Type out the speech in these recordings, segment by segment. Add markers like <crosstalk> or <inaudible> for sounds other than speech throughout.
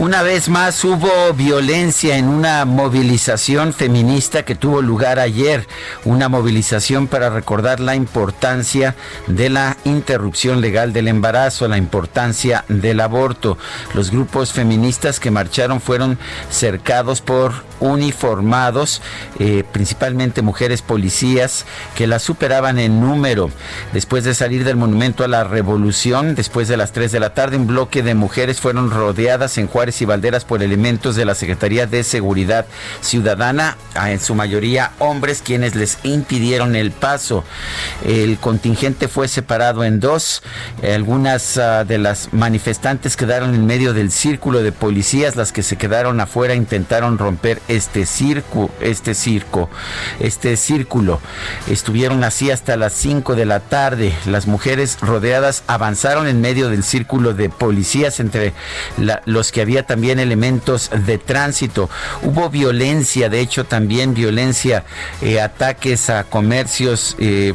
Una vez más hubo violencia en una movilización feminista que tuvo lugar ayer, una movilización para recordar la importancia de la interrupción legal del embarazo, la importancia del aborto. Los grupos feministas que marcharon fueron cercados por uniformados, eh, principalmente mujeres policías que la superaban en número. Después de salir del monumento a la revolución, después de las 3 de la tarde, un bloque de mujeres fueron rodeadas en Juárez y Valderas por elementos de la Secretaría de Seguridad Ciudadana, en su mayoría hombres quienes les impidieron el paso. El contingente fue separado en dos. Algunas uh, de las manifestantes quedaron en medio del círculo de policías, las que se quedaron afuera intentaron romper este circo, este circo, este círculo. Estuvieron así hasta las 5 de la tarde. Las mujeres rodeadas avanzaron en medio del círculo de policías entre los que también elementos de tránsito. Hubo violencia, de hecho también violencia, eh, ataques a comercios, eh,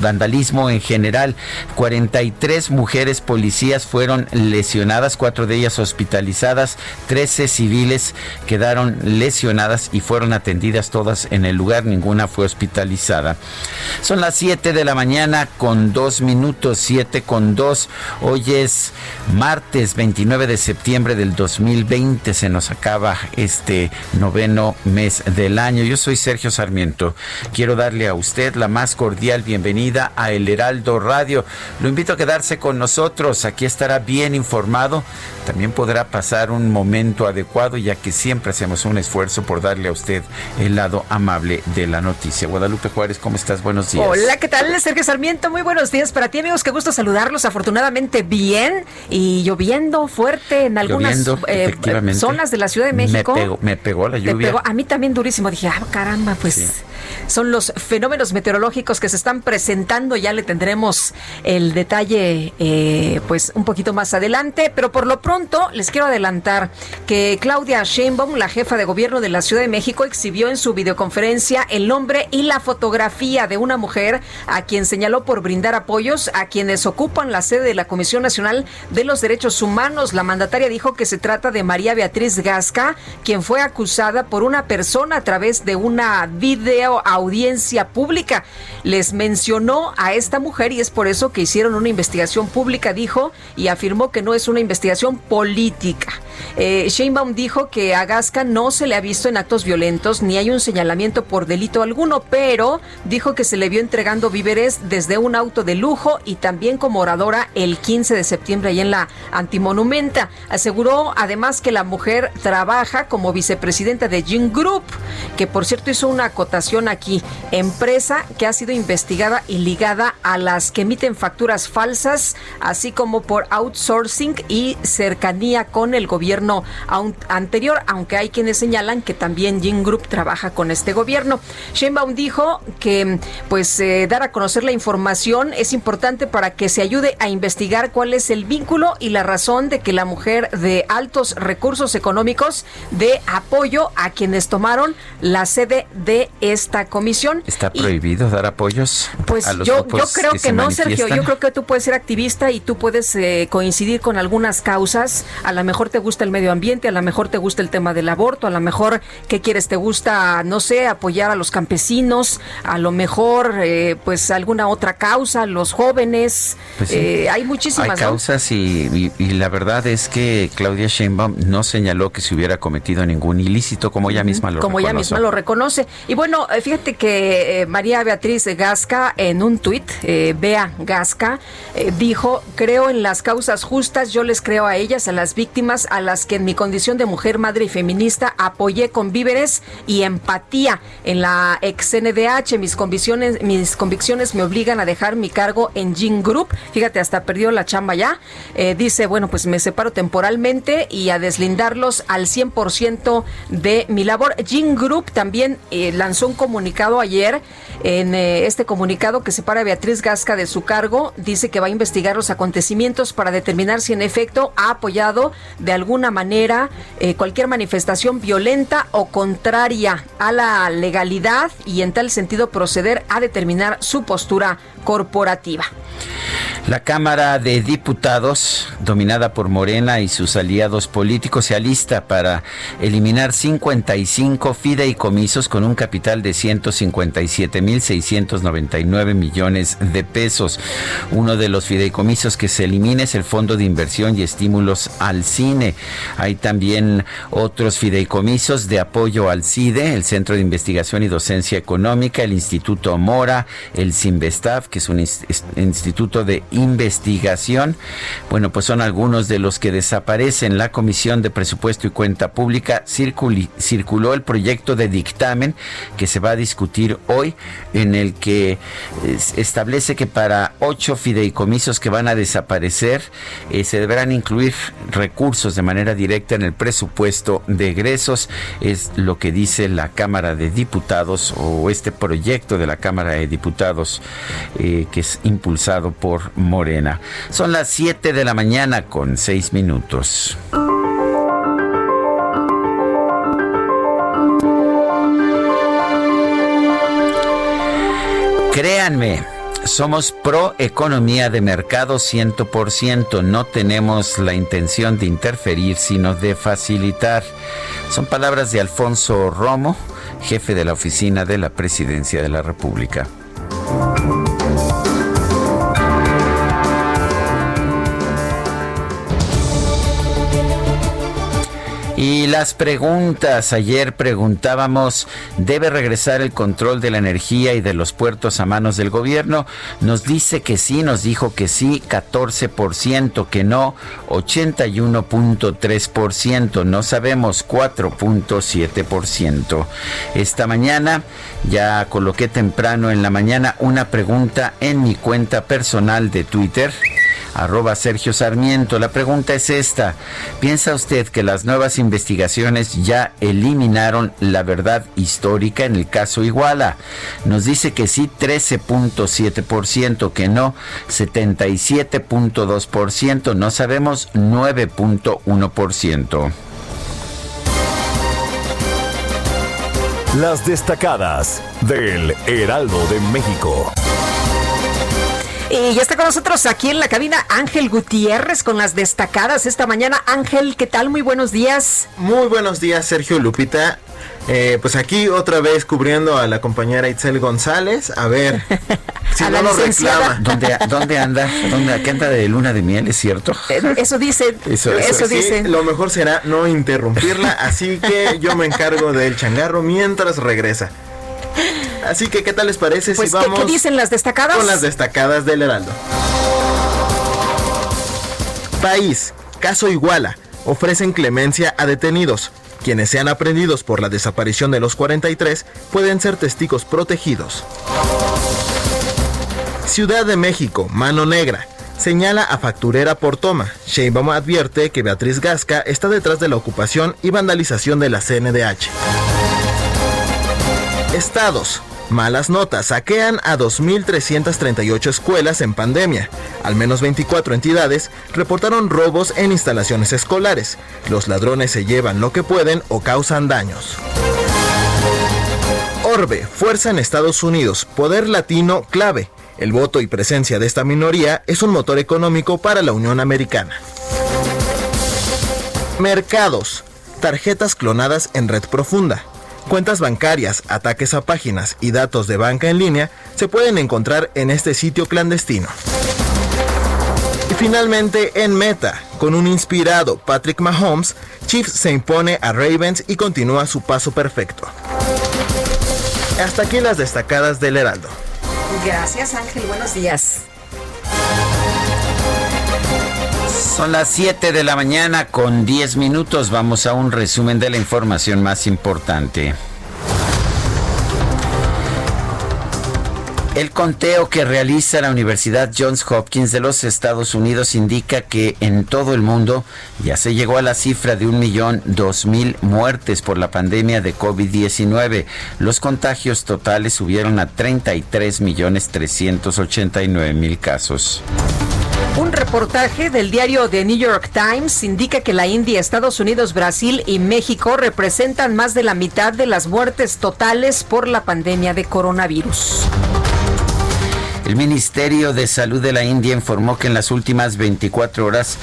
vandalismo en general. 43 mujeres policías fueron lesionadas, cuatro de ellas hospitalizadas, 13 civiles quedaron lesionadas y fueron atendidas todas en el lugar, ninguna fue hospitalizada. Son las 7 de la mañana con dos minutos, 7 con 2. Hoy es martes 29 de septiembre del 2020 se nos acaba este noveno mes del año. Yo soy Sergio Sarmiento. Quiero darle a usted la más cordial bienvenida a El Heraldo Radio. Lo invito a quedarse con nosotros. Aquí estará bien informado. También podrá pasar un momento adecuado ya que siempre hacemos un esfuerzo por darle a usted el lado amable de la noticia. Guadalupe Juárez, ¿cómo estás? Buenos días. Hola, ¿qué tal? Sergio Sarmiento, muy buenos días para ti amigos. Qué gusto saludarlos. Afortunadamente bien y lloviendo fuerte en algunas eh, zonas de la Ciudad de México. Me pegó, la lluvia. A mí también durísimo. Dije, ah, caramba, pues son los fenómenos meteorológicos que se están presentando. Ya le tendremos el detalle, eh, pues un poquito más adelante. Pero por lo pronto les quiero adelantar que Claudia Sheinbaum, la jefa de gobierno de la Ciudad de México, exhibió en su videoconferencia el nombre y la fotografía de una mujer a quien señaló por brindar apoyos a quienes ocupan la sede de la Comisión Nacional de los Derechos Humanos. La mandataria dijo que se trata de María Beatriz Gasca, quien fue acusada por una persona a través de una video audiencia pública. Les mencionó a esta mujer y es por eso que hicieron una investigación pública, dijo, y afirmó que no es una investigación política. Eh, Sheinbaum dijo que a Gasca no se le ha visto en actos violentos ni hay un señalamiento por delito alguno, pero dijo que se le vio entregando víveres desde un auto de lujo y también como oradora el 15 de septiembre ahí en la Antimonumenta. Aseguró además que la mujer trabaja como vicepresidenta de Jin Group, que por cierto hizo una acotación aquí, empresa que ha sido investigada y ligada a las que emiten facturas falsas, así como por outsourcing y cercanía con el gobierno anterior, aunque hay quienes señalan que también Jin Group trabaja con este gobierno. Sheinbaum dijo que pues eh, dar a conocer la información es importante para que se ayude a investigar cuál es el vínculo y la razón de que la mujer de altos recursos económicos dé apoyo a quienes tomaron la sede de esta comisión. ¿Está prohibido dar apoyos? Pues a los yo, yo creo que, no, Sergio. Yo creo que tú puedes ser activista y tú puedes eh, coincidir con algunas causas. A lo mejor te gusta el medio ambiente, a lo mejor te gusta el tema del aborto, a lo mejor, ¿qué quieres? ¿Te gusta, no sé, apoyar a los campesinos? A lo mejor, eh, pues alguna otra causa, los jóvenes. Pues eh, hay muchísimas. Hay causas y, la verdad es que Claudia Sheinbaum no señaló que se hubiera cometido ningún ilícito, como ella misma lo Como ella misma lo reconoce. Y bueno, eh, fíjate que María Beatriz Gasca en un tuit, Bea Gasca, dijo, creo en las causas justas, yo les creo a ellas, a las víctimas, a las que en mi condición de mujer, madre y feminista apoyé con víveres y empatía en la ex NDH. Mis convicciones, mis convicciones me obligan a dejar mi cargo en Jin Group. Fíjate, hasta perdió la chamba ya. Eh, dice, bueno, pues me separo temporalmente y a deslindarlos al 100% de mi labor. Jin Group también eh, lanzó un comunicado ayer. En eh, este comunicado que separa a Beatriz Gasca de su cargo, dice que va a investigar los acontecimientos para determinar si en efecto ha apoyado de alguna manera cualquier manifestación violenta o contraria a la legalidad y en tal sentido proceder a determinar su postura corporativa. La Cámara de Diputados, dominada por Morena y sus aliados políticos, se alista para eliminar 55 fideicomisos con un capital de 157.699 millones de pesos. Uno de los fideicomisos que se elimina es el Fondo de Inversión y Estímulos al Cine. Hay también otros fideicomisos de apoyo al CIDE, el Centro de Investigación y Docencia Económica, el Instituto Mora, el CIMBESTAF, que es un instituto de investigación. Bueno, pues son algunos de los que desaparecen. La Comisión de Presupuesto y Cuenta Pública circuló el proyecto de dictamen que se va a discutir hoy, en el que establece que para ocho fideicomisos que van a desaparecer eh, se deberán incluir recursos de manera directa en el presupuesto de egresos. Es lo que dice la Cámara de Diputados o este proyecto de la Cámara de Diputados eh, que es impulsado por Morena. Son las 7 de la mañana con 6 minutos. Créanme, somos pro economía de mercado 100%. No tenemos la intención de interferir, sino de facilitar. Son palabras de Alfonso Romo, jefe de la oficina de la Presidencia de la República. Y las preguntas, ayer preguntábamos, ¿debe regresar el control de la energía y de los puertos a manos del gobierno? Nos dice que sí, nos dijo que sí, 14%, que no, 81.3%, no sabemos, 4.7%. Esta mañana ya coloqué temprano en la mañana una pregunta en mi cuenta personal de Twitter arroba Sergio Sarmiento. La pregunta es esta. ¿Piensa usted que las nuevas investigaciones ya eliminaron la verdad histórica en el caso Iguala? Nos dice que sí 13.7%, que no 77.2%, no sabemos 9.1%. Las destacadas del Heraldo de México. Y ya está con nosotros aquí en la cabina Ángel Gutiérrez con las destacadas esta mañana. Ángel, ¿qué tal? Muy buenos días. Muy buenos días, Sergio Lupita. Eh, pues aquí otra vez cubriendo a la compañera Itzel González. A ver <laughs> si no nos reclama. ¿Dónde, ¿Dónde, anda? ¿Dónde anda de luna de miel? ¿Es cierto? Eh, eso dice. Eso, dice. lo mejor será no interrumpirla. Así que yo me encargo del changarro mientras regresa. Así que, ¿qué tal les parece pues, si vamos ¿qué, dicen las destacadas? Con las destacadas del Heraldo. País, caso Iguala, ofrecen clemencia a detenidos. Quienes sean aprendidos por la desaparición de los 43 pueden ser testigos protegidos. Ciudad de México, mano negra. Señala a facturera por toma. Sheinbaum advierte que Beatriz Gasca está detrás de la ocupación y vandalización de la CNDH. Estados. Malas notas saquean a 2.338 escuelas en pandemia. Al menos 24 entidades reportaron robos en instalaciones escolares. Los ladrones se llevan lo que pueden o causan daños. Orbe, fuerza en Estados Unidos, poder latino clave. El voto y presencia de esta minoría es un motor económico para la Unión Americana. Mercados. Tarjetas clonadas en red profunda. Cuentas bancarias, ataques a páginas y datos de banca en línea se pueden encontrar en este sitio clandestino. Y finalmente en Meta, con un inspirado Patrick Mahomes, Chiefs se impone a Ravens y continúa su paso perfecto. Hasta aquí las destacadas del Heraldo. Gracias Ángel, buenos días. Son las 7 de la mañana con 10 minutos. Vamos a un resumen de la información más importante. El conteo que realiza la Universidad Johns Hopkins de los Estados Unidos indica que en todo el mundo ya se llegó a la cifra de un millón dos mil muertes por la pandemia de COVID-19. Los contagios totales subieron a 33 millones 389 mil casos. Un reportaje del diario The New York Times indica que la India, Estados Unidos, Brasil y México representan más de la mitad de las muertes totales por la pandemia de coronavirus. El Ministerio de Salud de la India informó que en las últimas 24 horas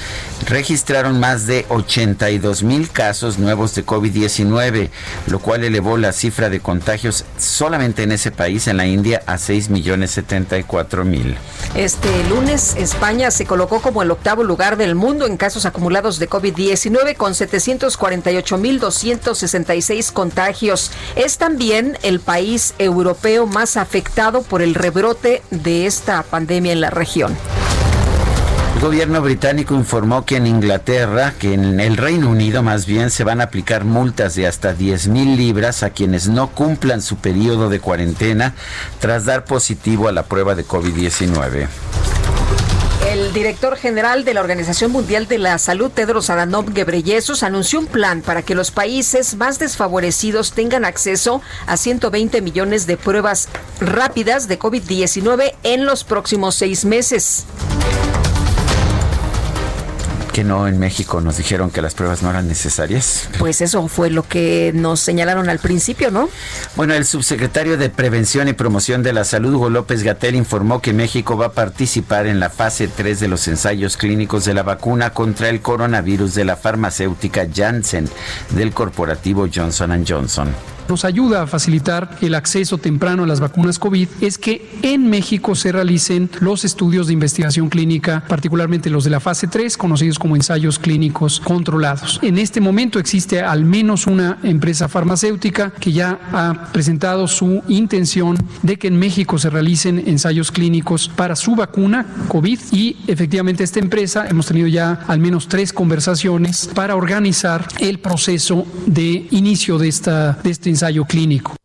registraron más de 82 mil casos nuevos de COVID-19, lo cual elevó la cifra de contagios solamente en ese país, en la India, a 6 millones 74 mil. Este lunes, España se colocó como el octavo lugar del mundo en casos acumulados de COVID-19 con 748 mil 266 contagios. Es también el país europeo más afectado por el rebrote esta pandemia en la región. El gobierno británico informó que en Inglaterra, que en el Reino Unido más bien, se van a aplicar multas de hasta 10 mil libras a quienes no cumplan su periodo de cuarentena tras dar positivo a la prueba de COVID-19. El director general de la Organización Mundial de la Salud, Tedros Adhanom Ghebreyesus, anunció un plan para que los países más desfavorecidos tengan acceso a 120 millones de pruebas rápidas de COVID-19 en los próximos seis meses que no en México nos dijeron que las pruebas no eran necesarias. Pues eso fue lo que nos señalaron al principio, ¿no? Bueno, el subsecretario de Prevención y Promoción de la Salud, Hugo López Gatel, informó que México va a participar en la fase 3 de los ensayos clínicos de la vacuna contra el coronavirus de la farmacéutica Janssen del corporativo Johnson Johnson nos ayuda a facilitar el acceso temprano a las vacunas COVID es que en México se realicen los estudios de investigación clínica, particularmente los de la fase 3, conocidos como ensayos clínicos controlados. En este momento existe al menos una empresa farmacéutica que ya ha presentado su intención de que en México se realicen ensayos clínicos para su vacuna COVID y efectivamente esta empresa hemos tenido ya al menos tres conversaciones para organizar el proceso de inicio de esta de este clínico.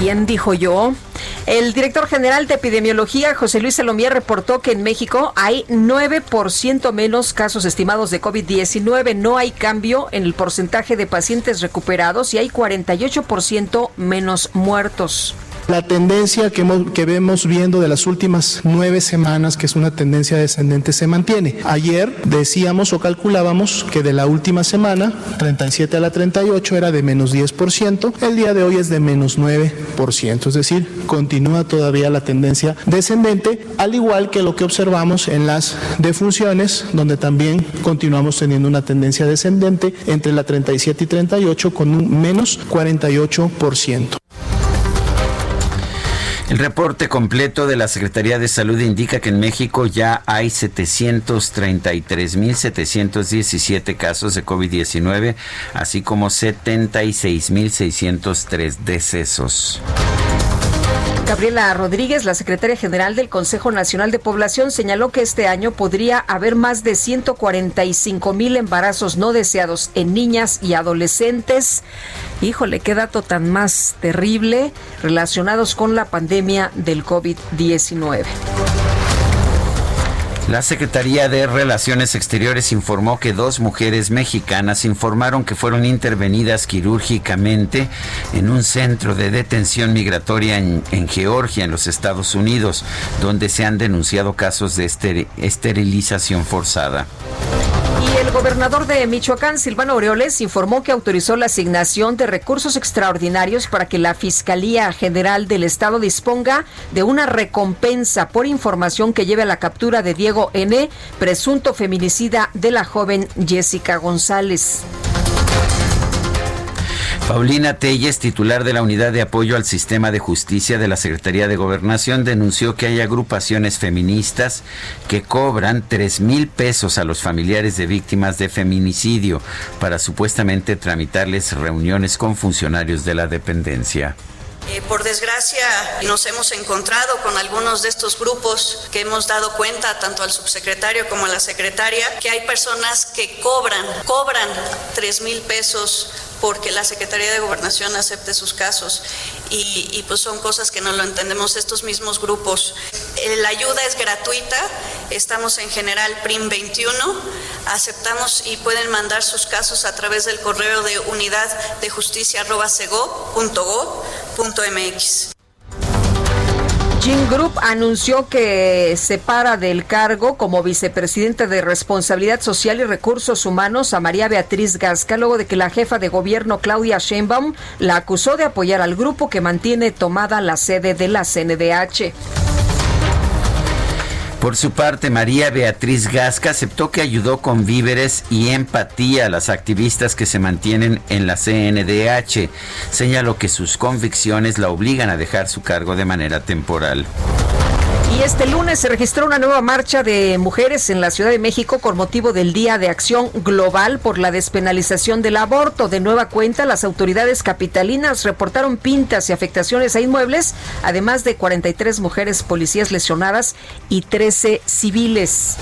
¿Quién dijo yo? El director general de epidemiología, José Luis Salomía, reportó que en México hay 9% menos casos estimados de COVID-19. No hay cambio en el porcentaje de pacientes recuperados y hay 48% menos muertos. La tendencia que, vemos viendo de las últimas nueve semanas, que es una tendencia descendente, se mantiene. Ayer decíamos o calculábamos que de la última semana, 37 a la 38, era de menos 10%, el día de hoy es de menos 9%, es decir, continúa todavía la tendencia descendente, al igual que lo que observamos en las defunciones, donde también continuamos teniendo una tendencia descendente entre la 37 y 38 con un menos 48%. El reporte completo de la Secretaría de Salud indica que en México ya hay 733.717 casos de COVID-19, así como 76.603 decesos. Gabriela Rodríguez, la secretaria general del Consejo Nacional de Población, señaló que este año podría haber más de 145 mil embarazos no deseados en niñas y adolescentes. Híjole, qué dato tan más terrible relacionados con la pandemia del COVID-19. La Secretaría de Relaciones Exteriores informó que dos mujeres mexicanas informaron que fueron intervenidas quirúrgicamente en un centro de detención migratoria en, Georgia, en los Estados Unidos, donde se han denunciado casos de esterilización forzada. Y El gobernador de Michoacán, Silvano Aureoles, informó que autorizó la asignación de recursos extraordinarios para que la Fiscalía General del Estado disponga de una recompensa por información que lleve a la captura de Diego N., presunto feminicida de la joven Jessica González. Paulina Telles, titular de la Unidad de Apoyo al Sistema de Justicia de la Secretaría de Gobernación, denunció que hay agrupaciones feministas que cobran 3 mil pesos a los familiares de víctimas de feminicidio para supuestamente tramitarles reuniones con funcionarios de la dependencia. Eh, por desgracia, nos hemos encontrado con algunos de estos grupos que hemos dado cuenta, tanto al subsecretario como a la secretaria, que hay personas que cobran, cobran 3 mil pesos porque la Secretaría de Gobernación acepte sus casos. Y, pues son cosas que no lo entendemos estos mismos grupos. Eh, la ayuda es gratuita, estamos en general PRIM 21, aceptamos y pueden mandar sus casos a través del correo de unidad de justicia Jim Group anunció que separa del cargo como vicepresidente de Responsabilidad Social y Recursos Humanos a María Beatriz Gasca luego de que la jefa de gobierno Claudia Sheinbaum la acusó de apoyar al grupo que mantiene tomada la sede de la CNDH. Por su parte, María Beatriz Gasca aceptó que ayudó con víveres y empatía a las activistas que se mantienen en la CNDH. Señaló que sus convicciones la obligan a dejar su cargo de manera temporal. Y este lunes se registró una nueva marcha de mujeres en la Ciudad de México con motivo del Día de Acción Global por la despenalización del aborto. De nueva cuenta, las autoridades capitalinas reportaron pintas y afectaciones a inmuebles, además de 43 mujeres policías lesionadas y 13 civiles.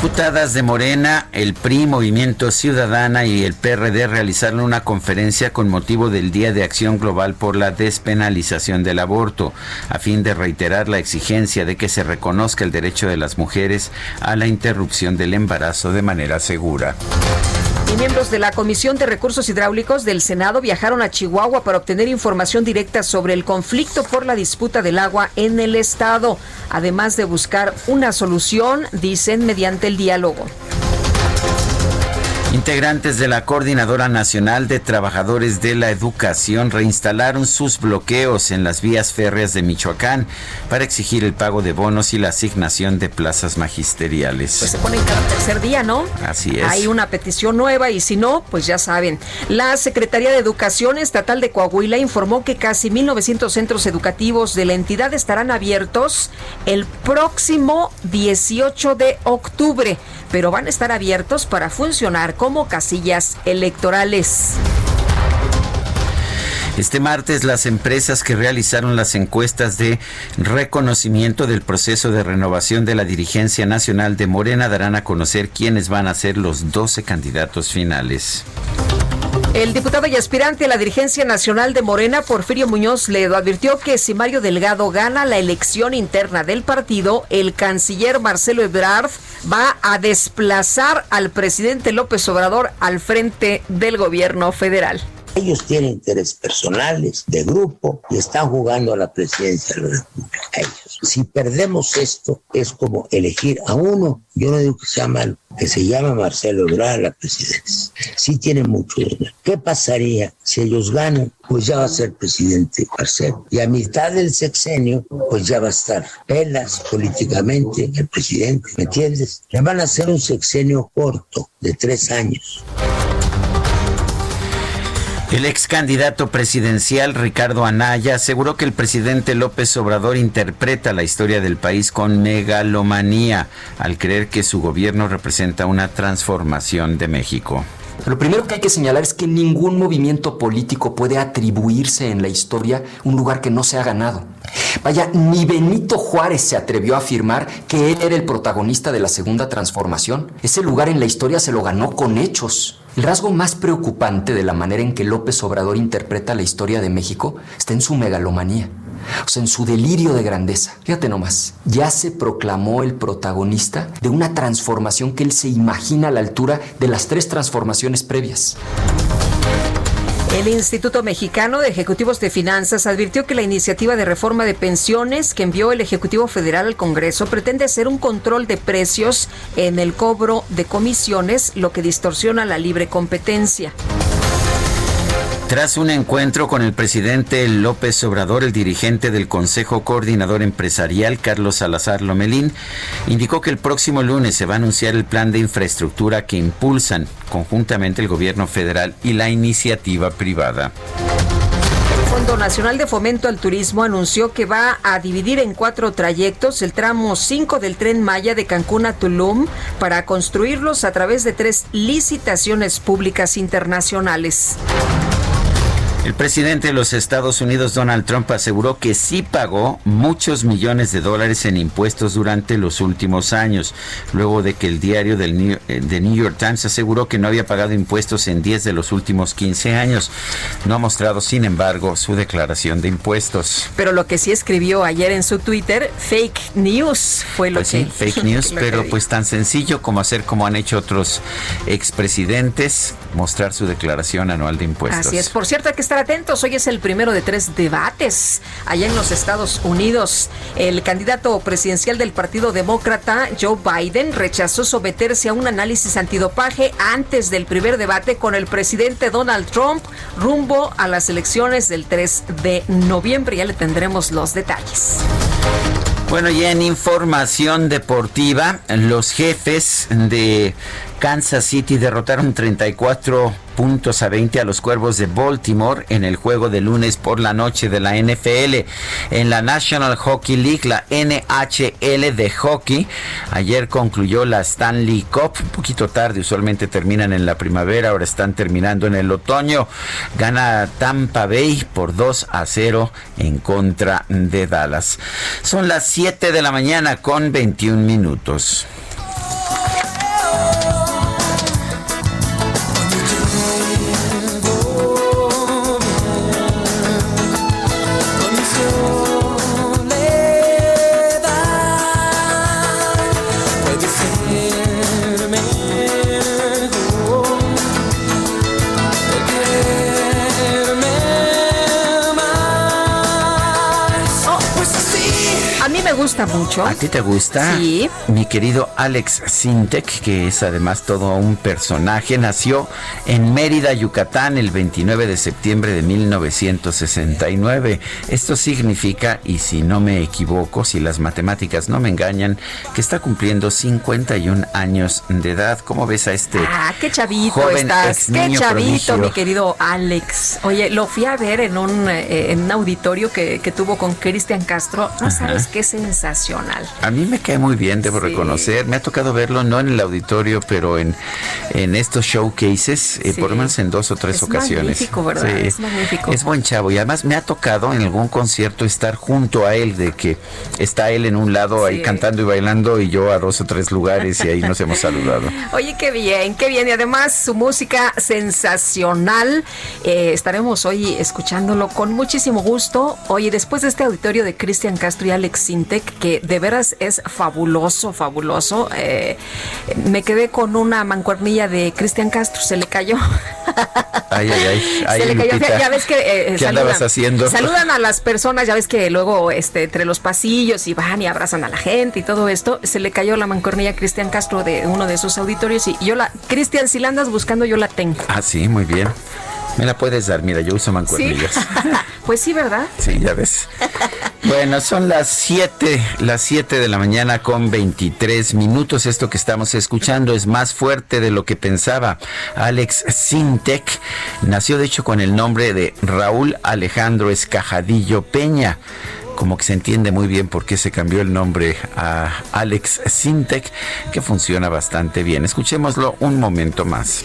Diputadas de Morena, el PRI, Movimiento Ciudadana y el PRD realizaron una conferencia con motivo del Día de Acción Global por la despenalización del aborto, a fin de reiterar la exigencia de que se reconozca el derecho de las mujeres a la interrupción del embarazo de manera segura. Y miembros de la Comisión de Recursos Hidráulicos del Senado viajaron a Chihuahua para obtener información directa sobre el conflicto por la disputa del agua en el estado, además de buscar una solución, dicen, mediante el diálogo. Integrantes de la Coordinadora Nacional de Trabajadores de la Educación reinstalaron sus bloqueos en las vías férreas de Michoacán para exigir el pago de bonos y la asignación de plazas magisteriales. Pues se ponen cada tercer día, ¿no? Así es. Hay una petición nueva y si no, pues ya saben. La Secretaría de Educación Estatal de Coahuila informó que casi 1.900 centros educativos de la entidad estarán abiertos el próximo 18 de octubre, pero van a estar abiertos para funcionar como casillas electorales. Este martes las empresas que realizaron las encuestas de reconocimiento del proceso de renovación de la dirigencia nacional de Morena darán a conocer quiénes van a ser los 12 candidatos finales. El diputado y aspirante a la dirigencia nacional de Morena, Porfirio Muñoz Ledo, advirtió que si Mario Delgado gana la elección interna del partido, el canciller Marcelo Ebrard va a desplazar al presidente López Obrador al frente del gobierno federal. Ellos tienen intereses personales, de grupo, y están jugando a la presidencia de la República. Ellos. Si perdemos esto, es como elegir a uno, yo no digo que sea malo, que se llama Marcelo Ebrard la presidencia. Sí tiene mucho dinero. ¿Qué pasaría si ellos ganan? Pues ya va a ser presidente Marcelo. Y a mitad del sexenio, pues ya va a estar pelas políticamente el presidente, ¿me entiendes? Le van a hacer un sexenio corto, de tres años. El ex candidato presidencial Ricardo Anaya aseguró que el presidente López Obrador interpreta la historia del país con megalomanía al creer que su gobierno representa una transformación de México. Lo primero que hay que señalar es que ningún movimiento político puede atribuirse en la historia un lugar que no se ha ganado. Vaya, ni Benito Juárez se atrevió a afirmar que él era el protagonista de la segunda transformación. Ese lugar en la historia se lo ganó con hechos. El rasgo más preocupante de la manera en que López Obrador interpreta la historia de México está en su megalomanía, o sea, en su delirio de grandeza. Fíjate nomás, ya se proclamó el protagonista de una transformación que él se imagina a la altura de las tres transformaciones previas. El Instituto Mexicano de Ejecutivos de Finanzas advirtió que la iniciativa de reforma de pensiones que envió el Ejecutivo Federal al Congreso pretende hacer un control de precios en el cobro de comisiones, lo que distorsiona la libre competencia. Tras un encuentro con el presidente López Obrador, el dirigente del Consejo Coordinador Empresarial, Carlos Salazar Lomelín, indicó que el próximo lunes se va a anunciar el plan de infraestructura que impulsan conjuntamente el gobierno federal y la iniciativa privada. El Fondo Nacional de Fomento al Turismo anunció que va a dividir en cuatro trayectos el tramo 5 del tren Maya de Cancún a Tulum para construirlos a través de tres licitaciones públicas internacionales. El presidente de los Estados Unidos, Donald Trump, aseguró que sí pagó muchos millones de dólares en impuestos durante los últimos años, luego de que el diario del New, eh, The New York Times aseguró que no había pagado impuestos en 10 de los últimos 15 años. No ha mostrado, sin embargo, su declaración de impuestos. Pero lo que sí escribió ayer en su Twitter, fake news, fue lo Pues que... sí, fake <laughs> news, pero pues tan sencillo como hacer como han hecho otros expresidentes, mostrar su declaración anual de impuestos. Así es. Por cierto, hay que estar atentos. Hoy es el primero de tres debates allá en los Estados Unidos. El candidato presidencial del Partido Demócrata, Joe Biden, rechazó someterse a un análisis antidopaje antes del primer debate con el presidente Donald Trump rumbo a las elecciones del 3 de noviembre. Ya le tendremos los detalles. Bueno, y en información deportiva, los jefes de Kansas City derrotaron 34 puntos a 20 a los Cuervos de Baltimore en el juego de lunes por la noche de la NFL. En la National Hockey League, la NHL de hockey, ayer concluyó la Stanley Cup, un poquito tarde, usualmente terminan en la primavera, ahora están terminando en el otoño. Gana Tampa Bay por 2 a 0 en contra de Dallas. Son las 7 de la mañana con 21 minutos. Gusta mucho. ¿A ti te gusta? Sí. Mi querido Alex Sintek, que es además todo un personaje, nació en Mérida, Yucatán, el 29 de septiembre de 1969. Esto significa, y si no me equivoco, si las matemáticas no me engañan, que está cumpliendo 51 años de edad. ¿Cómo ves a este? Ah, qué chavito joven estás, qué chavito, prodigio? mi querido Alex. Oye, lo fui a ver en un, eh, en un auditorio que, que tuvo con Cristian Castro. No sabes qué sensacional. A mí me cae muy bien, debo Sí. reconocer. Me ha tocado verlo no en el auditorio, pero en, en estos showcases, eh, Sí. por lo menos en dos o tres Es ocasiones. magnífico, ¿verdad? Es magnífico. Es buen chavo y además me ha tocado en algún concierto estar junto a él, de que está él en un lado ahí Sí. cantando y bailando y yo a dos o tres lugares y ahí nos hemos saludado. <laughs> Oye, qué bien, qué bien. Y además su música sensacional. Eh, estaremos hoy escuchándolo con muchísimo gusto. Oye, después de este auditorio de Cristian Castro y Alex Sintek, que de veras es fabuloso, fabuloso, eh, me quedé con una mancuernilla de Cristian Castro. Se le cayó. Ay, ay, ay. <laughs> ay se le cayó. Lupita, Ya ves que eh, ¿Qué andabas haciendo? <laughs> saludan a las personas, ya ves que luego este, entre los pasillos y van y abrazan a la gente y todo esto. Se le cayó la mancuernilla a Cristian Castro de uno de sus auditorios y yo la, Cristian, si la andas buscando, yo la tengo. Ah, sí, muy bien. Me la puedes dar, mira, yo uso Sí. mancuernillas. <laughs> pues sí, ¿verdad? Sí, ya ves. Bueno, son las 7, las 7 de la mañana con 23 minutos. Esto que estamos escuchando es más fuerte de lo que pensaba. Alex Sintek nació de hecho con el nombre de Raúl Alejandro Escajadillo Peña. Como que se entiende muy bien por qué se cambió el nombre a Alex Sintek, que funciona bastante bien. Escuchémoslo un momento más.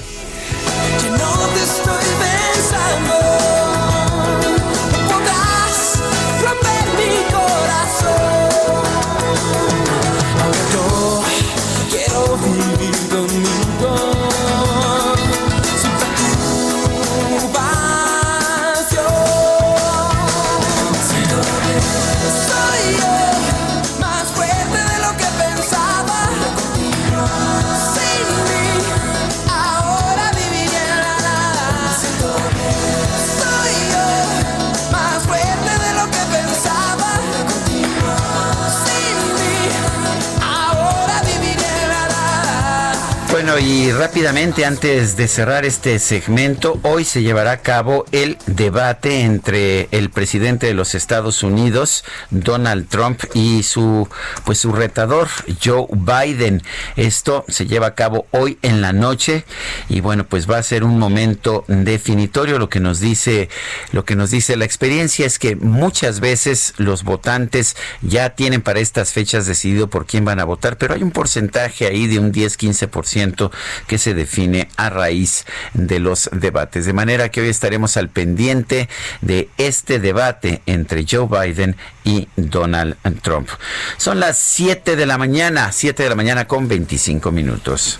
Y rápidamente antes de cerrar este segmento, hoy se llevará a cabo el debate entre el presidente de los Estados Unidos, Donald Trump, y su pues su retador, Joe Biden. Esto se lleva a cabo hoy en la noche y bueno, pues va a ser un momento definitorio lo que nos dice lo que nos dice la experiencia es que muchas veces los votantes ya tienen para estas fechas decidido por quién van a votar, pero hay un porcentaje ahí de un 10-15% que se define a raíz de los debates. De manera que hoy estaremos al pendiente de este debate entre Joe Biden y Donald Trump. Son las 7 de la mañana, 7 de la mañana con 25 minutos.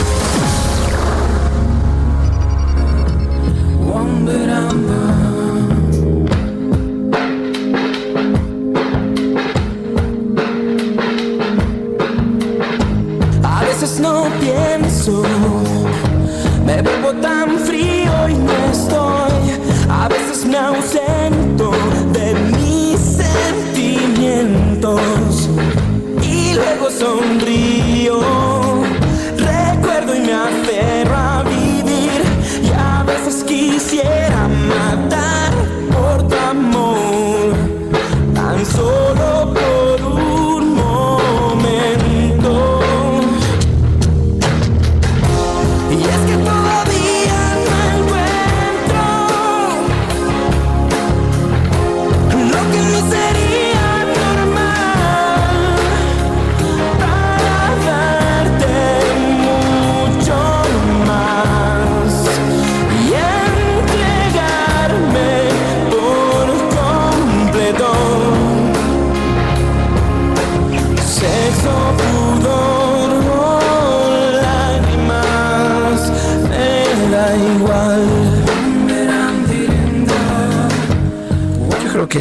Y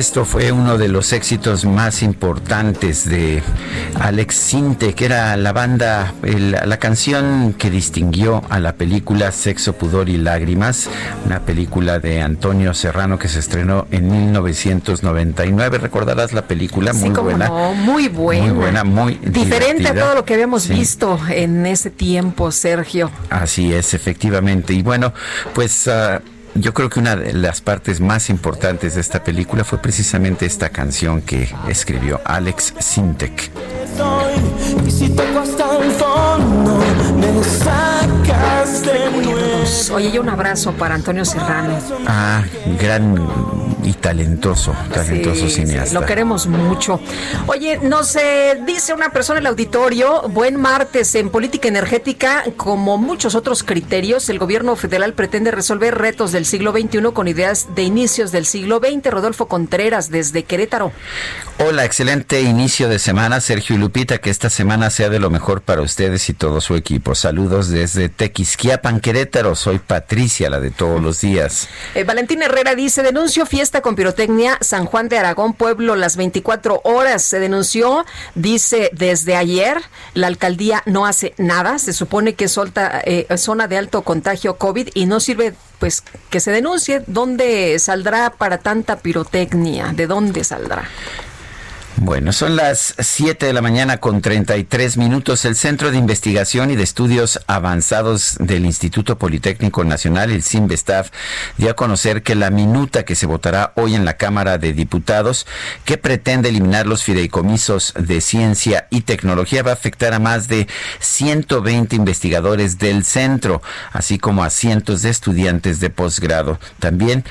esto fue uno de los éxitos más importantes de Alex Sinte, que era la banda, el- la canción que distinguió a la película Sexo, Pudor y Lágrimas, una película de Antonio Serrano que se estrenó en 1999. ¿Recordarás la película? Sí, Muy cómo buena. no, muy buena. Muy buena, muy Diferente divertida. a todo lo que habíamos Sí. visto en ese tiempo, Sergio. Así es, efectivamente. Y bueno, pues ah, yo creo que una de las partes más importantes de esta película fue precisamente esta canción que escribió Alex Sintek. Oye, y un abrazo para Antonio Serrano. Ah, gran y talentoso, talentoso Sí, sí, cineasta. lo queremos mucho. Oye, nos eh, dice una persona en el auditorio, buen martes en política energética, como muchos otros criterios, el gobierno federal pretende resolver retos del siglo XXI con ideas de inicios del siglo XX. Rodolfo Contreras, desde Querétaro. Hola, excelente inicio de semana, Sergio y Lupita, que esta semana sea de lo mejor para ustedes y todo su equipo. Saludos desde Tequisquiapan, Querétaro. Soy Patricia, la de todos los días. Eh, Valentín Herrera dice, denuncio fiesta con pirotecnia San Juan de Aragón, pueblo, las 24 horas. Se denunció, dice, desde ayer, la alcaldía no hace nada. Se supone que es solta, eh, zona de alto contagio COVID y no sirve, pues, que se denuncie. ¿Dónde saldrá para tanta pirotecnia? ¿De dónde saldrá? Bueno, son las 7 de la mañana con 33 minutos. El Centro de Investigación y de Estudios Avanzados del Instituto Politécnico Nacional, el CIMBESTAF, dio a conocer que la minuta que se votará hoy en la Cámara de Diputados, que pretende eliminar los fideicomisos de ciencia y tecnología, va a afectar a más de 120 investigadores del centro, así como a cientos de estudiantes de posgrado. También,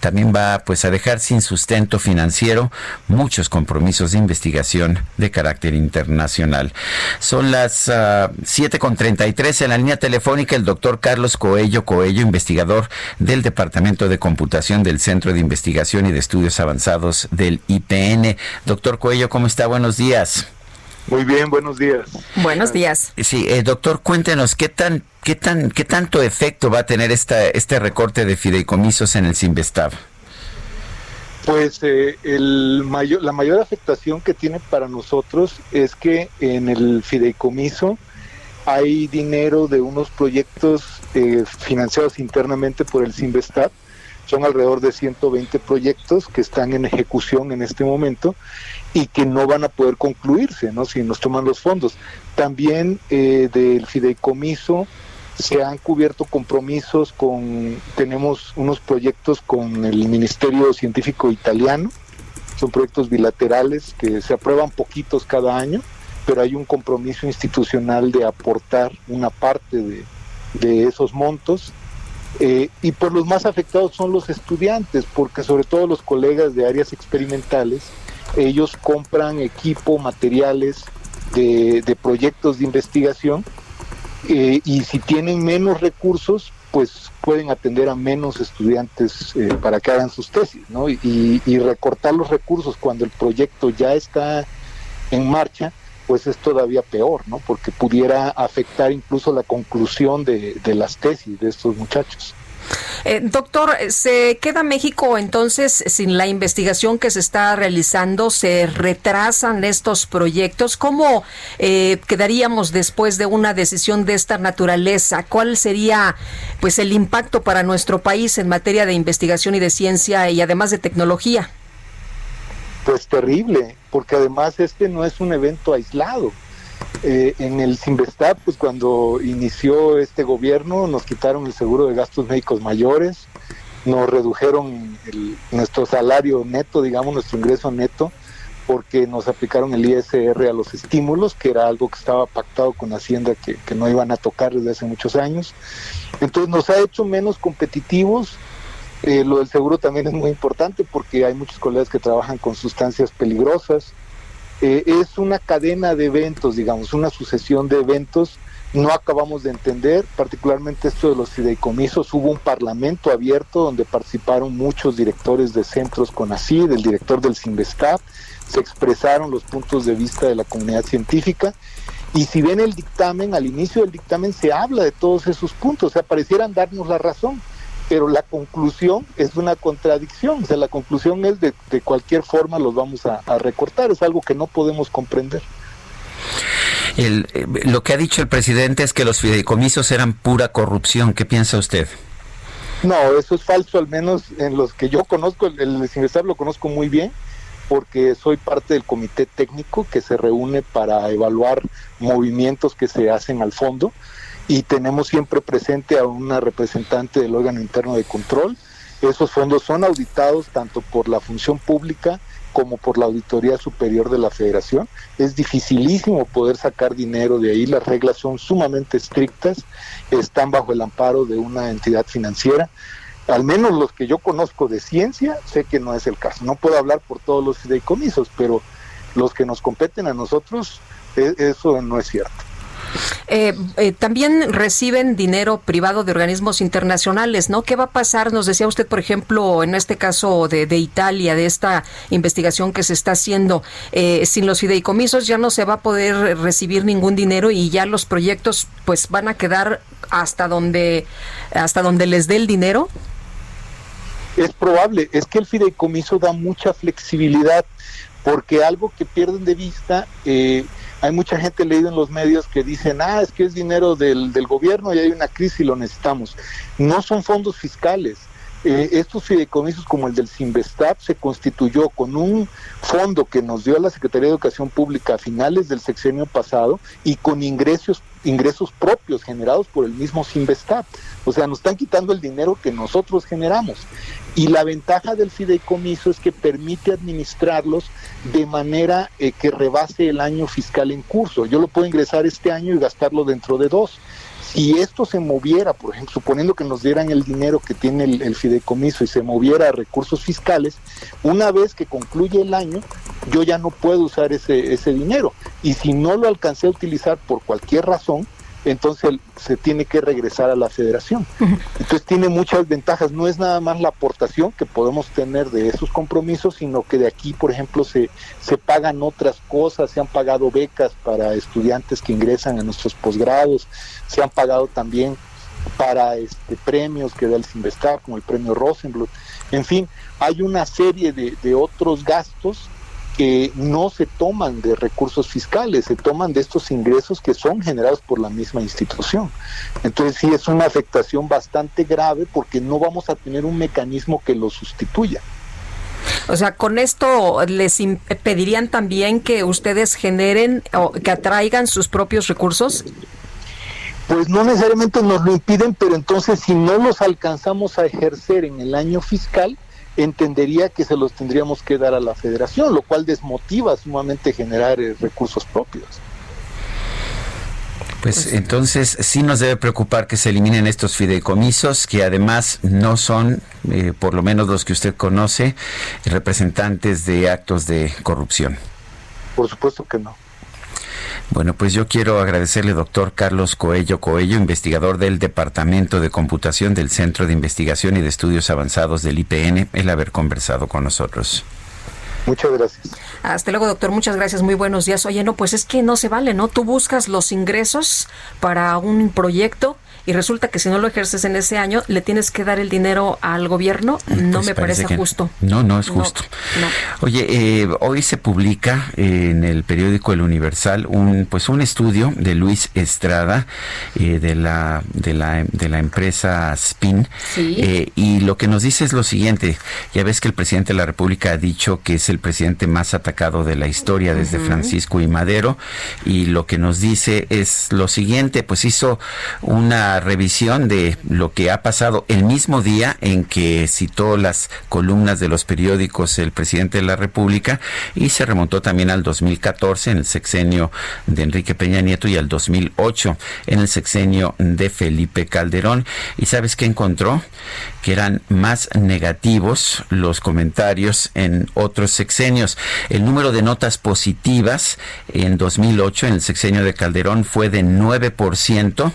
también va pues a dejar sin sustento financiero muchos compromisos compromisos de investigación de carácter internacional. Son las uh, 7.33 en la línea telefónica el doctor Carlos Coello Coello, investigador del Departamento de Computación del Centro de Investigación y de Estudios Avanzados del IPN. Doctor Coello, ¿cómo está? Buenos días. Muy bien, buenos días. Buenos días. Sí, eh, doctor, cuéntenos qué tan, qué tan, qué tanto efecto va a tener esta, este recorte de fideicomisos en el Sinvestav. Pues eh, el mayor, la mayor afectación que tiene para nosotros es que en el fideicomiso hay dinero de unos proyectos eh, financiados internamente por el Sinvestav. Son alrededor de 120 proyectos que están en ejecución en este momento y que no van a poder concluirse, ¿no? Si nos toman los fondos. También eh, del fideicomiso se han cubierto compromisos con, tenemos unos proyectos con el Ministerio Científico Italiano, son proyectos bilaterales que se aprueban poquitos cada año, pero hay un compromiso institucional de aportar una parte de, de esos montos. Eh, y por los más afectados son los estudiantes, porque sobre todo los colegas de áreas experimentales, ellos compran equipo, materiales de, de proyectos de investigación eh, y si tienen menos recursos, pues pueden atender a menos estudiantes eh, para que hagan sus tesis, ¿no? Y, y, recortar los recursos cuando el proyecto ya está en marcha, pues es todavía peor, ¿no? Porque pudiera afectar incluso la conclusión de, de las tesis de estos muchachos. Eh, doctor, ¿se queda México entonces sin la investigación que se está realizando? ¿Se retrasan estos proyectos? ¿Cómo eh, quedaríamos después de una decisión de esta naturaleza? ¿Cuál sería pues el impacto para nuestro país en materia de investigación y de ciencia y además de tecnología? Pues terrible, porque además este no es un evento aislado. Eh, en el Sinvestab, pues cuando inició este gobierno, nos quitaron el seguro de gastos médicos mayores, nos redujeron el, nuestro salario neto, digamos, nuestro ingreso neto, porque nos aplicaron el ISR a los estímulos, que era algo que estaba pactado con Hacienda que, que no iban a tocar desde hace muchos años. Entonces nos ha hecho menos competitivos. Eh, lo del seguro también es muy importante porque hay muchos colegas que trabajan con sustancias peligrosas eh, es una cadena de eventos, digamos, una sucesión de eventos. No acabamos de entender, particularmente esto de los fideicomisos. Hubo un parlamento abierto donde participaron muchos directores de centros con así, del director del Sinvestab, se expresaron los puntos de vista de la comunidad científica. Y si ven el dictamen, al inicio del dictamen se habla de todos esos puntos, o sea, parecieran darnos la razón pero la conclusión es una contradicción, o sea, la conclusión es de, de cualquier forma los vamos a, a, recortar, es algo que no podemos comprender. El, eh, lo que ha dicho el presidente es que los fideicomisos eran pura corrupción, ¿qué piensa usted? No, eso es falso, al menos en los que yo conozco, el, el lo conozco muy bien, porque soy parte del comité técnico que se reúne para evaluar movimientos que se hacen al fondo y tenemos siempre presente a una representante del órgano interno de control. Esos fondos son auditados tanto por la función pública como por la Auditoría Superior de la Federación. Es dificilísimo poder sacar dinero de ahí, las reglas son sumamente estrictas, están bajo el amparo de una entidad financiera. Al menos los que yo conozco de ciencia, sé que no es el caso. No puedo hablar por todos los fideicomisos, pero los que nos competen a nosotros, eso no es cierto. Eh, eh, también reciben dinero privado de organismos internacionales, ¿no? ¿Qué va a pasar? Nos decía usted, por ejemplo, en este caso de, de Italia, de esta investigación que se está haciendo, eh, sin los fideicomisos ya no se va a poder recibir ningún dinero y ya los proyectos pues van a quedar hasta donde, hasta donde les dé el dinero. Es probable, es que el fideicomiso da mucha flexibilidad porque algo que pierden de vista eh, hay mucha gente leído en los medios que dicen, ah, es que es dinero del, del gobierno y hay una crisis y lo necesitamos. No son fondos fiscales. Eh, estos fideicomisos como el del Sinvestab se constituyó con un fondo que nos dio la Secretaría de Educación Pública a finales del sexenio pasado y con ingresos ingresos propios generados por el mismo Sinvestab. O sea, nos están quitando el dinero que nosotros generamos. Y la ventaja del fideicomiso es que permite administrarlos de manera eh, que rebase el año fiscal en curso. Yo lo puedo ingresar este año y gastarlo dentro de dos. Si esto se moviera, por ejemplo, suponiendo que nos dieran el dinero que tiene el, fideicomiso y se moviera a recursos fiscales, una vez que concluye el año, yo ya no puedo usar ese, ese dinero. Y si no lo alcancé a utilizar por cualquier razón, entonces se tiene que regresar a la federación. <laughs> Entonces tiene muchas ventajas, no es nada más la aportación que podemos tener de esos compromisos, sino que de aquí, por ejemplo, se, se pagan otras cosas, se han pagado becas para estudiantes que ingresan a nuestros posgrados, se han pagado también para este premios que da el Sinvestar, como el premio Rosenbluth. En fin, hay una serie de, de otros gastos que no se toman de recursos fiscales, se toman de estos ingresos que son generados por la misma institución. Entonces sí es una afectación bastante grave porque no vamos a tener un mecanismo que lo sustituya. O sea, con esto les pedirían también que ustedes generen o que atraigan sus propios recursos. Pues no necesariamente nos lo impiden, pero entonces si no los alcanzamos a ejercer en el año fiscal, entendería que se los tendríamos que dar a la federación, lo cual desmotiva sumamente generar eh, recursos propios. Pues entonces sí nos debe preocupar que se eliminen estos fideicomisos, que además no son, eh, por lo menos los que usted conoce, representantes de actos de corrupción. Por supuesto que no. Bueno, pues yo quiero agradecerle, doctor Carlos Coello Coello, investigador del Departamento de Computación del Centro de Investigación y de Estudios Avanzados del IPN, el haber conversado con nosotros. Muchas gracias. Hasta luego, doctor. Muchas gracias. Muy buenos días. Oye, no, pues es que no se vale, ¿no? Tú buscas los ingresos para un proyecto y resulta que si no lo ejerces en ese año, le tienes que dar el dinero al gobierno, no Pues me parece, justo. No, no es justo. Oye, eh, hoy se publica en el periódico El Universal un pues un estudio de Luis Estrada eh, de la de la de la empresa Spin Sí. Eh, y lo que nos dice es lo siguiente. Ya ves que el presidente de la República ha dicho que es el presidente más atacado de la historia desde. Francisco y Madero y lo que nos dice es lo siguiente, pues hizo una revisión de lo que ha pasado el mismo día en que citó las columnas de los periódicos el presidente de la República y se remontó también al 2014 en el sexenio de Enrique Peña Nieto y al 2008 en el sexenio de Felipe Calderón. ¿Y sabes qué encontró? Que eran más negativos los comentarios en otros sexenios. El número de notas positivas en 2008 en el sexenio de Calderón fue de 9%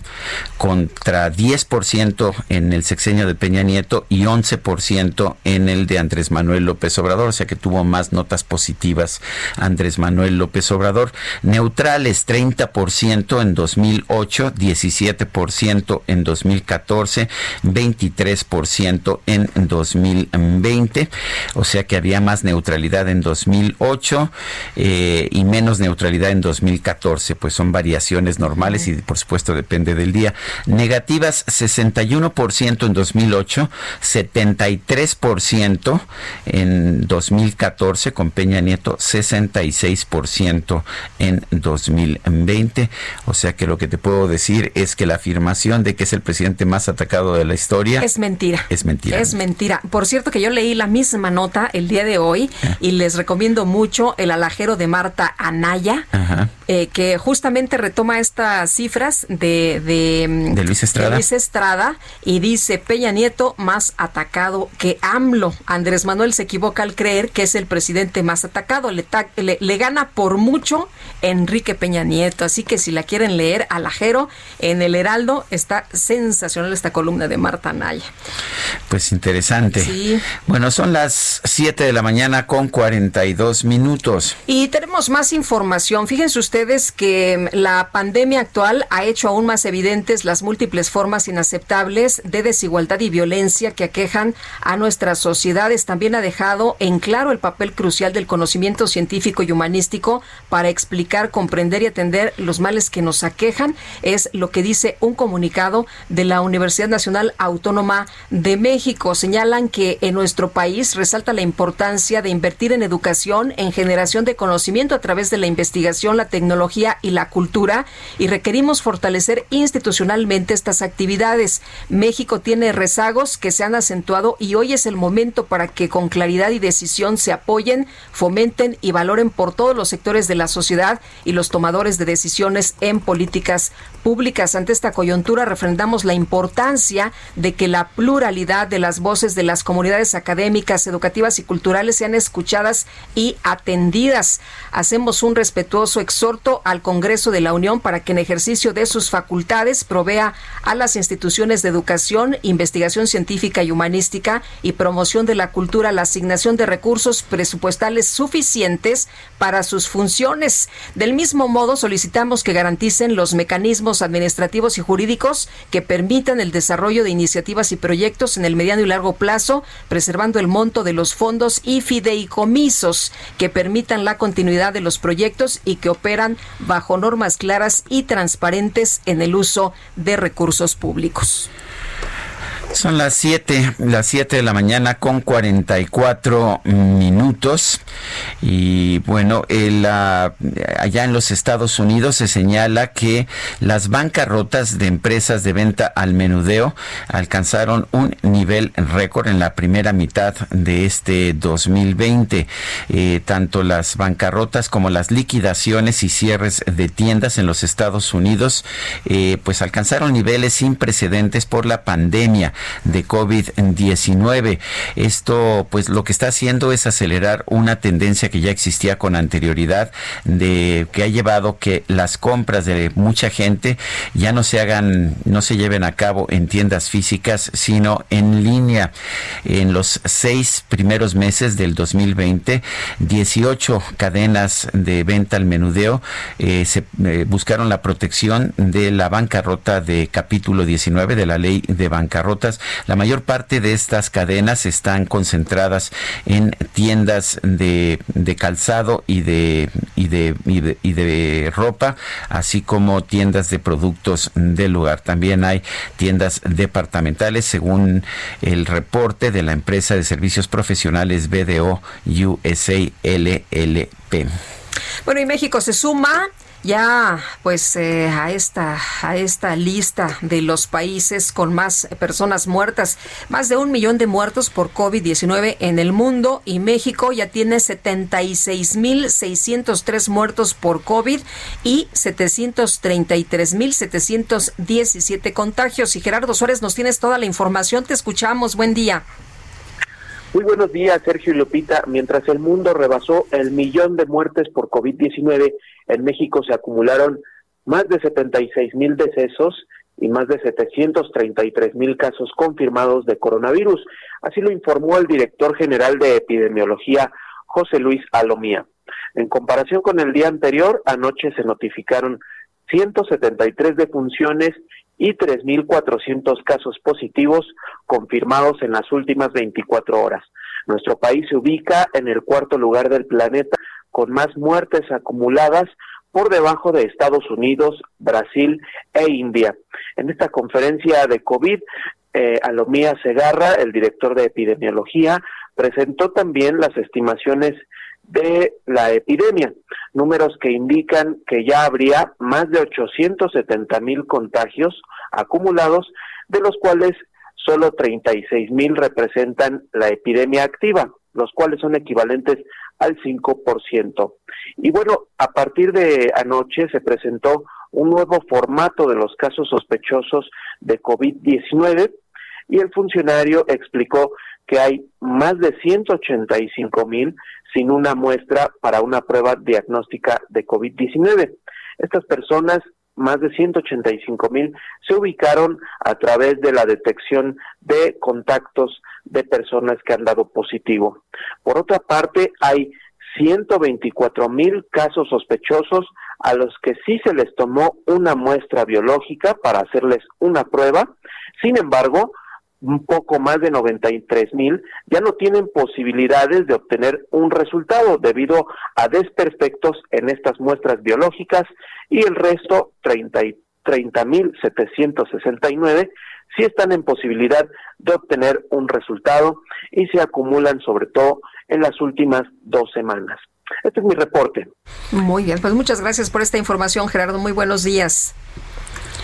contra 10% en el sexenio de Peña Nieto y 11% en el de Andrés Manuel López Obrador, o sea que tuvo más notas positivas Andrés Manuel López Obrador. Neutrales 30% en 2008, 17% en 2014, 23% en 2020, o sea que había más neutralidad en 2008 eh, y menos neutralidad en 2014, pues son variaciones normales y por supuesto depende del día. Negativas 61% en 2008, 73% en 2014 con Peña Nieto, 66% en 2020. O sea que lo que te puedo decir es que la afirmación de que es el presidente más atacado de la historia Es mentira. Es mentira. Es mentira. Por cierto que yo leí la misma nota el día de hoy y les recomiendo mucho el alajero de Marta Anaya, eh, que justamente retoma estas cifras de, de, mm, De Luis Estrada. Luis Estrada y dice Peña Nieto más atacado que AMLO. Andrés Manuel se equivoca al creer que es el presidente más atacado. Le, ta- le- le gana por mucho Enrique Peña Nieto. Así que si la quieren leer, alajero, en el Heraldo está sensacional esta columna de Marta Anaya. Pues interesante. Sí. Bueno, son las 7 de la mañana con 42 minutos. Y tenemos más información. Fíjense ustedes que mm, la pandemia actual ha hecho aún más evidentes las múltiples formas inaceptables de desigualdad y violencia que aquejan a nuestras sociedades. También ha dejado en claro el papel crucial del conocimiento científico y humanístico para explicar, comprender y atender los males que nos aquejan. Es lo que dice un comunicado de la Universidad Nacional Autónoma de México. Señalan que en nuestro país resalta la importancia de invertir en educación, en generación de conocimiento a través de la investigación, la tecnología y la cultura y requerimos fortalecer institucionalmente estas actividades. México tiene rezagos que se han acentuado y hoy es el momento para que con claridad y decisión se apoyen, fomenten y valoren por todos los sectores de la sociedad y los tomadores de decisiones en políticas públicas. Ante esta coyuntura refrendamos la importancia de que la pluralidad de las voces de las comunidades académicas, educativas y culturales sean escuchadas y atendidas. Hacemos un respetuoso exhorto al Congreso de la Unión para que en ejercicio de sus facultades provea a las instituciones de educación, investigación científica y humanística y promoción de la cultura la asignación de recursos presupuestales suficientes para sus funciones. Del mismo modo, solicitamos que garanticen los mecanismos administrativos y jurídicos que permitan el desarrollo de iniciativas y proyectos en el mediano y largo plazo, preservando el monto de los fondos y fideicomisos que permitan la continuidad de los proyectos y que operan bajo normas claras y transparentes en el uso de recursos públicos. Son las 7, las 7 de la mañana con 44 minutos. Y bueno, el, allá en los Estados Unidos se señala que las bancarrotas de empresas de venta al menudeo alcanzaron un nivel récord en la primera mitad de este 2020. Eh, tanto las bancarrotas como las liquidaciones y cierres de tiendas en los Estados Unidos eh, pues alcanzaron niveles sin precedentes por la pandemia de COVID-19. Esto, pues lo que está haciendo es acelerar una tendencia que ya existía con anterioridad, de que ha llevado que las compras de mucha gente ya no se hagan, no se lleven a cabo en tiendas físicas, sino en línea. En los seis primeros meses del 2020, 18 cadenas de venta al menudeo eh, se eh, buscaron la protección de la bancarrota de capítulo 19 de la ley de la mayor parte de estas cadenas están concentradas en tiendas de, calzado y de, y de, y de, ropa, así como tiendas de productos del lugar. También hay tiendas departamentales, según el reporte de la empresa de servicios profesionales BDO USA LLP. Bueno, y México se suma ya pues eh, a esta a esta lista de los países con más personas muertas más de un millón de muertos por COVID-19 en el mundo y México ya tiene 76.603 muertos por COVID y 733.717 contagios. Y Gerardo Suárez nos tienes toda la información. Te escuchamos. Buen día. Muy buenos días, Sergio y Lupita. Mientras el mundo rebasó el millón de muertes por COVID-19, en México se acumularon más de 76 mil decesos y más de 733 mil casos confirmados de coronavirus. Así lo informó el director general de epidemiología, José Luis Alomía. En comparación con el día anterior, anoche se notificaron 173 defunciones y 3.400 casos positivos confirmados en las últimas 24 horas. Nuestro país se ubica en el cuarto lugar del planeta con más muertes acumuladas por debajo de Estados Unidos, Brasil e India. En esta conferencia de COVID, eh, Alomía Segarra, el director de epidemiología, presentó también las estimaciones de la epidemia, números que indican que ya habría más de 870 mil contagios acumulados, de los cuales solo 36 mil representan la epidemia activa, los cuales son equivalentes al 5%. Y bueno, a partir de anoche se presentó un nuevo formato de los casos sospechosos de COVID-19 y el funcionario explicó que hay más de 185 mil sin una muestra para una prueba diagnóstica de COVID-19. Estas personas, más de 185 mil, se ubicaron a través de la detección de contactos de personas que han dado positivo. Por otra parte, hay 124 mil casos sospechosos a los que sí se les tomó una muestra biológica para hacerles una prueba. Sin embargo, un poco más de 93 mil ya no tienen posibilidades de obtener un resultado debido a desperfectos en estas muestras biológicas y el resto 33 30.769 si están en posibilidad de obtener un resultado y se acumulan sobre todo en las últimas dos semanas. Este es mi reporte. Muy bien, pues muchas gracias por esta información, Gerardo. Muy buenos días.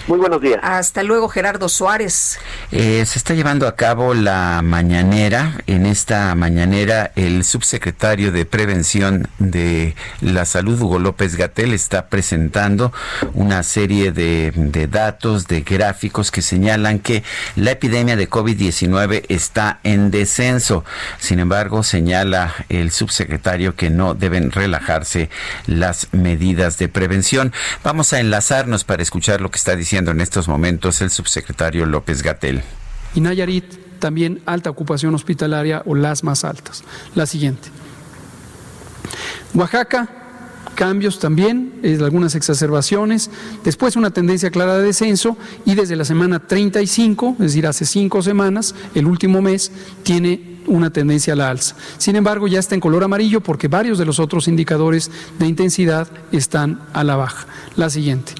Muy buenos días. Hasta luego, Gerardo Suárez. Eh, se está llevando a cabo la mañanera. En esta mañanera, el subsecretario de Prevención de la Salud, Hugo López Gatel, está presentando una serie de, de datos, de gráficos que señalan que la epidemia de COVID-19 está en descenso. Sin embargo, señala el subsecretario que no deben relajarse las medidas de prevención. Vamos a enlazarnos para escuchar lo que está diciendo en estos momentos el subsecretario López Gatel. Y Nayarit también alta ocupación hospitalaria o las más altas. La siguiente. Oaxaca, cambios también, algunas exacerbaciones, después una tendencia clara de descenso y desde la semana 35, es decir, hace cinco semanas, el último mes, tiene una tendencia a la alza. Sin embargo, ya está en color amarillo porque varios de los otros indicadores de intensidad están a la baja. La siguiente.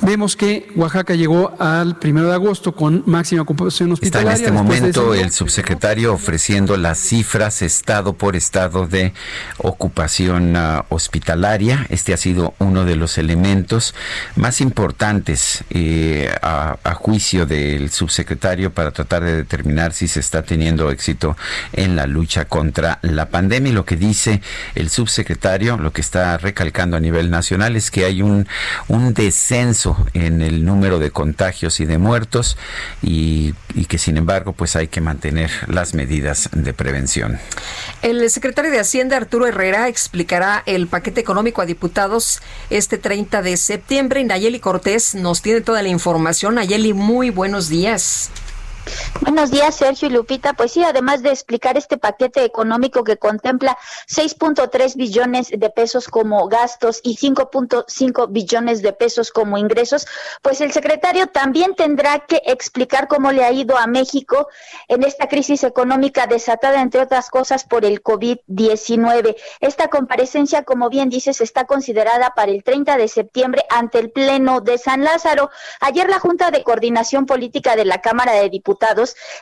Vemos que Oaxaca llegó al primero de agosto con máxima ocupación hospitalaria. Está en este momento el subsecretario ofreciendo las cifras estado por estado de ocupación uh, hospitalaria. Este ha sido uno de los elementos más importantes eh, a, a, juicio del subsecretario para tratar de determinar si se está teniendo éxito en la lucha contra la pandemia. Y lo que dice el subsecretario, lo que está recalcando a nivel nacional es que hay un, un descenso en el número de contagios y de muertos y, y, que sin embargo pues hay que mantener las medidas de prevención. El secretario de Hacienda Arturo Herrera explicará el paquete económico a diputados este 30 de septiembre Nayeli Cortés nos tiene toda la información. Nayeli, muy buenos días. Buenos días, Sergio y Lupita. Pues sí, además de explicar este paquete económico que contempla 6.3 billones de pesos como gastos y 5.5 billones de pesos como ingresos, pues el secretario también tendrá que explicar cómo le ha ido a México en esta crisis económica desatada, entre otras cosas, por el COVID-19. Esta comparecencia, como bien dices, está considerada para el 30 de septiembre ante el Pleno de San Lázaro. Ayer la Junta de Coordinación Política de la Cámara de Diputados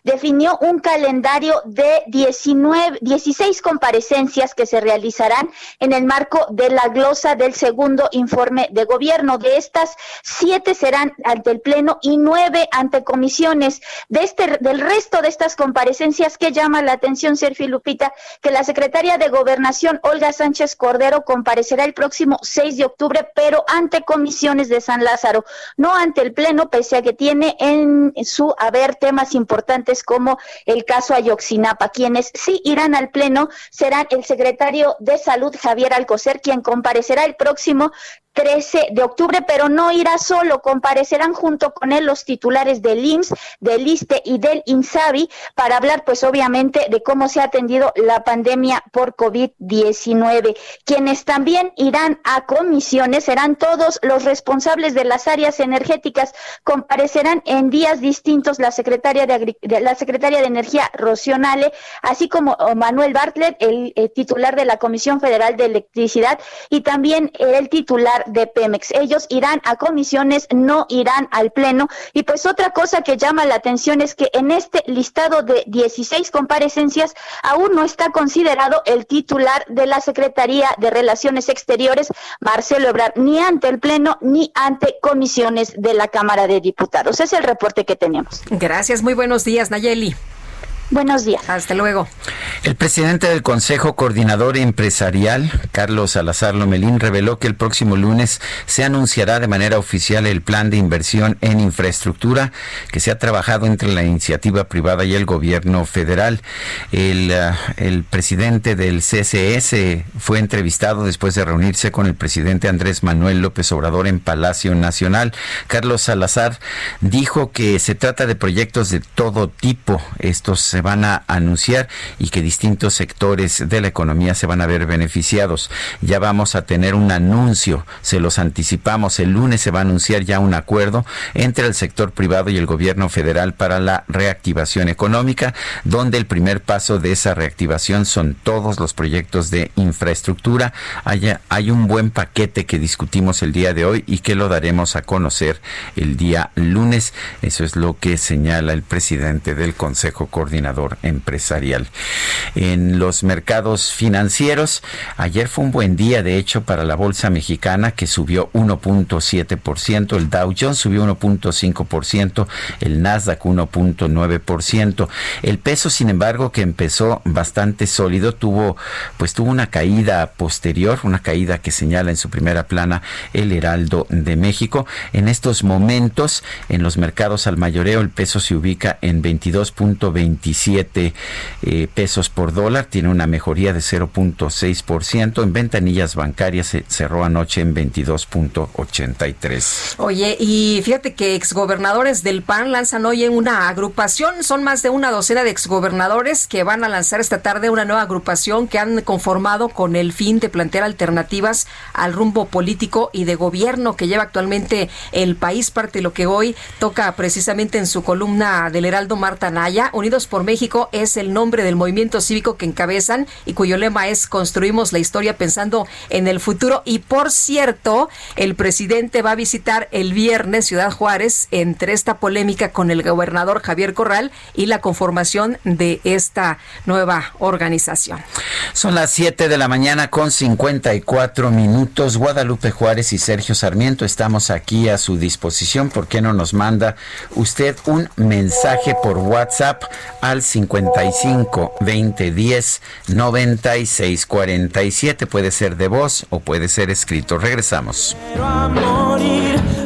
definió un calendario de 19, 16 comparecencias que se realizarán en el marco de la glosa del segundo informe de gobierno. De estas, siete serán ante el Pleno y nueve ante comisiones. De este, del resto de estas comparecencias, que llama la atención, Sergio Lupita, que la secretaria de Gobernación, Olga Sánchez Cordero, comparecerá el próximo 6 de octubre, pero ante comisiones de San Lázaro, no ante el Pleno, pese a que tiene en su haber temas importantes como el caso Ayoxinapa. Quienes sí irán al Pleno serán el secretario de Salud, Javier Alcocer, quien comparecerá el próximo 13 de octubre, pero no irá solo, comparecerán junto con él los titulares del IMSS, del ISTE y del INSABI para hablar pues obviamente de cómo se ha atendido la pandemia por COVID-19. Quienes también irán a comisiones serán todos los responsables de las áreas energéticas, comparecerán en días distintos la secretaria de, la secretaria de Energía Rocionale, así como Manuel Bartlett, el, el titular de la Comisión Federal de Electricidad y también el titular de Pemex. Ellos irán a comisiones, no irán al Pleno. Y pues otra cosa que llama la atención es que en este listado de 16 comparecencias aún no está considerado el titular de la Secretaría de Relaciones Exteriores, Marcelo Ebrard, ni ante el Pleno ni ante comisiones de la Cámara de Diputados. Es el reporte que tenemos. Gracias, muy buenos días, Nayeli. Buenos días. Hasta luego. El presidente del Consejo Coordinador Empresarial, Carlos Salazar Lomelín, reveló que el próximo lunes se anunciará de manera oficial el plan de inversión en infraestructura que se ha trabajado entre la iniciativa privada y el gobierno federal. El, uh, el presidente del CCS fue entrevistado después de reunirse con el presidente Andrés Manuel López Obrador en Palacio Nacional. Carlos Salazar dijo que se trata de proyectos de todo tipo. Estos se van a anunciar y que distintos sectores de la economía se van a ver beneficiados. Ya vamos a tener un anuncio, se los anticipamos, el lunes se va a anunciar ya un acuerdo entre el sector privado y el gobierno federal para la reactivación económica, donde el primer paso de esa reactivación son todos los proyectos de infraestructura. Hay, hay un buen paquete que discutimos el día de hoy y que lo daremos a conocer el día lunes. Eso es lo que señala el presidente del Consejo Coordinador empresarial. En los mercados financieros, ayer fue un buen día, de hecho, para la bolsa mexicana que subió 1.7%, el Dow Jones subió 1.5%, el Nasdaq 1.9%. El peso, sin embargo, que empezó bastante sólido, tuvo pues tuvo una caída posterior, una caída que señala en su primera plana el Heraldo de México. En estos momentos, en los mercados al mayoreo, el peso se ubica en 22.27 eh, pesos por dólar, tiene una mejoría de 0.6%. En ventanillas bancarias se cerró anoche en 22.83. Oye, y fíjate que exgobernadores del PAN lanzan hoy en una agrupación, son más de una docena de exgobernadores que van a lanzar esta tarde una nueva agrupación que han conformado con el fin de plantear alternativas al rumbo político y de gobierno que lleva actualmente el país, parte de lo que hoy toca precisamente en su columna del Heraldo Marta Naya. Unidos por México es el nombre del movimiento cívico que encabezan y cuyo lema es construimos la historia pensando en el futuro. Y por cierto, el presidente va a visitar el viernes Ciudad Juárez entre esta polémica con el gobernador Javier Corral y la conformación de esta nueva organización. Son las 7 de la mañana con 54 minutos. Guadalupe Juárez y Sergio Sarmiento estamos aquí a su disposición. ¿Por qué no nos manda usted un mensaje por WhatsApp al 55 20 10 96 47? Puede ser de voz o puede ser escrito. Regresamos. por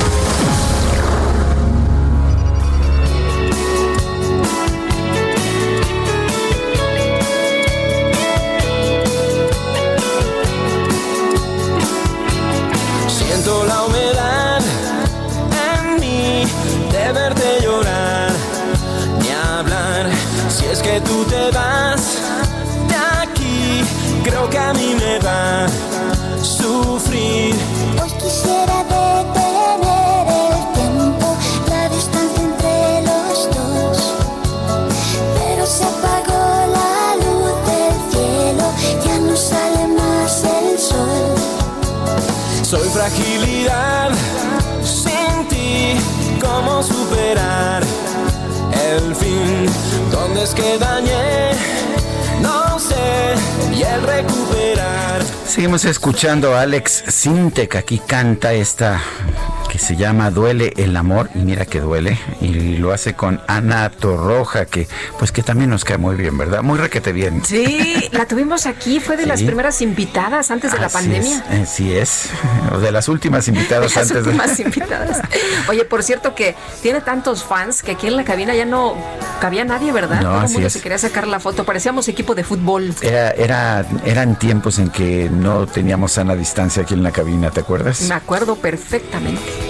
Me va a sufrir. Hoy quisiera detener el tiempo, la distancia entre los dos. Pero se apagó la luz del cielo, ya no sale más el sol. Soy fragilidad sin ti, ¿cómo superar? el fin. ¿Dónde es que dañé? Seguimos escuchando a Alex Sintek, aquí canta esta que se llama Duele el amor y mira que duele y lo hace con Ana Torroja que pues que también nos cae muy bien, ¿verdad? Muy requete bien. Sí, la tuvimos aquí, fue de las primeras invitadas antes de la pandemia. Es, sí es, o de las últimas invitadas de las antes últimas <laughs> invitadas. Oye, por cierto que tiene tantos fans que aquí en la cabina ya no cabía nadie, ¿verdad? No, Todo así mundo es. se quería sacar la foto, parecíamos equipo de fútbol. Era, era, eran tiempos en que no teníamos sana distancia aquí en la cabina, ¿te acuerdas? Me acuerdo perfectamente.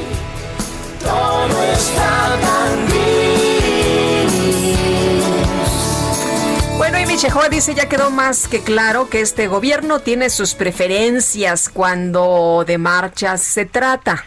Bueno, y Michejoa dice, ya quedó más que claro que este gobierno tiene sus preferencias cuando de marchas se trata.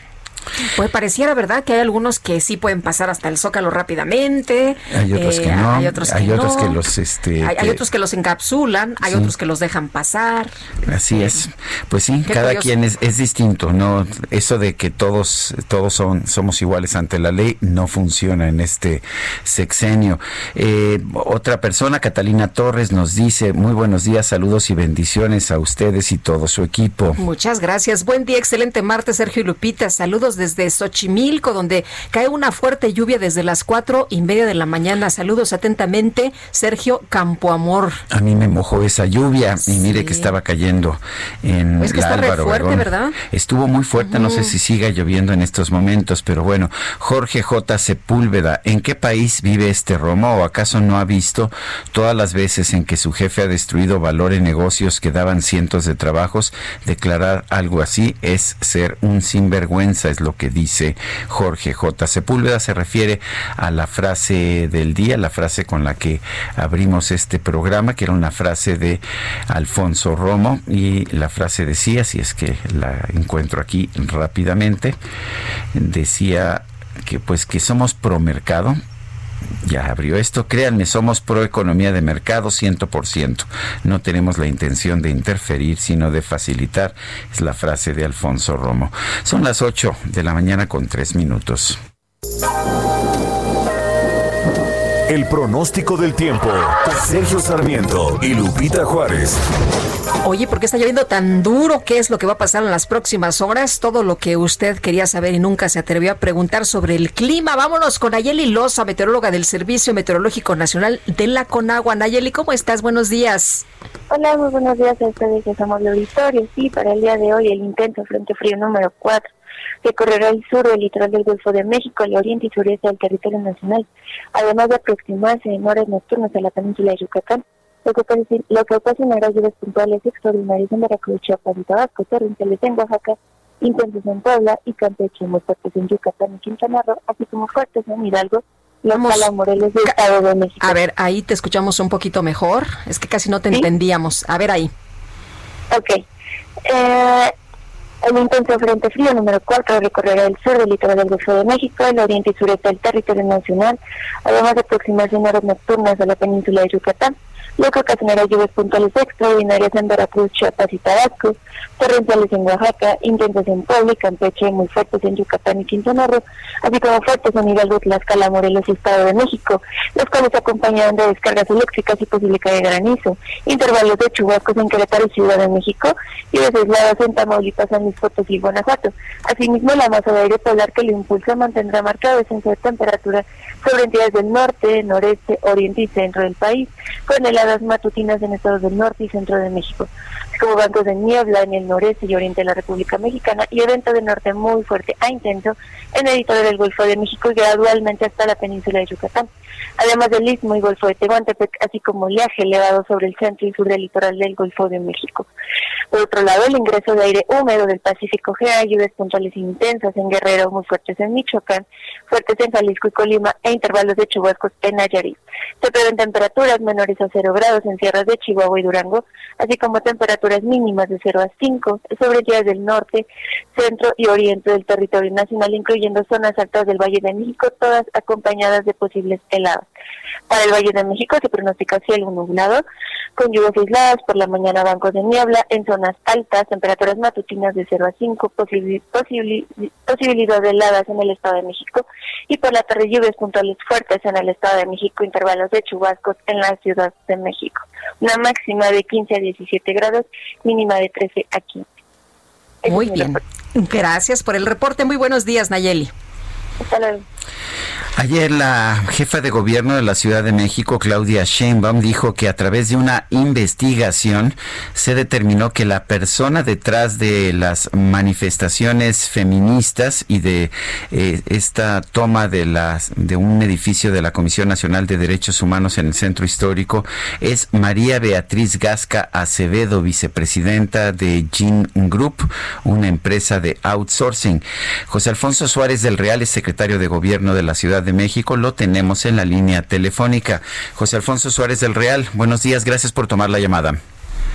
Pues pareciera, ¿verdad? Que hay algunos que sí pueden pasar hasta el zócalo rápidamente. Hay otros eh, que no. Hay otros que, hay otros no. que los este Hay, otros que los encapsulan, hay Sí. otros que los dejan pasar. Así es. Pues sí, cada curioso. quien es, es distinto, ¿no? Eso de que todos, todos son, somos iguales ante la ley no funciona en este sexenio. Eh, otra persona, Catalina Torres, nos dice, muy buenos días, saludos y bendiciones a ustedes y todo su equipo. Muchas gracias. Buen día, excelente martes, Sergio y Lupita. Saludos desde desde Xochimilco, donde cae una fuerte lluvia desde las cuatro y media de la mañana. Saludos atentamente, Sergio Campoamor. A mí me mojó esa lluvia y mire que estaba cayendo en Es que la está re Álvaro fuerte, Obregón. ¿verdad? Estuvo muy fuerte, no sé si siga lloviendo en estos momentos, pero bueno, Jorge J. Sepúlveda, ¿en qué país vive este Romo o acaso no ha visto todas las veces en que su jefe ha destruido valor en negocios que daban cientos de trabajos? Declarar algo así es ser un sinvergüenza, es lo que dice Jorge J. Sepúlveda. Se refiere a la frase del día, la frase con la que abrimos este programa, que era una frase de Alfonso Romo, y la frase decía, si es que la encuentro aquí rápidamente, decía que pues que somos pro mercado, ya abrió esto. Créanme, somos pro economía de mercado 100%. No tenemos la intención de interferir, sino de facilitar. Es la frase de Alfonso Romo. Son las 8 de la mañana con 3 minutos. El pronóstico del tiempo. Sergio Sarmiento y Lupita Juárez. Oye, ¿por qué está lloviendo tan duro? ¿Qué es lo que va a pasar en las próximas horas? Todo lo que usted quería saber y nunca se atrevió a preguntar sobre el clima. Vámonos con Nayeli Loza, meteoróloga del Servicio Meteorológico Nacional de la Conagua. Nayeli, ¿cómo estás? Buenos días. Hola, muy buenos días a ustedes que somos de auditorio. Sí, para el día de hoy el intenso frente frío número 4 que correrá el sur del litoral del Golfo de México, el oriente y sureste del territorio nacional, además de aproximarse en horas nocturnas a la península de Yucatán, lo que, ocasi- lo que ocasionará lluvias puntuales extraordinarias en Veracruz, Chiapas y Tabasco, torrenciales en Oaxaca, intensos en Puebla y Campeche, muy fuertes en Yucatán y Quintana Roo, así como fuertes en Hidalgo, los Morelos y Estado de México. A ver, ahí te escuchamos un poquito mejor. Es que casi no te entendíamos. A ver ahí. Ok. Eh, el intenso frente frío número 4 recorrerá el sur del litoral del Golfo de México, el oriente y sureste del territorio nacional, además de aproximarse nocturnas a la península de Yucatán, lo que ocasionará lluvias puntuales extraordinarias en Veracruz, Chiapas y Tabasco, torrenciales en Oaxaca, intensas en Puebla y Campeche, muy fuertes en Yucatán y Quintana Roo, así como fuertes en Hidalgo, Tlaxcala, Morelos y Estado de México, los cuales se acompañarán de descargas eléctricas y posible caída de granizo, intervalos de chubascos en Querétaro y Ciudad de México, y aisladas en Tamaulipas, San Luis Potosí y Guanajuato. Asimismo, la masa de aire polar que lo impulsa mantendrá marcado descenso de temperatura sobre entidades del norte, noreste, oriente y centro del país, con heladas matutinas en estados del norte y centro de México, como bancos de niebla en el noreste y oriente de la República Mexicana y evento de norte muy fuerte a intenso en el litoral del Golfo de México y gradualmente hasta la península de Yucatán, además del Istmo y Golfo de Tehuantepec, así como oleaje elevado sobre el centro y sur del litoral del Golfo de México. Por otro lado, el ingreso de aire húmedo del Pacífico genera lluvias puntuales intensas en Guerrero, muy fuertes en Michoacán, fuertes en Jalisco y Colima e intervalos de chubascos en Nayarit. Se prevén temperaturas menores a 0 grados en sierras de Chihuahua y Durango, así como temperaturas mínimas de 0 a 5 sobre días del norte, centro y oriente del territorio nacional, incluyendo zonas altas del Valle de México, todas acompañadas de posibles heladas. Para el Valle de México se pronostica cielo nublado, con lluvias aisladas por la mañana bancos de niebla en zonas altas, temperaturas matutinas de 0 a 5, posibili- posibili- posibilidad de heladas en el Estado de México y por la tarde lluvias puntuales fuertes en el Estado de México, intervalos de chubascos en la Ciudad de México. Una máxima de 15 a 17 grados, mínima de 13 a 15. Muy bien. Gracias por el reporte. Muy buenos días, Nayeli. Hasta luego. Ayer la jefa de gobierno de la Ciudad de México, Claudia Sheinbaum, dijo que a través de una investigación se determinó que la persona detrás de las manifestaciones feministas y de eh, esta toma de las de un edificio de la Comisión Nacional de Derechos Humanos en el Centro Histórico es María Beatriz Gasca Acevedo, vicepresidenta de Gin Group, una empresa de outsourcing. José Alfonso Suárez del Real es secretario de Gobierno de la Ciudad de México, lo tenemos en la línea telefónica. José Alfonso Suárez del Real, buenos días, gracias por tomar la llamada.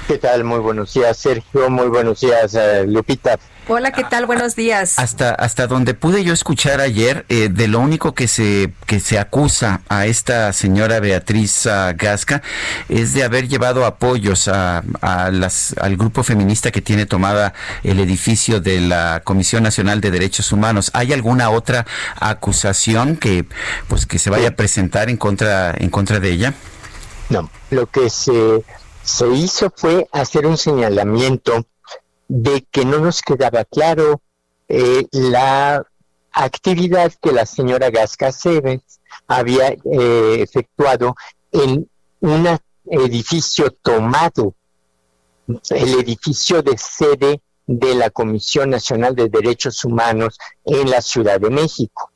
¿Qué tal? Muy buenos días, Sergio. Muy buenos días, eh, Lupita. Hola, ¿qué tal? Buenos días. Hasta, hasta donde pude yo escuchar ayer, eh, de lo único que se, que se acusa a esta señora Beatriz ah, Gasca es de haber llevado apoyos a, a las, al grupo feminista que tiene tomada el edificio de la Comisión Nacional de Derechos Humanos. ¿Hay alguna otra acusación que, pues, que se vaya a presentar en contra, en contra de ella? No, lo que se, se hizo fue hacer un señalamiento de que no nos quedaba claro eh, la actividad que la señora Gasca Cebes había eh, efectuado en un edificio tomado, el edificio de sede de la Comisión Nacional de Derechos Humanos en la Ciudad de México.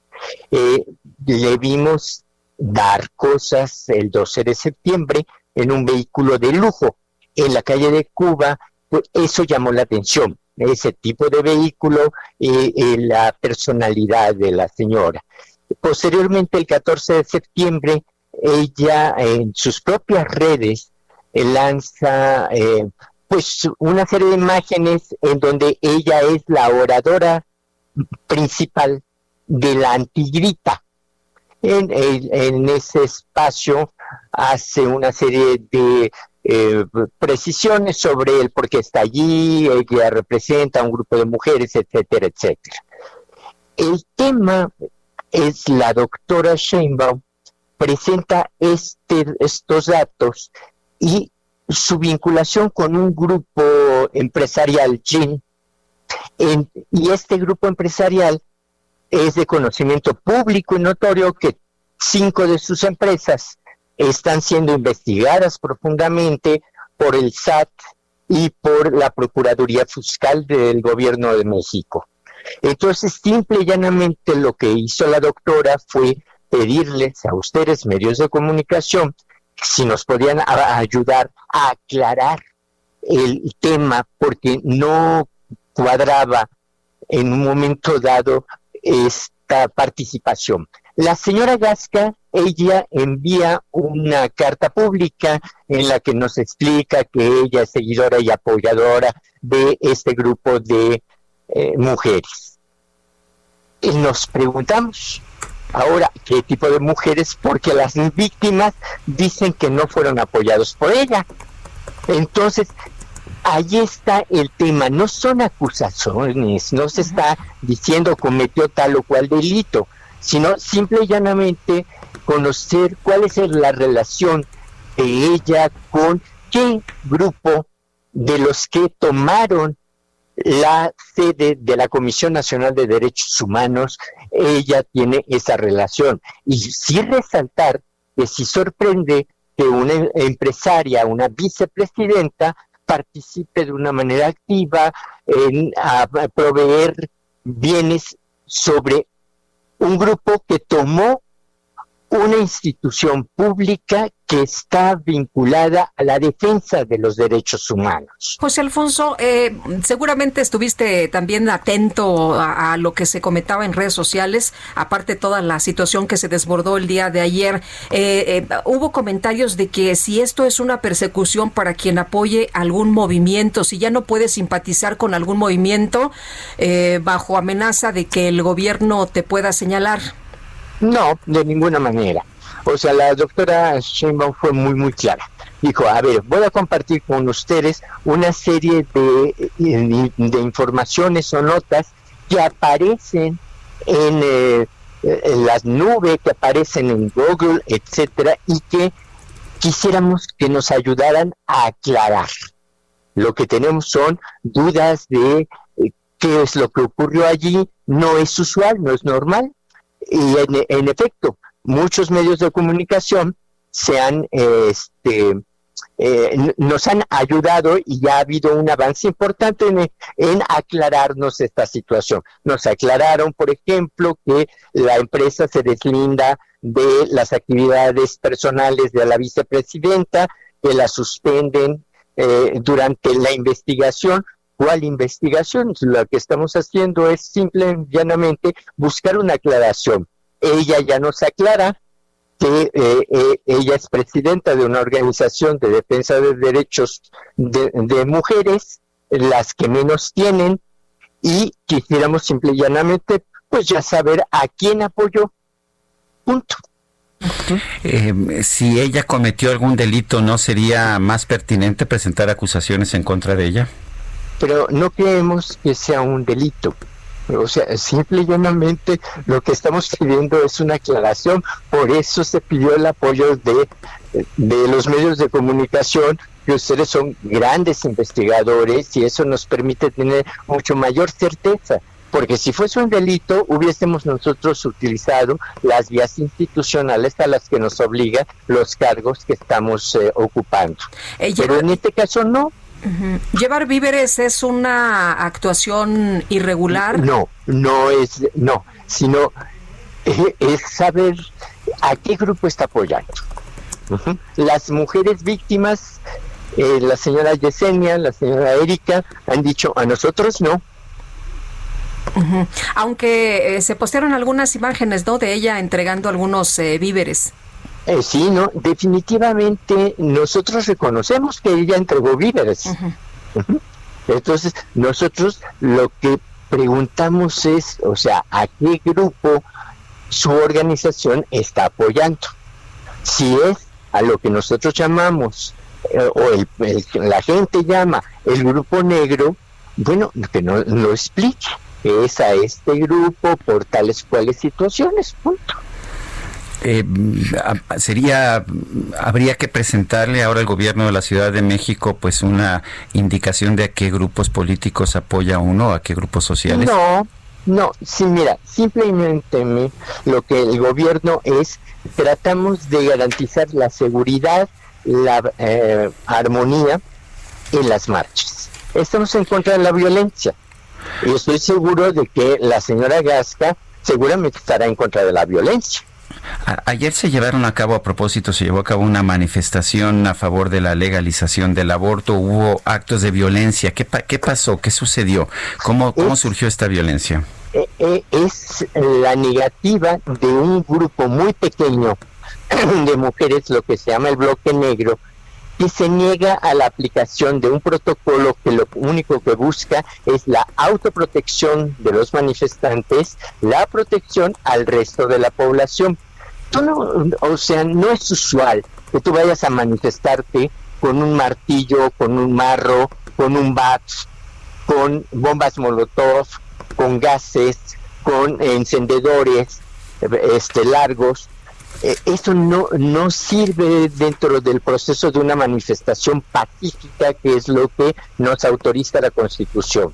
Eh, le vimos dar cosas el 12 de septiembre en un vehículo de lujo en la calle de Cuba, pues eso llamó la atención, ese tipo de vehículo y, y la personalidad de la señora. Posteriormente, el 14 de septiembre, ella en sus propias redes eh, lanza eh, pues una serie de imágenes en donde ella es la oradora principal de la antigrita. En- en ese espacio hace una serie de eh, precisiones sobre el por qué está allí, ella representa a un grupo de mujeres, etcétera, etcétera. El tema es la doctora Sheinbaum presenta este, estos datos y su vinculación con un grupo empresarial, GIN, y este grupo empresarial es de conocimiento público y notorio que cinco de sus empresas están siendo investigadas profundamente por el SAT y por la Procuraduría Fiscal del Gobierno de México. Entonces, simple y llanamente lo que hizo la doctora fue pedirles a ustedes, medios de comunicación, si nos podían ayudar a aclarar el tema, porque no cuadraba en un momento dado esta participación. La señora Gasca, ella envía una carta pública en la que nos explica que ella es seguidora y apoyadora de este grupo de eh, mujeres. Y nos preguntamos, ahora, ¿qué tipo de mujeres? Porque las víctimas dicen que no fueron apoyados por ella. Entonces, ahí está el tema, no son acusaciones, no se está diciendo cometió tal o cual delito, sino simple y llanamente conocer cuál es la relación de ella con qué grupo de los que tomaron la sede de la Comisión Nacional de Derechos Humanos, ella tiene esa relación. Y sí resaltar que sí sorprende que una empresaria, una vicepresidenta, participe de una manera activa en proveer bienes sobre un grupo que tomó una institución pública que está vinculada a la defensa de los derechos humanos. José Alfonso, eh, seguramente estuviste también atento a, lo que se comentaba en redes sociales, aparte toda la situación que se desbordó el día de ayer. Eh, eh, hubo comentarios de que si esto es una persecución para quien apoye algún movimiento, si ya no puede simpatizar con algún movimiento eh, bajo amenaza de que el gobierno te pueda señalar. No, de ninguna manera. O sea, la doctora Sheinbaum fue muy, muy clara. Dijo, a ver, voy a compartir con ustedes una serie de, de- de informaciones o notas que aparecen en, eh, las nubes, que aparecen en Google, etcétera, y que quisiéramos que nos ayudaran a aclarar. Lo que tenemos son dudas de eh, qué es lo que ocurrió allí, no es usual, no es normal, y en, efecto, muchos medios de comunicación se han, este, eh, nos han ayudado y ya ha habido un avance importante en, en aclararnos esta situación. Nos aclararon, por ejemplo, que la empresa se deslinda de las actividades personales de la vicepresidenta, que la suspenden eh, durante la investigación. ¿Cuál investigación? Lo que estamos haciendo es simple y llanamente buscar una aclaración. Ella ya nos aclara que eh, eh, ella es presidenta de una organización de defensa de derechos de, de mujeres, las que menos tienen, y quisiéramos simple y llanamente pues ya saber a quién apoyó. Punto. Eh, si ella cometió algún delito, ¿no sería más pertinente presentar acusaciones en contra de ella? Pero no creemos que sea un delito. O sea, simple y llanamente lo que estamos pidiendo es una aclaración, por eso se pidió el apoyo de, de los medios de comunicación, que ustedes son grandes investigadores y eso nos permite tener mucho mayor certeza porque si fuese un delito hubiésemos nosotros utilizado las vías institucionales a las que nos obliga los cargos que estamos eh, ocupando. Eh, Pero en este caso no. Llevar víveres es una actuación irregular. No, no es, no, sino eh, es saber a qué grupo está apoyando. Las mujeres víctimas, eh, la señora Yesenia, la señora Erika, han dicho a nosotros no. Aunque eh, se postearon algunas imágenes, ¿no? De ella entregando algunos eh, víveres. Eh, sí, no, definitivamente nosotros reconocemos que ella entregó víveres. Entonces, nosotros lo que preguntamos es, o sea, ¿a qué grupo su organización está apoyando? Si es a lo que nosotros llamamos, eh, o el, el- la gente llama el grupo negro, bueno, que no lo explique. Es a este grupo por tales cuales situaciones, punto. Eh, sería habría que presentarle ahora al gobierno de la Ciudad de México pues una indicación de a qué grupos políticos apoya uno, a qué grupos sociales. No, no, sí, mira, simplemente lo que el gobierno es, tratamos de garantizar la seguridad, la eh, armonía en las marchas. Estamos en contra de la violencia. Y estoy seguro de que la señora Gasca seguramente estará en contra de la violencia. Ayer se llevaron a cabo, a propósito, se llevó a cabo una manifestación a favor de la legalización del aborto. Hubo actos de violencia. ¿Qué, pa- qué pasó? ¿Qué sucedió? ¿Cómo, cómo surgió esta violencia? Eh, eh, es la negativa de un grupo muy pequeño <clears throat> de mujeres, lo que se llama el bloque negro, que se niega a la aplicación de un protocolo que lo único que busca es la autoprotección de los manifestantes, la protección al resto de la población. Tú no, o sea, no es usual que tú vayas a manifestarte con un martillo, con un marro, con un bat, con bombas molotov, con gases, con encendedores este, largos. Eh, eso no, no sirve dentro del proceso de una manifestación pacífica, que es lo que nos autoriza la Constitución.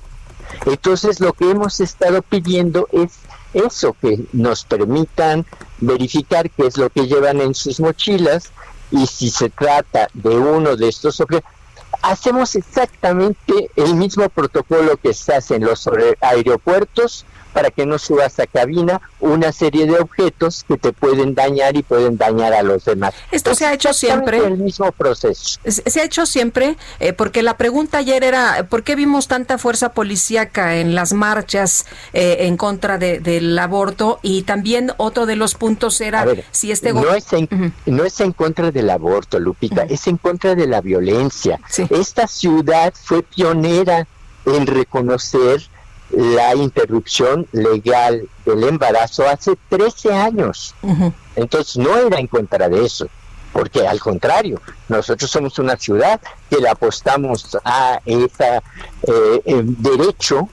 Entonces, lo que hemos estado pidiendo es eso, que nos permitan verificar qué es lo que llevan en sus mochilas y si se trata de uno de estos objetos, hacemos exactamente el mismo protocolo que se hace en los aer- aeropuertos para que no subas a cabina una serie de objetos que te pueden dañar y pueden dañar a los demás. Esto se ha hecho siempre. El mismo proceso. Se ha hecho siempre, eh, porque la pregunta ayer era, ¿por qué vimos tanta fuerza policíaca en las marchas eh, en contra de- del aborto? Y también otro de los puntos era ver, si este no, es en, no es en contra del aborto, Lupita, es en contra de la violencia. Esta ciudad fue pionera en reconocer la interrupción legal del embarazo hace 13 años. Entonces no era en contra de eso, porque al contrario, nosotros somos una ciudad que le apostamos a ese derecho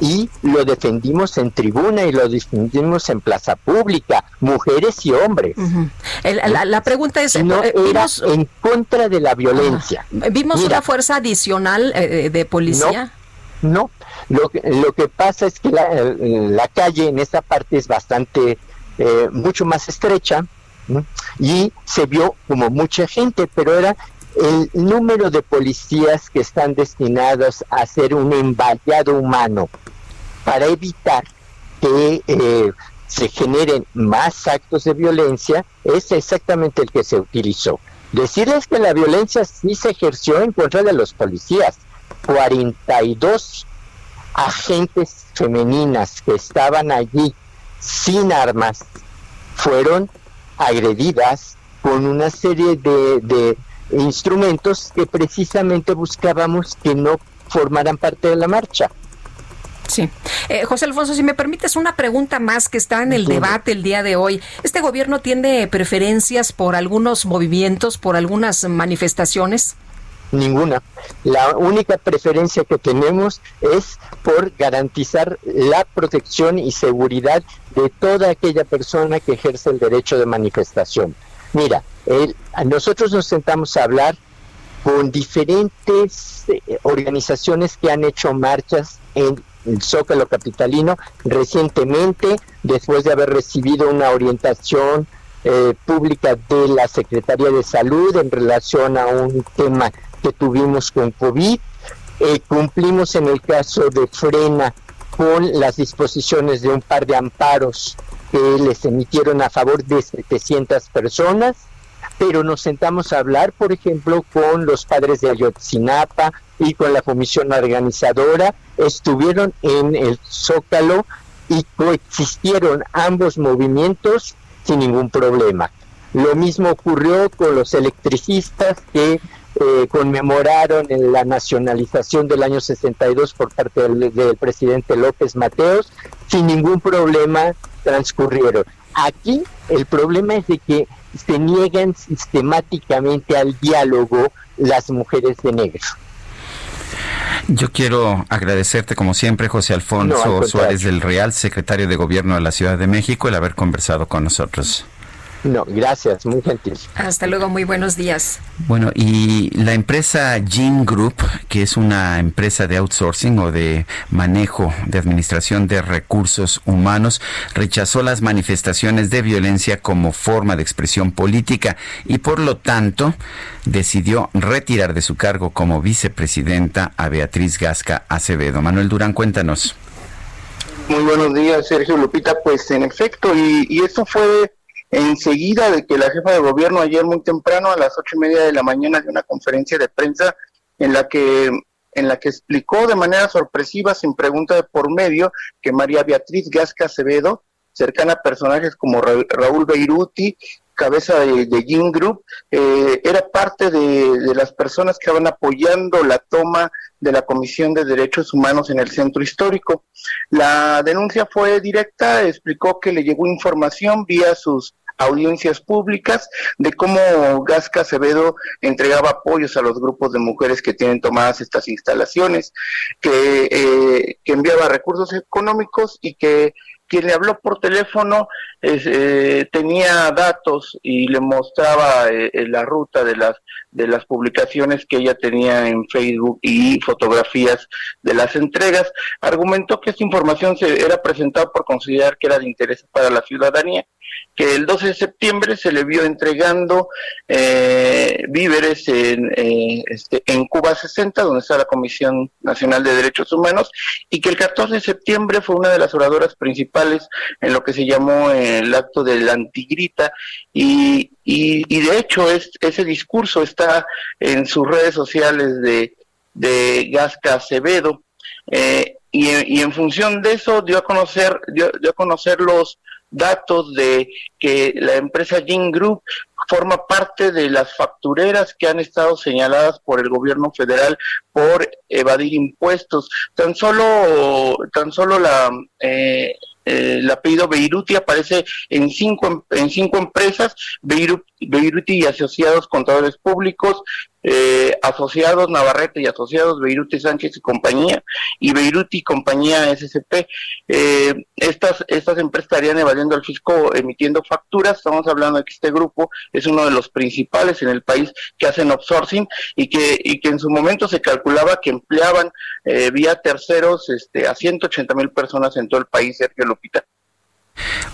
y lo defendimos en tribuna y lo defendimos en plaza pública, mujeres y hombres. La, la pregunta es, No eh, era en contra de la violencia. vimos Mira, una fuerza adicional eh, de policía. No, lo que, lo que pasa es que la, calle en esta parte es bastante, eh, mucho más estrecha ¿no? y se vio como mucha gente, pero era el número de policías que están destinados a hacer un emballado humano para evitar que eh, se generen más actos de violencia es exactamente el que se utilizó. Decirles que la violencia sí se ejerció en contra de los policías. 42 agentes femeninas que estaban allí sin armas fueron agredidas con una serie de, de instrumentos que precisamente buscábamos que no formaran parte de la marcha. Sí. Eh, José Alfonso, si me permites una pregunta más que está en el debate el día de hoy. ¿Este gobierno tiene preferencias por algunos movimientos, por algunas manifestaciones? Ninguna. La única preferencia que tenemos es por garantizar la protección y seguridad de toda aquella persona que ejerce el derecho de manifestación. Mira, el- nosotros nos sentamos a hablar con diferentes eh, organizaciones que han hecho marchas en el Zócalo Capitalino recientemente, después de haber recibido una orientación eh, pública de la Secretaría de Salud en relación a un tema que tuvimos con COVID. Eh, cumplimos en el caso de Frena con las disposiciones de un par de amparos que les emitieron a favor de 700 personas, pero nos sentamos a hablar, por ejemplo, con los padres de Ayotzinapa y con la comisión organizadora, estuvieron en el Zócalo y coexistieron ambos movimientos sin ningún problema. Lo mismo ocurrió con los electricistas que eh, conmemoraron en la nacionalización del año 62 por parte del, del presidente López Mateos, sin ningún problema transcurrieron. Aquí el problema es de que se niegan sistemáticamente al diálogo las mujeres de negro. Yo quiero agradecerte, como siempre, José Alfonso No. Suárez del Real, secretario de Gobierno de la Ciudad de México, el haber conversado con nosotros. No, gracias, muy gentil. Hasta luego, muy buenos días. Bueno, y la empresa Gene Group, que es una empresa de outsourcing o de manejo de administración de recursos humanos, rechazó las manifestaciones de violencia como forma de expresión política y por lo tanto decidió retirar de su cargo como vicepresidenta a Beatriz Gasca Acevedo. Manuel Durán, cuéntanos. Muy buenos días, Sergio Lupita. Pues en efecto, y, y esto fue enseguida de que la jefa de gobierno ayer muy temprano a las ocho y media de la mañana dio una conferencia de prensa en la que en la que explicó de manera sorpresiva, sin pregunta de por medio, que María Beatriz Gasca Acevedo, cercana a personajes como Ra- Raúl Beiruti, cabeza de, de Group, eh, era parte de, las personas que estaban apoyando la toma de la Comisión de Derechos Humanos en el Centro Histórico. La denuncia fue directa, explicó que le llegó información vía sus audiencias públicas de cómo Gasca Acevedo entregaba apoyos a los grupos de mujeres que tienen tomadas estas instalaciones, que, eh, que enviaba recursos económicos y que quien le habló por teléfono eh, tenía datos y le mostraba eh, eh, la ruta de las de las publicaciones que ella tenía en Facebook y fotografías de las entregas. Argumentó que esta información se era presentada por considerar que era de interés para la ciudadanía, que el 12 de septiembre se le vio entregando eh, víveres en, eh, este, en Cuba 60, donde está la Comisión Nacional de Derechos Humanos, y que el 14 de septiembre fue una de las oradoras principales en lo que se llamó el acto de la antigrita, y, y, y de hecho es, ese discurso está en sus redes sociales de, de Gasca Acevedo, eh, y, y en función de eso dio a conocer, dio, dio a conocer los datos de que la empresa Gin Group forma parte de las factureras que han estado señaladas por el gobierno federal por evadir impuestos. Tan solo, tan solo la eh, eh, el apellido Beiruti aparece en cinco en cinco empresas, Beiru- Beiruti y asociados contadores públicos, eh, asociados Navarrete y asociados Beiruti Sánchez y compañía y Beiruti y compañía SCP. Eh, estas estas empresas estarían evadiendo al fisco emitiendo facturas. Estamos hablando de que este grupo es uno de los principales en el país que hacen outsourcing y que y que en su momento se calculaba que empleaban eh, vía terceros este, a 180 mil personas en todo el país, Sergio Lupita.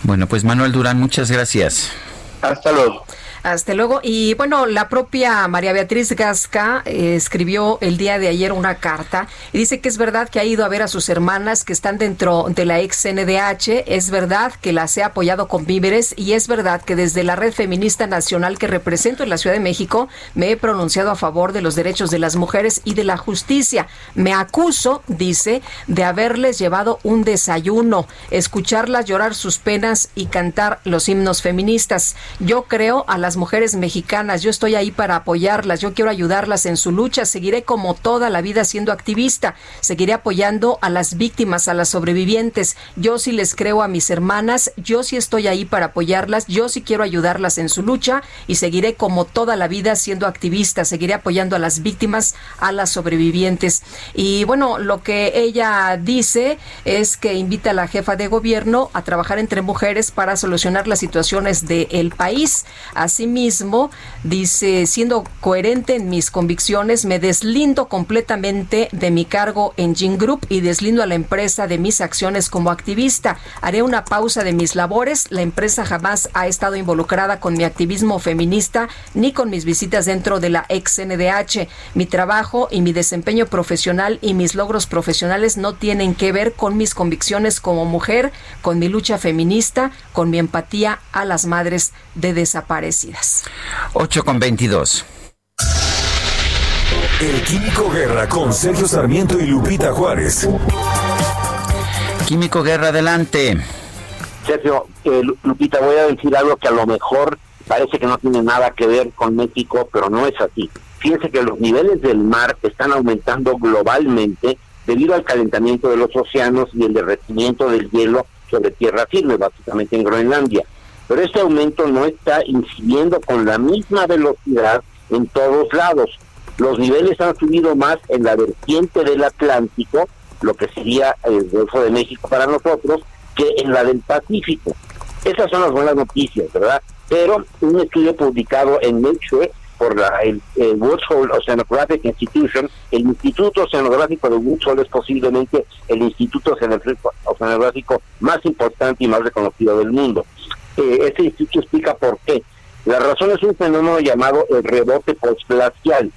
Bueno, pues Manuel Durán, muchas gracias. Hasta luego. Hasta luego. Y bueno, la propia María Beatriz Gasca eh, escribió el día de ayer una carta y dice que es verdad que ha ido a ver a sus hermanas que están dentro de la ex NDH, es verdad que las he apoyado con víveres y es verdad que desde la red feminista nacional que represento en la Ciudad de México me he pronunciado a favor de los derechos de las mujeres y de la justicia. Me acuso, dice, de haberles llevado un desayuno, escucharlas llorar sus penas y cantar los himnos feministas. Yo creo a las mujeres mexicanas, yo estoy ahí para apoyarlas, yo quiero ayudarlas en su lucha, seguiré como toda la vida siendo activista, seguiré apoyando a las víctimas, a las sobrevivientes. Yo sí les creo a mis hermanas, yo sí estoy ahí para apoyarlas, yo sí quiero ayudarlas en su lucha y seguiré como toda la vida siendo activista, seguiré apoyando a las víctimas, a las sobrevivientes. Y bueno, lo que ella dice es que invita a la jefa de gobierno a trabajar entre mujeres para solucionar las situaciones del país. Así Asimismo, dice, siendo coherente en mis convicciones, me deslindo completamente de mi cargo en Gin Group y deslindo a la empresa de mis acciones como activista. Haré una pausa de mis labores. La empresa jamás ha estado involucrada con mi activismo feminista ni con mis visitas dentro de la ex NDH. Mi trabajo y mi desempeño profesional y mis logros profesionales no tienen que ver con mis convicciones como mujer, con mi lucha feminista, con mi empatía a las madres de desaparecidas. 8 con 22. El Químico Guerra con Sergio Sarmiento y Lupita Juárez. Químico Guerra, adelante. Sergio, eh, Lupita, voy a decir algo que a lo mejor parece que no tiene nada que ver con México, pero no es así. Fíjense que los niveles del mar están aumentando globalmente debido al calentamiento de los océanos y el derretimiento del hielo sobre tierra firme, básicamente en Groenlandia. Pero este aumento no está incidiendo con la misma velocidad en todos lados. Los niveles han subido más en la vertiente del Atlántico, lo que sería el Golfo de México para nosotros, que en la del Pacífico. Esas son las buenas noticias, ¿verdad? Pero un estudio publicado en Nature por la, el, el Oceanographic Institution, el Instituto Oceanográfico de Woods es posiblemente el instituto oceanográfico, más importante y más reconocido del mundo. Eh, este instituto explica por qué. La razón es un fenómeno llamado el rebote postglacial.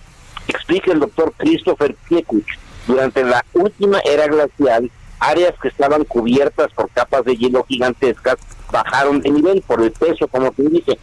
Explica el doctor Christopher Piekuch. Durante la última era glacial, áreas que estaban cubiertas por capas de hielo gigantescas bajaron de nivel por el peso, como te dice,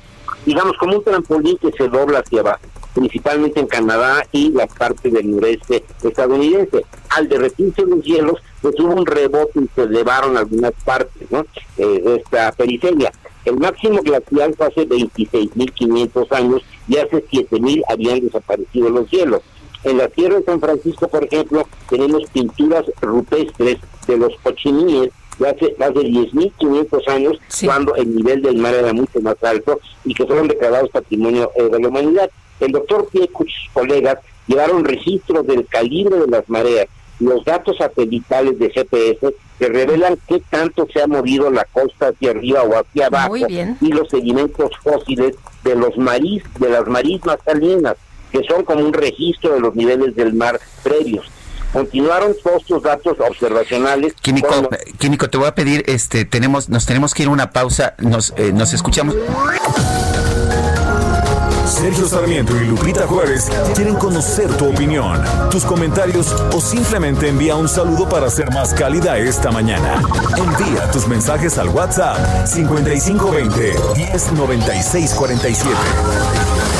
digamos como un trampolín que se dobla hacia abajo, principalmente en Canadá y la parte del noreste estadounidense. Al derretirse los hielos, pues hubo un rebote y se elevaron algunas partes. Eh, de esta periferia. El máximo glacial fue hace 26.500 años y hace 7.000 habían desaparecido los hielos. En la Sierra de San Francisco, por ejemplo, tenemos pinturas rupestres de los cochiníes de hace más de 10.500 años, cuando el nivel del mar era mucho más alto y que fueron declarados patrimonio eh, de la humanidad. El doctor Piecuch y sus colegas llevaron registros del calibre de las mareas, los datos satelitales de GPS que revelan qué tanto se ha movido la costa hacia arriba o hacia abajo y los sedimentos fósiles de los marís, de las marismas salinas, que son como un registro de los niveles del mar previos. Continuaron todos estos datos observacionales. Químico, Químico, te voy a pedir, este, tenemos, nos tenemos que ir a una pausa, nos, eh, nos escuchamos. Sergio Sarmiento y Lupita Juárez quieren conocer tu opinión, tus comentarios o simplemente envía un saludo para ser más cálida esta mañana. Envía tus mensajes al WhatsApp 5520 109647.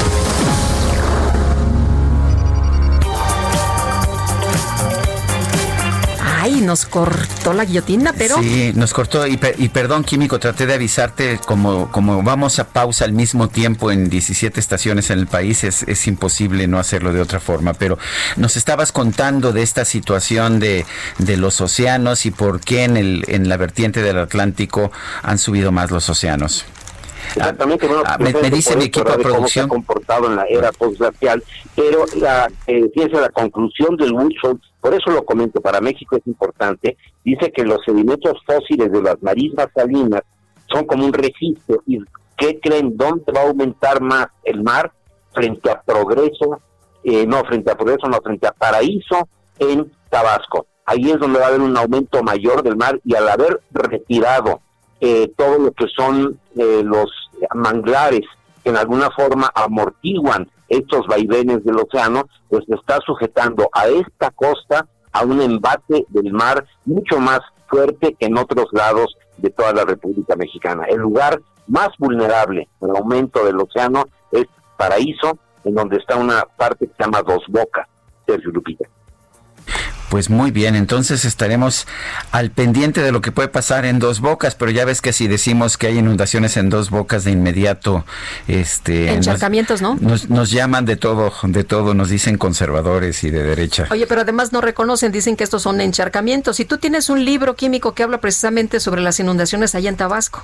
Ay, nos cortó la guillotina, pero... Sí, nos cortó. Y, per- y perdón, Químico, traté de avisarte, como, como vamos a pausa al mismo tiempo en 17 estaciones en el país, es, es imposible no hacerlo de otra forma, pero nos estabas contando de esta situación de, de los océanos y por qué en, el, en la vertiente del Atlántico han subido más los océanos. Exactamente, bueno, Ah, me- me cómo se ha comportado en la era postglacial, pero la, eh, fíjense, la conclusión del Wilson, por eso lo comento, para México es importante, dice que los sedimentos fósiles de las marismas salinas son como un registro, y ¿qué creen? ¿Dónde va a aumentar más el mar? Frente a Progreso, eh, no, frente a Progreso, no, frente a Paraíso, en Tabasco. Ahí es donde va a haber un aumento mayor del mar y al haber retirado eh, todo lo que son eh, los manglares que en alguna forma amortiguan estos vaivenes del océano, pues está sujetando a esta costa a un embate del mar mucho más fuerte que en otros lados de toda la República Mexicana. El lugar más vulnerable al aumento del océano es Paraíso, en donde está una parte que se llama Dos Bocas, Sergio Lupita. Pues muy bien, entonces estaremos al pendiente de lo que puede pasar en Dos Bocas, pero ya ves que si decimos que hay inundaciones en Dos Bocas de inmediato, este, nos, Encharcamientos, ¿no? nos, nos llaman de todo, de todo, nos dicen conservadores y de derecha. Oye, pero además no reconocen, dicen que estos son encharcamientos. Y tú tienes un libro químico que habla precisamente sobre las inundaciones allá en Tabasco.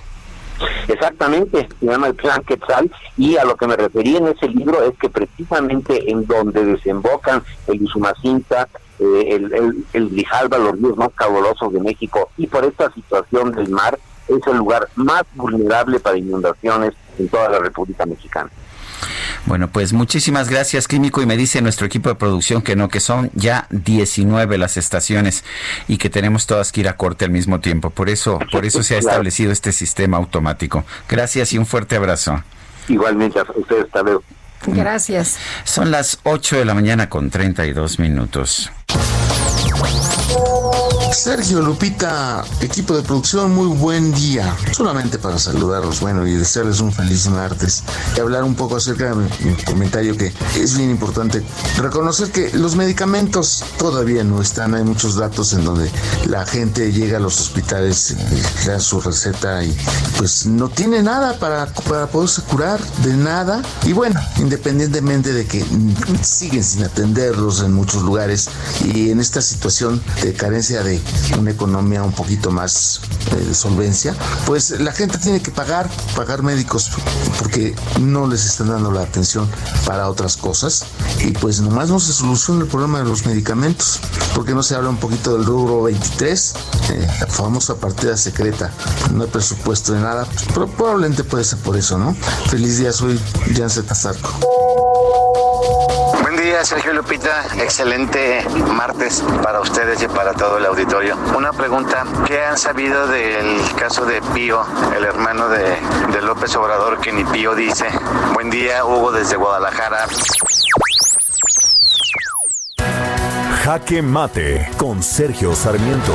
Exactamente, se llama el Plan Quetzal y a lo que me refería en ese libro es que precisamente en donde desembocan el Usumacinta, eh, el, el, el Grijalba, los ríos más caudalosos de México y por esta situación del mar es el lugar más vulnerable para inundaciones en toda la República Mexicana. Bueno, pues muchísimas gracias, Químico. Y me dice nuestro equipo de producción que no, que son ya 19 las estaciones y que tenemos todas que ir a corte al mismo tiempo. Por eso, por eso se ha establecido este sistema automático. Gracias y un fuerte abrazo. Igualmente a ustedes, hasta luego. Gracias. Son las 8 de la mañana con 32 minutos. Sergio Lupita, equipo de producción, muy buen día. Solamente para saludarlos, bueno, y desearles un feliz martes y hablar un poco acerca de mi, comentario que es bien importante. Reconocer que los medicamentos todavía no están, hay muchos datos en donde la gente llega a los hospitales, eh, da su receta y pues no tiene nada para, para poderse curar de nada. Y bueno, independientemente de que siguen sin atenderlos en muchos lugares y en esta situación de carencia de una economía un poquito más eh, de solvencia, pues la gente tiene que pagar, pagar médicos porque no les están dando la atención para otras cosas y pues nomás no se soluciona el problema de los medicamentos, porque no se habla un poquito del rubro 23, eh, la famosa partida secreta, no hay presupuesto de nada, pues, pero probablemente puede ser por eso, ¿no? Feliz día, soy JanZetazarco. Buen día, Sergio Lupita. Excelente martes para ustedes y para todo el auditorio. Una pregunta, ¿qué han sabido del caso de Pío, el hermano de, de López Obrador, que ni Pío dice? Buen día, Hugo, desde Guadalajara. Jaque Mate con Sergio Sarmiento.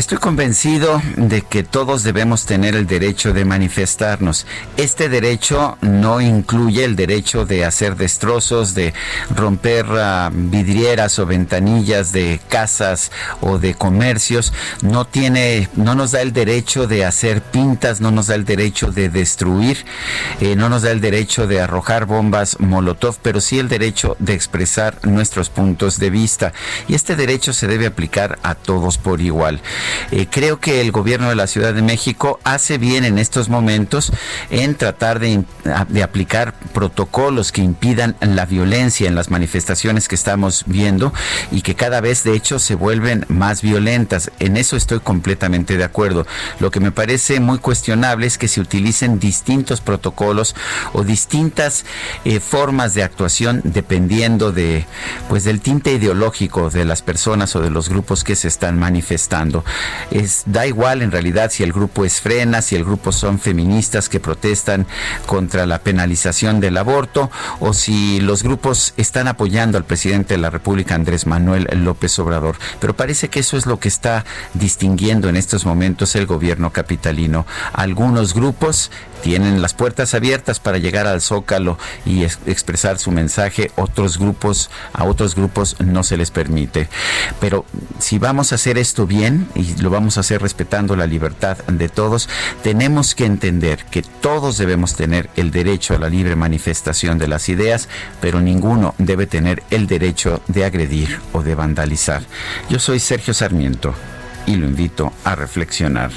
Estoy convencido de que todos debemos tener el derecho de manifestarnos. Este derecho no incluye el derecho de hacer destrozos, de romper uh, vidrieras o ventanillas de casas o de comercios. No tiene, no nos da el derecho de hacer pintas, no nos da el derecho de destruir, eh, no nos da el derecho de arrojar bombas Molotov, pero sí el derecho de expresar nuestros puntos de vista. Y este derecho se debe aplicar a todos por igual. Eh, creo que el gobierno de la Ciudad de México hace bien en estos momentos en tratar de, aplicar protocolos que impidan la violencia en las manifestaciones que estamos viendo y que cada vez de hecho se vuelven más violentas. En eso estoy completamente de acuerdo. Lo que me parece muy cuestionable es que se utilicen distintos protocolos o distintas eh, formas de actuación dependiendo de pues del tinte ideológico de las personas o de los grupos que se están manifestando. Es, da igual en realidad si el grupo es frena, si el grupo son feministas que protestan contra la penalización del aborto o si los grupos están apoyando al presidente de la República, Andrés Manuel López Obrador. Pero parece que eso es lo que está distinguiendo en estos momentos el gobierno capitalino. Algunos grupos tienen las puertas abiertas para llegar al Zócalo y es, expresar su mensaje. Otros grupos, a otros grupos no se les permite. Pero si vamos a hacer esto bien y lo vamos a hacer respetando la libertad de todos, tenemos que entender que todos debemos tener el derecho a la libre manifestación de las ideas, pero ninguno debe tener el derecho de agredir o de vandalizar. Yo soy Sergio Sarmiento y lo invito a reflexionar.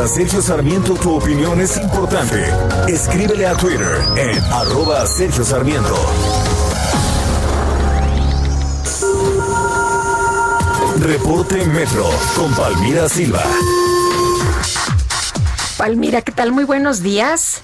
Para Sergio Sarmiento tu opinión es importante. Escríbele a Twitter en arroba Sergio Sarmiento. Reporte Metro con Palmira Silva. Palmira, ¿qué tal? Muy buenos días.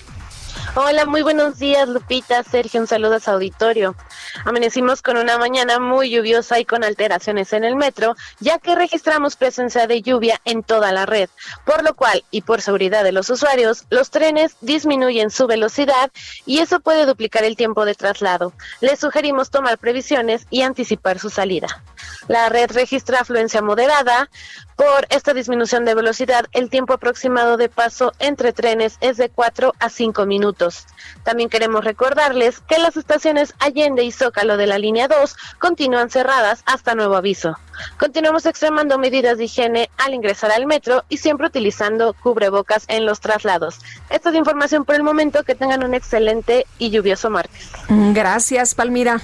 Hola, muy buenos días, Lupita, Sergio, un saludo a su auditorio. Amanecimos con una mañana muy lluviosa y con alteraciones en el metro, ya que registramos presencia de lluvia en toda la red, por lo cual, y por seguridad de los usuarios, los trenes disminuyen su velocidad y eso puede duplicar el tiempo de traslado. Les sugerimos tomar previsiones y anticipar su salida. La red registra afluencia moderada. Por esta disminución de velocidad, el tiempo aproximado de paso entre trenes es de 4 a 5 minutos. También queremos recordarles que las estaciones Allende y Zócalo de la línea 2 continúan cerradas hasta nuevo aviso. Continuamos extremando medidas de higiene al ingresar al metro y siempre utilizando cubrebocas en los traslados. Esta es información por el momento. Que tengan un excelente y lluvioso martes. Gracias, Palmira.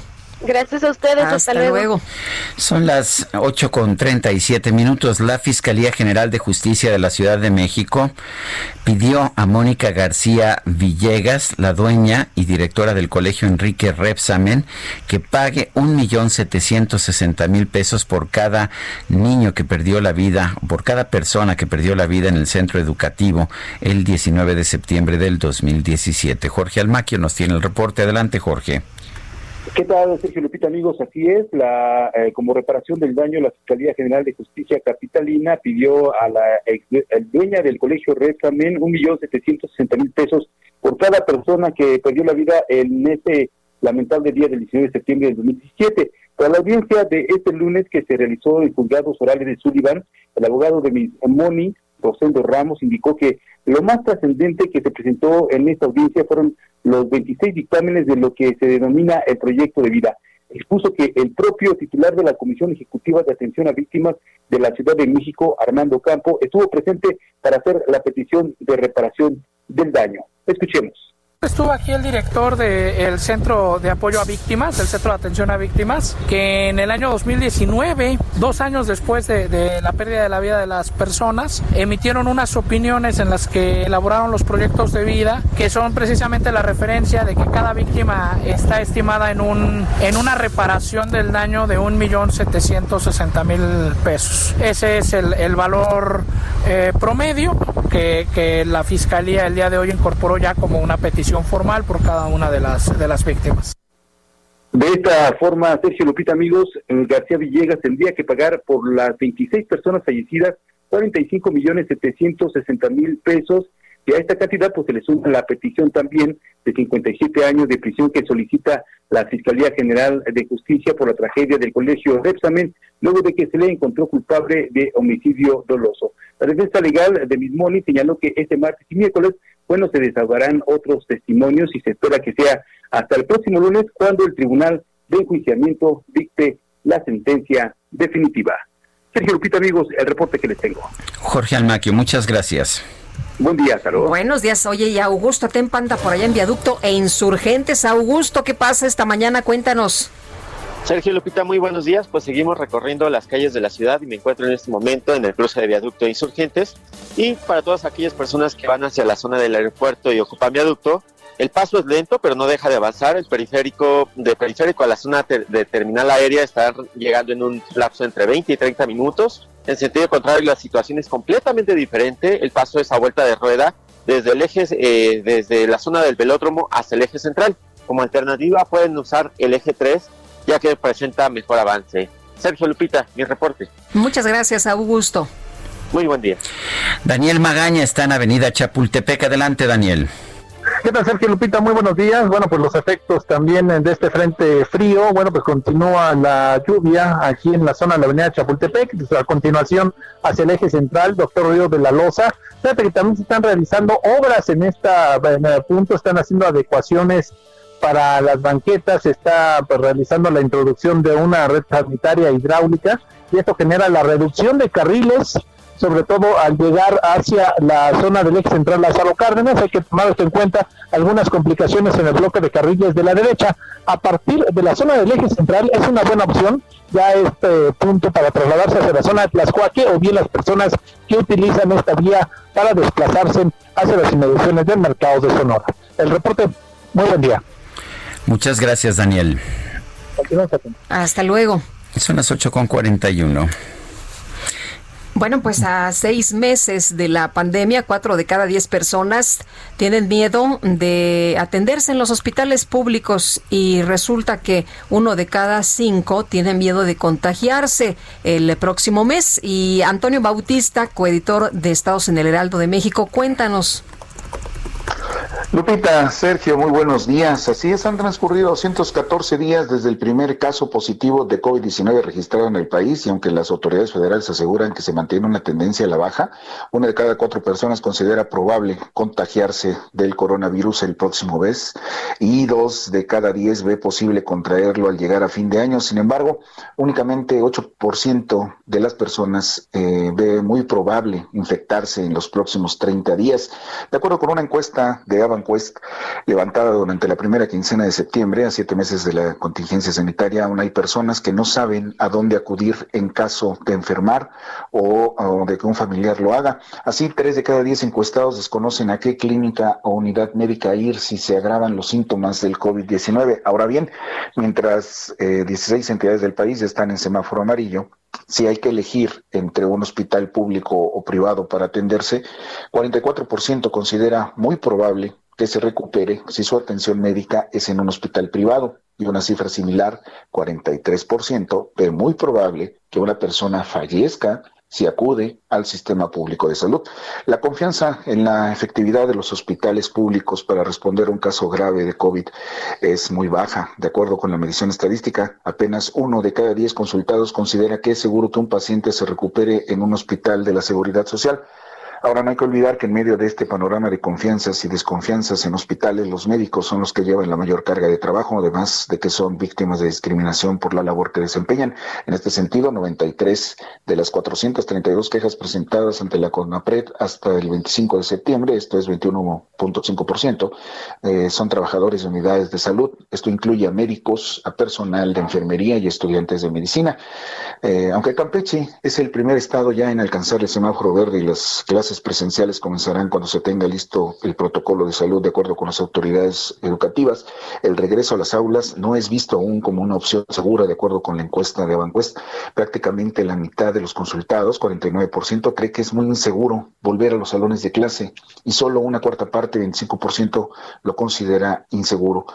Gracias a ustedes. Hasta, luego. Son las 8 con 37 minutos. La Fiscalía General de Justicia de la Ciudad de México pidió a Mónica García Villegas, la dueña y directora del colegio Enrique Repsamen, que pague un millón setecientos sesenta mil pesos por cada niño que perdió la vida, por cada persona que perdió la vida en el centro educativo el 19 de septiembre del 2017. Jorge Almaquio nos tiene el reporte. Adelante, Jorge. ¿Qué tal, Sergio Lupita, amigos? Así es, la, eh, como reparación del daño, la Fiscalía General de Justicia Capitalina pidió a la ex, dueña del colegio Red también un millón setecientos sesenta mil pesos por cada persona que perdió la vida en ese lamentable día del 19 de septiembre del 2017. Para la audiencia de este lunes que se realizó en juzgados orales de Sullivan, el abogado de Moni, Rosendo Ramos, indicó que lo más trascendente que se presentó en esta audiencia fueron los 26 dictámenes de lo que se denomina el proyecto de vida. Expuso que el propio titular de la Comisión Ejecutiva de Atención a Víctimas de la Ciudad de México, Armando Campo, estuvo presente para hacer la petición de reparación del daño. Escuchemos. Estuvo aquí el director del Centro de Apoyo a Víctimas, del Centro de Atención a Víctimas, que en el año 2019, dos años después de, la pérdida de la vida de las personas, emitieron unas opiniones en las que elaboraron los proyectos de vida, que son precisamente la referencia de que cada víctima está estimada en, un, en una reparación del daño de 1.760.000 pesos. Ese es el, valor eh, promedio que, que la Fiscalía el día de hoy incorporó ya como una petición formal por cada una de las, de las víctimas. De esta forma, Sergio Lupita, amigos, eh, García Villegas tendría que pagar por las 26 personas fallecidas 45 millones 760 mil pesos y a esta cantidad pues se le suma la petición también de 57 años de prisión que solicita la Fiscalía General de Justicia por la tragedia del colegio Repsamen, luego de que se le encontró culpable de homicidio doloso. La defensa legal de Mismoni señaló que este martes y miércoles, bueno, se desahogarán otros testimonios y se espera que sea hasta el próximo lunes cuando el Tribunal de Enjuiciamiento dicte la sentencia definitiva. Sergio Lupita, amigos, el reporte que les tengo. Jorge Almaquio, muchas gracias. Buen día, saludos. Buenos días. Oye, y Augusto Tempanda por allá en Viaducto e Insurgentes. Augusto, ¿qué pasa esta mañana? Cuéntanos. Sergio Lupita, muy buenos días. Pues seguimos recorriendo las calles de la ciudad y me encuentro en este momento en el cruce de Viaducto e Insurgentes. Y para todas aquellas personas que van hacia la zona del aeropuerto y ocupan Viaducto, el paso es lento, pero no deja de avanzar. El periférico, de periférico a la zona de terminal aérea está llegando en un lapso entre 20 y 30 minutos. En sentido contrario, la situación es completamente diferente. El paso es a vuelta de rueda desde el eje, eh, desde la zona del velódromo hasta el eje central. Como alternativa pueden usar el eje 3, ya que presenta mejor avance. Sergio Lupita, mi reporte. Muchas gracias, Augusto. Muy buen día. Daniel Magaña está en Avenida Chapultepec. Adelante, Daniel. ¿Qué tal, Sergio Lupita? Muy buenos días. Bueno, pues los efectos también de este frente frío. Bueno, pues continúa la lluvia aquí en la zona de la avenida Chapultepec. A continuación, hacia el eje central, Doctor Río de la Loza. Fíjate que también se están realizando obras en este punto, están haciendo adecuaciones para las banquetas, se está pues, realizando la introducción de una red sanitaria hidráulica y esto genera la reducción de carriles sobre todo al llegar hacia la zona del eje central Lázaro Cárdenas. Hay que tomar esto en cuenta algunas complicaciones en el bloque de carriles de la derecha. A partir de la zona del eje central es una buena opción ya este punto para trasladarse hacia la zona de Tlaxcuaque o bien las personas que utilizan esta vía para desplazarse hacia las inmediaciones del mercado de Sonora. El reporte, muy buen día. Muchas gracias, Daniel. Hasta luego. Son las 8.41. Bueno, pues a seis meses de la pandemia, cuatro de cada diez personas tienen miedo de atenderse en los hospitales públicos y resulta que uno de cada cinco tiene miedo de contagiarse el próximo mes. Y Antonio Bautista, coeditor de Estados en el Heraldo de México, cuéntanos. Lupita, Sergio, muy buenos días. Así es, han transcurrido 214 días desde el primer caso positivo de COVID-19 registrado en el país y aunque las autoridades federales aseguran que se mantiene una tendencia a la baja, una de cada cuatro personas considera probable contagiarse del coronavirus el próximo mes y dos de cada diez ve posible contraerlo al llegar a fin de año. Sin embargo, únicamente 8% de las personas eh, ve muy probable infectarse en los próximos 30 días. De acuerdo con una encuesta de Avan Quest levantada durante la primera quincena de septiembre, a siete meses de la contingencia sanitaria, aún hay personas que no saben a dónde acudir en caso de enfermar o, o de que un familiar lo haga. Así, tres de cada diez encuestados desconocen a qué clínica o unidad médica ir si se agravan los síntomas del COVID-19. Ahora bien, mientras eh, 16 entidades del país están en semáforo amarillo, si hay que elegir entre un hospital público o privado para atenderse, 44% considera muy probable que se recupere si su atención médica es en un hospital privado y una cifra similar, 43%, de muy probable que una persona fallezca si acude al sistema público de salud. La confianza en la efectividad de los hospitales públicos para responder a un caso grave de COVID es muy baja. De acuerdo con la medición estadística, apenas uno de cada diez consultados considera que es seguro que un paciente se recupere en un hospital de la seguridad social. Ahora no hay que olvidar que en medio de este panorama de confianzas y desconfianzas en hospitales, los médicos son los que llevan la mayor carga de trabajo, además de que son víctimas de discriminación por la labor que desempeñan. En este sentido, 93 de las 432 quejas presentadas ante la CONAPRED hasta el 25 de septiembre, esto es 21.5%, eh, son trabajadores de unidades de salud. Esto incluye a médicos, a personal de enfermería y estudiantes de medicina. Eh, aunque Campeche es el primer estado ya en alcanzar el semáforo verde y las clases presenciales comenzarán cuando se tenga listo el protocolo de salud de acuerdo con las autoridades educativas. El regreso a las aulas no es visto aún como una opción segura de acuerdo con la encuesta de Avanquest. Prácticamente la mitad de los consultados, 49%, cree que es muy inseguro volver a los salones de clase y solo una cuarta parte, 25%, lo considera inseguro.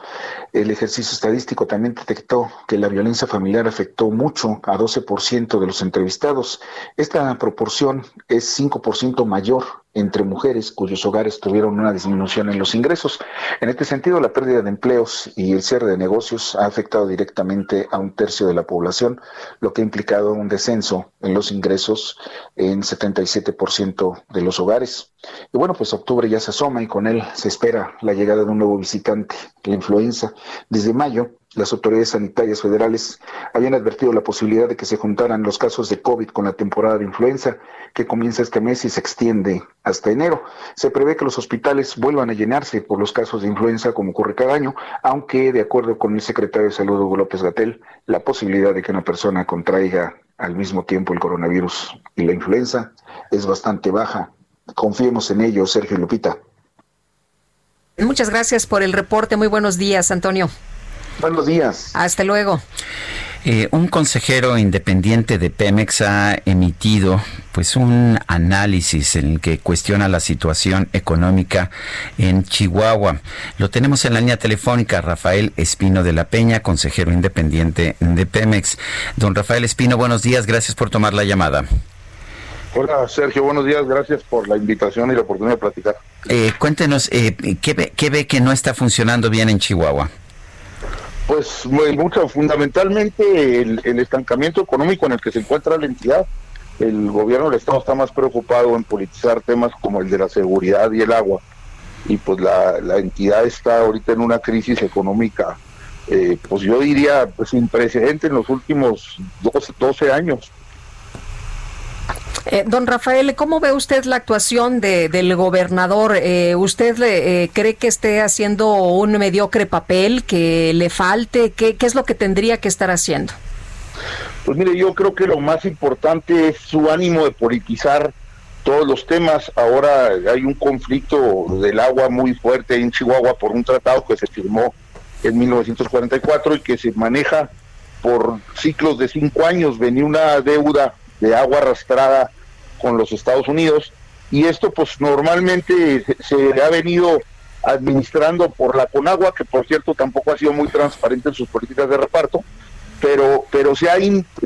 El ejercicio estadístico también detectó que la violencia familiar afectó mucho a 12% de los entrevistados. Esta proporción es 5% mayor entre mujeres cuyos hogares tuvieron una disminución en los ingresos. En este sentido, la pérdida de empleos y el cierre de negocios ha afectado directamente a un tercio de la población, lo que ha implicado un descenso en los ingresos en 77% de los hogares. Y bueno, pues octubre ya se asoma y con él se espera la llegada de un nuevo visitante, la influenza. Desde mayo, las autoridades sanitarias federales habían advertido la posibilidad de que se juntaran los casos de COVID con la temporada de influenza, que comienza este mes y se extiende hasta enero. Se prevé que los hospitales vuelvan a llenarse por los casos de influenza como ocurre cada año, aunque de acuerdo con el secretario de Salud Hugo López Gatel, la posibilidad de que una persona contraiga al mismo tiempo el coronavirus y la influenza es bastante baja. Confiemos en ello, Sergio Lupita. Muchas gracias por el reporte. Muy buenos días, Antonio. Buenos días. Hasta luego. Eh, un consejero independiente de Pemex ha emitido pues un análisis en el que cuestiona la situación económica en Chihuahua. Lo tenemos en la línea telefónica, Rafael Espino de la Peña, consejero independiente de Pemex. Don Rafael Espino, buenos días, gracias por tomar la llamada. Hola Sergio, buenos días, gracias por la invitación y la oportunidad de platicar. Eh, cuéntenos, eh, ¿qué, ve, ¿qué ve que no está funcionando bien en Chihuahua? Pues mucho, fundamentalmente el, estancamiento económico en el que se encuentra la entidad. El gobierno del Estado está más preocupado en politizar temas como el de la seguridad y el agua. Y pues la, la entidad está ahorita en una crisis económica, eh, pues yo diría, pues sin precedente en los últimos 12, 12 años. Eh, don Rafael, ¿cómo ve usted la actuación de, del gobernador? Eh, ¿Usted eh, cree que esté haciendo un mediocre papel, que le falte? ¿Qué, ¿Qué es lo que tendría que estar haciendo? Pues mire, yo creo que lo más importante es su ánimo de politizar todos los temas. Ahora hay un conflicto del agua muy fuerte en Chihuahua por un tratado que se firmó en 1944 y que se maneja por ciclos de cinco años. Venía una deuda de agua arrastrada con los Estados Unidos y esto pues normalmente se ha venido administrando por la Conagua, que por cierto tampoco ha sido muy transparente en sus políticas de reparto, pero, pero se ha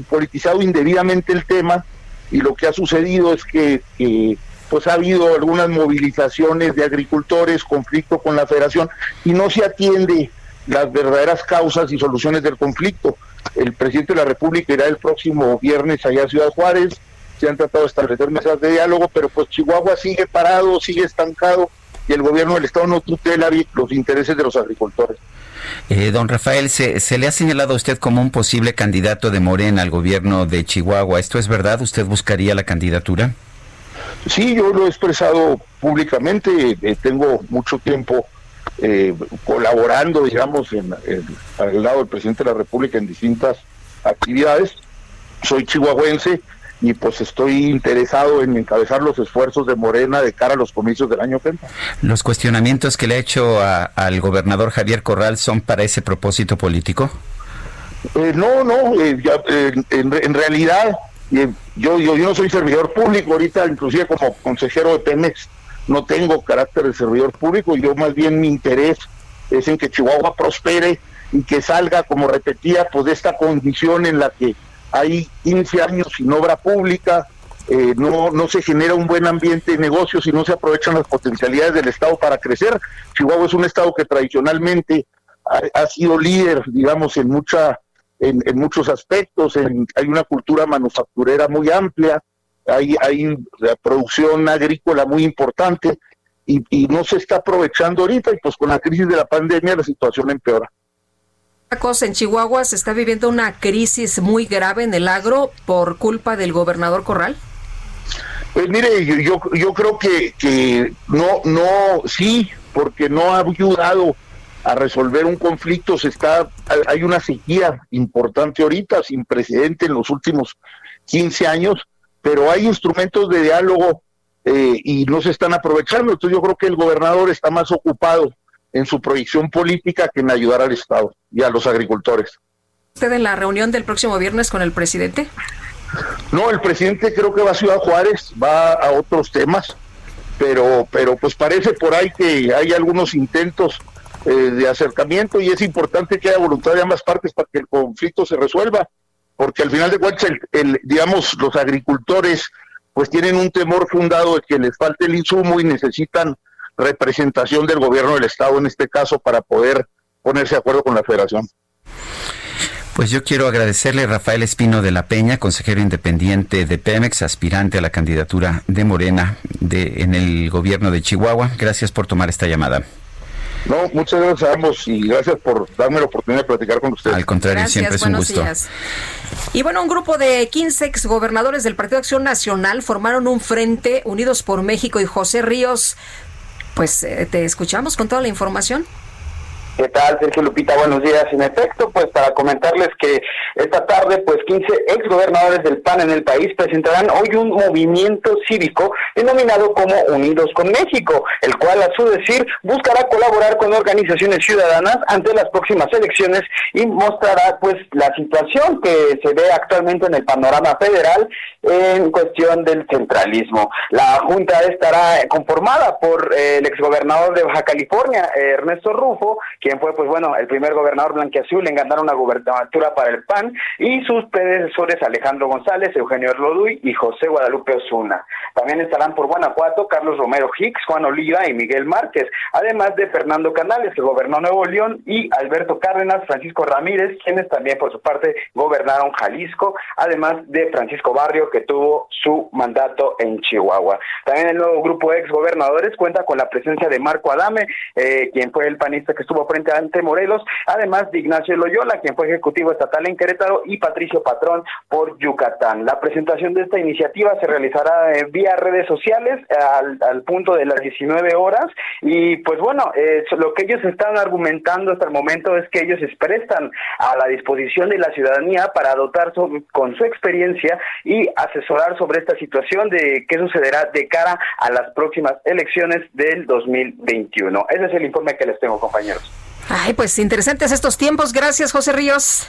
politizado indebidamente el tema y lo que ha sucedido es que, que pues ha habido algunas movilizaciones de agricultores, conflicto con la federación y no se atiende las verdaderas causas y soluciones del conflicto. El presidente de la República irá el próximo viernes allá a Ciudad Juárez, se han tratado de establecer mesas de diálogo, pero pues Chihuahua sigue parado, sigue estancado y el gobierno del Estado no tutela los intereses de los agricultores. Eh, don Rafael, se, se, le ha señalado a usted como un posible candidato de Morena al gobierno de Chihuahua. ¿Esto es verdad? ¿Usted buscaría la candidatura? Sí, yo lo he expresado públicamente. Eh, tengo mucho tiempo eh, colaborando, digamos, en, al lado del presidente de la República en distintas actividades. Soy chihuahuense y pues estoy interesado en encabezar los esfuerzos de Morena de cara a los comicios del año 30. ¿Los cuestionamientos que le ha hecho al gobernador Javier Corral son para ese propósito político? Eh, no, no, eh, en, realidad eh, yo, yo, yo no soy servidor público ahorita, inclusive como consejero de Pemex, no tengo carácter de servidor público, yo más bien mi interés es en que Chihuahua prospere y que salga, como repetía, pues de esta condición en la que hay 15 años sin obra pública, eh, no, no se genera un buen ambiente de negocios y no se aprovechan las potencialidades del Estado para crecer. Chihuahua es un Estado que tradicionalmente ha, sido líder, digamos, en, mucha, en, muchos aspectos, hay una cultura manufacturera muy amplia, hay, hay producción agrícola muy importante y, y no se está aprovechando ahorita y pues con la crisis de la pandemia la situación empeora en Chihuahua se está viviendo una crisis muy grave en el agro por culpa del gobernador Corral? Pues mire, yo, creo que, que no, no, sí, porque no ha ayudado a resolver un conflicto, se está, hay una sequía importante ahorita, sin precedente en los últimos 15 años, pero hay instrumentos de diálogo eh, y no se están aprovechando. Entonces yo creo que el gobernador está más ocupado en su proyección política que en ayudar al Estado y a los agricultores. ¿Usted en la reunión del próximo viernes con el presidente? No, el presidente creo que va a Ciudad Juárez, va a otros temas, pero, pero pues parece por ahí que hay algunos intentos eh, de acercamiento y es importante que haya voluntad de ambas partes para que el conflicto se resuelva, porque al final de cuentas, el, digamos, los agricultores pues tienen un temor fundado de que les falte el insumo y necesitan representación del gobierno del Estado en este caso para poder ponerse de acuerdo con la federación. Pues yo quiero agradecerle a Rafael Espino de la Peña, consejero independiente de Pemex, aspirante a la candidatura de Morena de, en el gobierno de Chihuahua. Gracias por tomar esta llamada. No, muchas gracias a ambos y gracias por darme la oportunidad de platicar con ustedes. Al contrario, siempre es un gusto. Y bueno, un grupo de 15 exgobernadores del Partido de Acción Nacional formaron un frente Unidos por México y José Ríos pues eh, te escuchamos con toda la información. ¿Qué tal, Sergio Lupita? Buenos días. En efecto, pues para comentarles que esta tarde, pues 15 exgobernadores del PAN en el país presentarán hoy un movimiento cívico denominado como Unidos con México, el cual a su decir buscará colaborar con organizaciones ciudadanas ante las próximas elecciones y mostrará pues la situación que se ve actualmente en el panorama federal en cuestión del centralismo. La junta estará conformada por eh, el exgobernador de Baja California, Ernesto Rufo, quien fue, pues bueno, el primer gobernador blanquiazul en ganar una gubernatura para el PAN, y sus predecesores Alejandro González, Eugenio Erloduy y José Guadalupe Osuna. También estarán por Guanajuato Carlos Romero Hicks, Juan Oliva y Miguel Márquez, además de Fernando Canales, que gobernó Nuevo León, y Alberto Cárdenas, Francisco Ramírez, quienes también por su parte gobernaron Jalisco, además de Francisco Barrio, que tuvo su mandato en Chihuahua. También el nuevo grupo de exgobernadores cuenta con la presencia de Marco Adame, eh, quien fue el panista que estuvo frente ante Morelos, además de Ignacio Loyola, quien fue ejecutivo estatal en Querétaro, y Patricio Patrón por Yucatán. La presentación de esta iniciativa se realizará eh, vía redes sociales al, punto de las 19 horas y pues bueno, lo que ellos están argumentando hasta el momento es que ellos se prestan a la disposición de la ciudadanía para dotar con su experiencia y asesorar sobre esta situación de qué sucederá de cara a las próximas elecciones del 2021. Ese es el informe que les tengo, compañeros. Ay, pues interesantes estos tiempos. Gracias, José Ríos.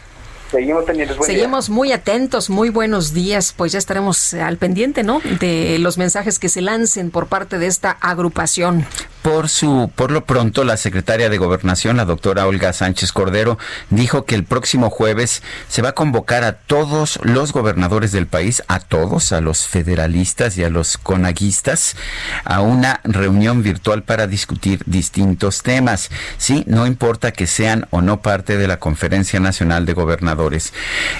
Seguimos pendientes. Seguimos muy atentos, muy buenos días. Pues ya estaremos al pendiente, ¿no? De los mensajes que se lancen por parte de esta agrupación. Por su, por lo pronto, la secretaria de Gobernación, la doctora Olga Sánchez Cordero, dijo que el próximo jueves se va a convocar a todos los gobernadores del país, a todos, a los federalistas y a los conaguistas, a una reunión virtual para discutir distintos temas. Sí, no importa que sean o no parte de la Conferencia Nacional de Gobernadores.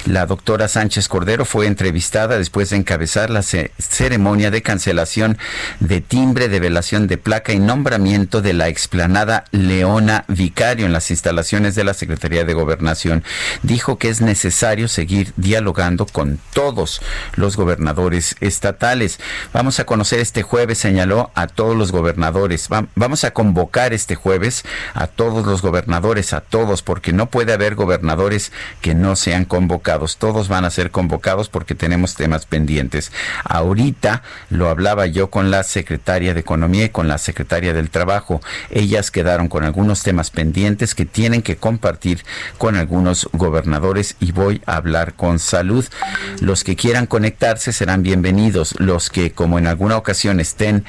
La doctora Sánchez Cordero fue entrevistada después de encabezar la ceremonia de cancelación de timbre, de velación de placa y de la explanada Leona Vicario en las instalaciones de la Secretaría de Gobernación. Dijo que es necesario seguir dialogando con todos los gobernadores estatales. Vamos a conocer este jueves, señaló, a todos los gobernadores. Vamos a convocar este jueves a todos los gobernadores, a todos, porque no puede haber gobernadores que no sean convocados. Todos van a ser convocados porque tenemos temas pendientes. Ahorita lo hablaba yo con la secretaria de Economía y con la secretaria del Trabajo. Ellas quedaron con algunos temas pendientes que tienen que compartir con algunos gobernadores y voy a hablar con salud. Los que quieran conectarse serán bienvenidos. Los que, como en alguna ocasión, estén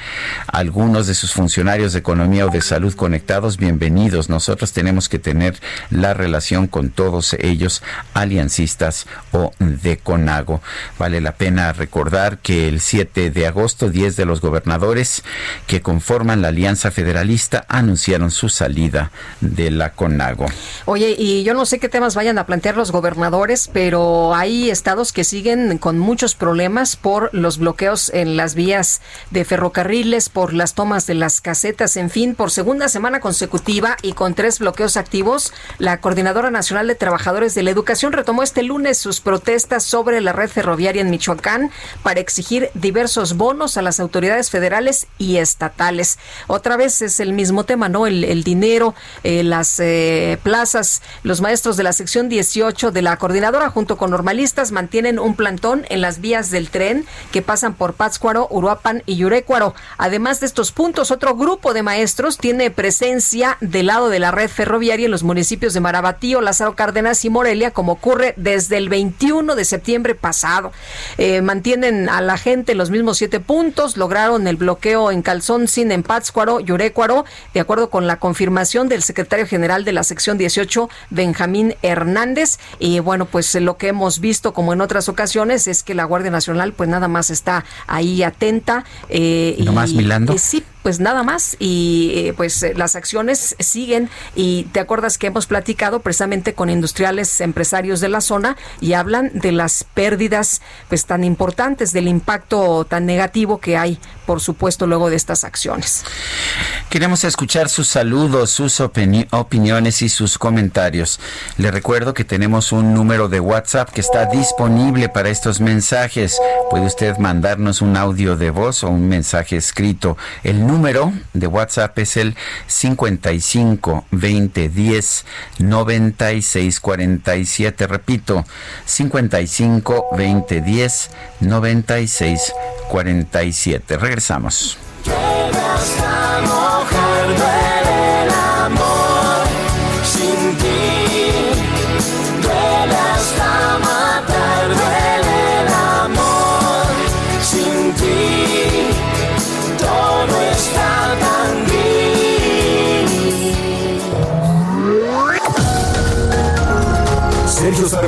algunos de sus funcionarios de economía o de salud conectados, bienvenidos. Nosotros tenemos que tener la relación con todos ellos, aliancistas o de CONAGO. Vale la pena recordar que el 7 de agosto, 10 de los gobernadores que conforman la Alianza Federalista anunciaron su salida de la CONAGO. Oye, y yo no sé qué temas vayan a plantear los gobernadores, pero hay estados que siguen con muchos problemas por los bloqueos en las vías de ferrocarriles, por las tomas de las casetas, en fin, por segunda semana consecutiva y con tres bloqueos activos, la Coordinadora Nacional de Trabajadores de la Educación retomó este lunes sus protestas sobre la red ferroviaria en Michoacán para exigir diversos bonos a las autoridades federales y estatales. Otra vez es el mismo tema, ¿no? El, dinero, eh, las eh, plazas, los maestros de la sección 18 de la coordinadora junto con normalistas mantienen un plantón en las vías del tren que pasan por Pátzcuaro, Uruapan y Yurecuaro. Además de estos puntos, otro grupo de maestros tiene presencia del lado de la red ferroviaria en los municipios de Marabatío, Lázaro Cárdenas y Morelia, como ocurre desde el 21 de septiembre pasado. Eh, mantienen a la gente los mismos siete puntos, lograron el bloqueo en Calzón, Sin, en Pátzcuaro, Yurecuaro, de acuerdo con la confirmación del secretario general de la sección 18, Benjamín Hernández. Y bueno, pues lo que hemos visto, como en otras ocasiones, es que la Guardia Nacional, pues nada más está ahí atenta. Eh, ¿No más milando? Eh, sí, pues nada más y eh, pues eh, las acciones siguen y te acuerdas que hemos platicado precisamente con industriales empresarios de la zona y hablan de las pérdidas pues tan importantes del impacto tan negativo que hay por supuesto luego de estas acciones. Queremos escuchar sus saludos, sus opiniones y sus comentarios. Le recuerdo que tenemos un número de WhatsApp que está disponible para estos mensajes. Puede usted mandarnos un audio de voz o un mensaje escrito. El número de WhatsApp es el 55 20 10 96 47. Repito, 55 20 10 96 47. Regresamos.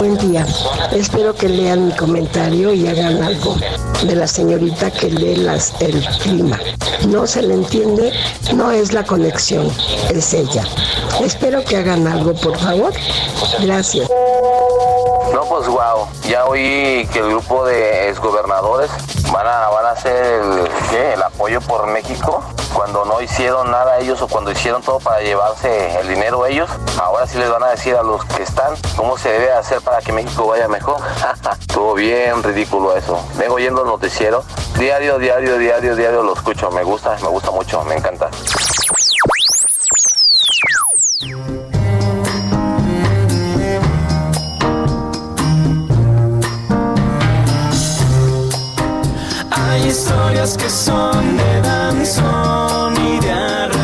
Buen día. Espero que lean mi comentario y hagan algo de la señorita que lee las, el clima. No se le entiende, no es la conexión, es ella. Espero que hagan algo, por favor. Gracias. No, pues wow, ya oí que el grupo de exgobernadores van a, van a hacer el, el apoyo por México cuando no hicieron nada ellos o cuando hicieron todo para llevarse el dinero ellos. Ahora sí les van a decir a los que están cómo se debe hacer para que México vaya mejor. <laughs> Estuvo bien ridículo eso. Vengo oyendo el noticiero. Diario, diario, diario, diario lo escucho. Me gusta, me gusta mucho, me encanta. Historias que son de danzón y de arrabal.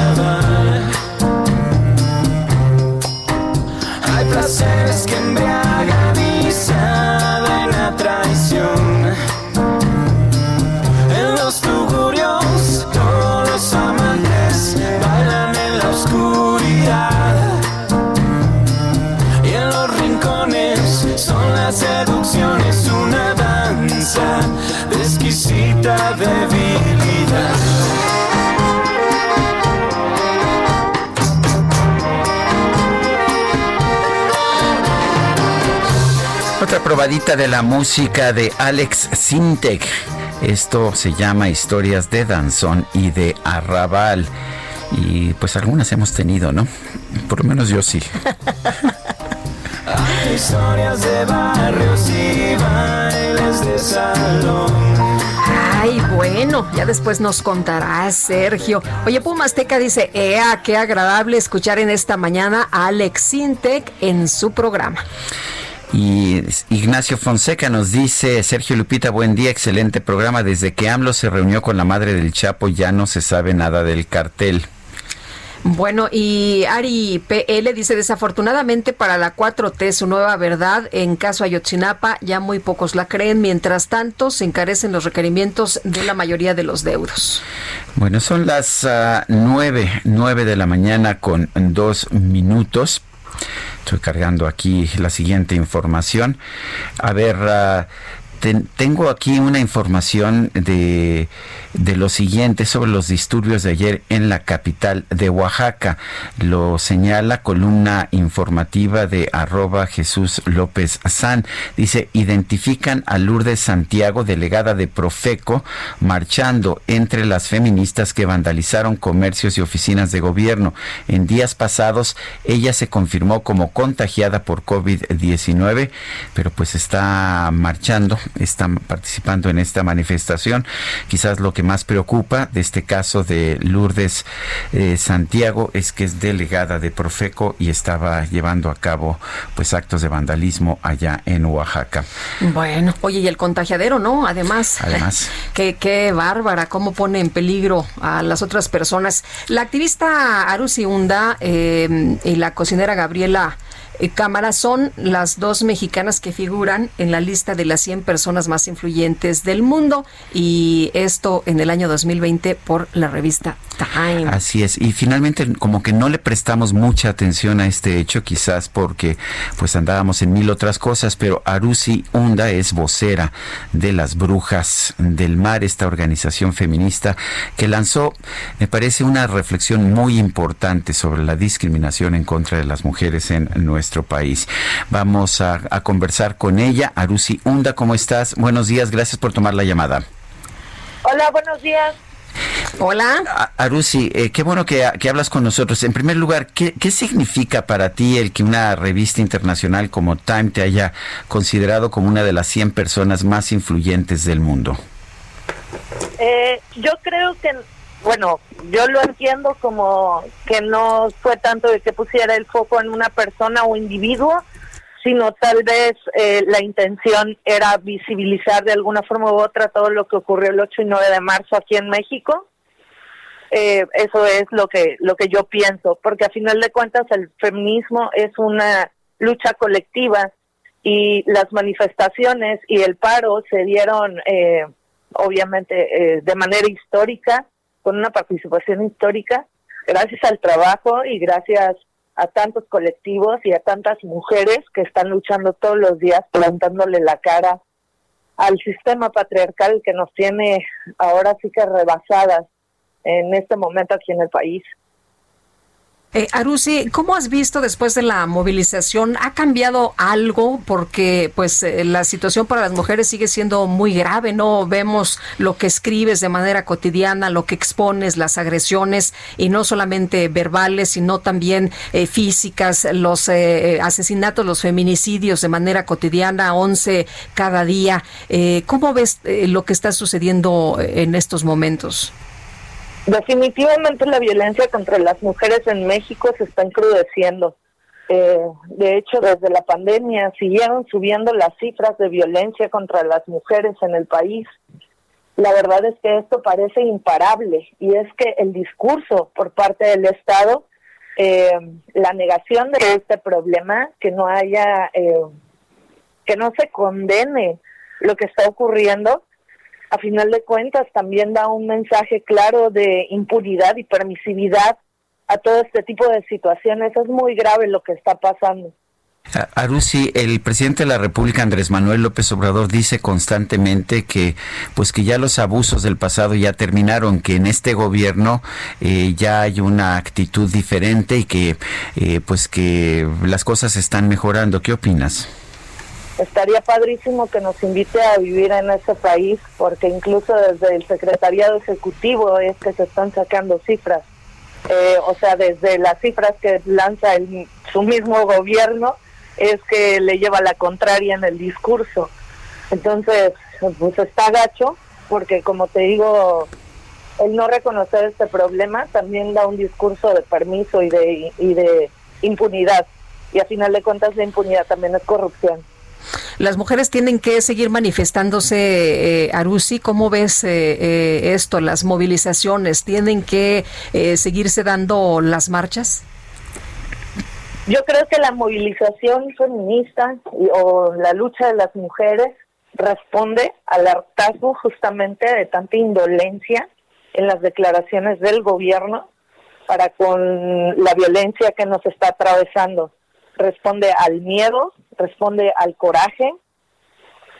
Otra probadita de la música de Alex Sintek. Esto se llama Historias de Danzón y de Arrabal. Y pues algunas hemos tenido, ¿no? Por lo menos yo sí. Hay historias de barrios y bailes de salón. Ay, bueno, ya después nos contará Sergio. Oye, Puma Azteca dice, ¡Ea, qué agradable escuchar en esta mañana a Alex Sintek en su programa! Y Ignacio Fonseca nos dice, Sergio Lupita, buen día, excelente programa. Desde que AMLO se reunió con la madre del Chapo ya no se sabe nada del cartel. Bueno, y Ari PL dice, desafortunadamente para la 4T, su nueva verdad, en caso Ayotzinapa, ya muy pocos la creen. Mientras tanto, se encarecen los requerimientos de la mayoría de los deudos. Bueno, son las ah, nueve, nueve de la mañana con dos minutos. Estoy cargando aquí la siguiente información. A ver, ah, ten- tengo aquí una información de, de lo siguiente sobre los disturbios de ayer en la capital de Oaxaca. Lo señala columna informativa de arroba Jesús López San. Dice, identifican a Lourdes Santiago, delegada de Profeco, marchando entre las feministas que vandalizaron comercios y oficinas de gobierno. En días pasados, ella se confirmó como contagiada por COVID-19, pero pues está marchando, está participando en esta manifestación. Quizás lo que más preocupa de este caso de Lourdes eh, Santiago es que es delegada de Profeco y estaba llevando a cabo pues actos de vandalismo allá en Oaxaca. Bueno, oye, y el contagiadero, ¿no? Además, Además. <laughs> qué, qué bárbara, cómo pone en peligro a las otras personas. La activista Arusi Hunda eh, y la cocinera Gabriela eh, Cámara son las dos mexicanas que figuran en la lista de las 100 personas más influyentes del mundo y esto en el año 2020 por la revista Time. Así es, y finalmente como que no le prestamos mucha atención a este hecho, quizás porque pues andábamos en mil otras cosas, pero Arusi Hunda es vocera de las Brujas del Mar, esta organización feminista que lanzó, me parece, una reflexión muy importante sobre la discriminación en contra de las mujeres en nuestro país. Vamos a, a conversar con ella. Arusi Hunda, ¿cómo estás? Buenos días, gracias por tomar la llamada. Hola, buenos días. Hola. Arusi, eh, qué bueno que, que hablas con nosotros. En primer lugar, ¿qué, ¿qué significa para ti el que una revista internacional como Time te haya considerado como una de las 100 personas más influyentes del mundo? Eh, yo creo que, bueno, yo lo entiendo como que no fue tanto de que pusiera el foco en una persona o individuo, sino tal vez eh, la intención era visibilizar de alguna forma u otra todo lo que ocurrió el 8 y 9 de marzo aquí en México. Eh, eso es lo que lo que yo pienso, porque a final de cuentas el feminismo es una lucha colectiva y las manifestaciones y el paro se dieron eh, obviamente eh, de manera histórica, con una participación histórica, gracias al trabajo y gracias a tantos colectivos y a tantas mujeres que están luchando todos los días plantándole la cara al sistema patriarcal que nos tiene ahora sí que rebasadas en este momento aquí en el país. Eh, Arusi, ¿cómo has visto después de la movilización? ¿Ha cambiado algo? Porque pues eh, la situación para las mujeres sigue siendo muy grave, ¿no? Vemos lo que escribes de manera cotidiana, lo que expones, las agresiones, y no solamente verbales, sino también eh, físicas, los eh, asesinatos, los feminicidios de manera cotidiana, 11 cada día. ¿Cómo ves lo que está sucediendo en estos momentos? Definitivamente la violencia contra las mujeres en México se está encrudeciendo. Eh, de hecho, desde la pandemia siguieron subiendo las cifras de violencia contra las mujeres en el país. La verdad es que esto parece imparable y es que el discurso por parte del Estado, eh, la negación de este problema, que no haya, eh, que no se condene lo que está ocurriendo, a final de cuentas también da un mensaje claro de impunidad y permisividad a todo este tipo de situaciones. Es muy grave lo que está pasando. Arusi, el presidente de la República, Andrés Manuel López Obrador, dice constantemente que, pues, que ya los abusos del pasado ya terminaron, que en este gobierno eh, ya hay una actitud diferente y que, eh, pues, que las cosas están mejorando. ¿Qué opinas? Estaría padrísimo que nos invite a vivir en ese país, porque incluso desde el secretariado ejecutivo es que se están sacando cifras. Eh, o sea, desde las cifras que lanza el, su mismo gobierno, es que le lleva la contraria en el discurso. Entonces, pues está gacho, porque como te digo, el no reconocer este problema también da un discurso de permiso y de, y de impunidad. Y a final de cuentas la impunidad también es corrupción. Las mujeres tienen que seguir manifestándose, eh, Arusi. ¿Cómo ves eh, eh, esto? Las movilizaciones, ¿tienen que eh, seguirse dando las marchas? Yo creo que la movilización feminista y- o la lucha de las mujeres responde al hartazgo justamente de tanta indolencia en las declaraciones del gobierno para con la violencia que nos está atravesando. Responde al miedo, responde al coraje.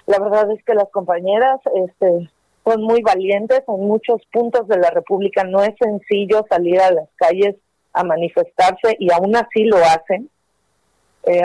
La verdad es que las compañeras este, son muy valientes en muchos puntos de la República. No es sencillo salir a las calles a manifestarse y aún así lo hacen. Eh,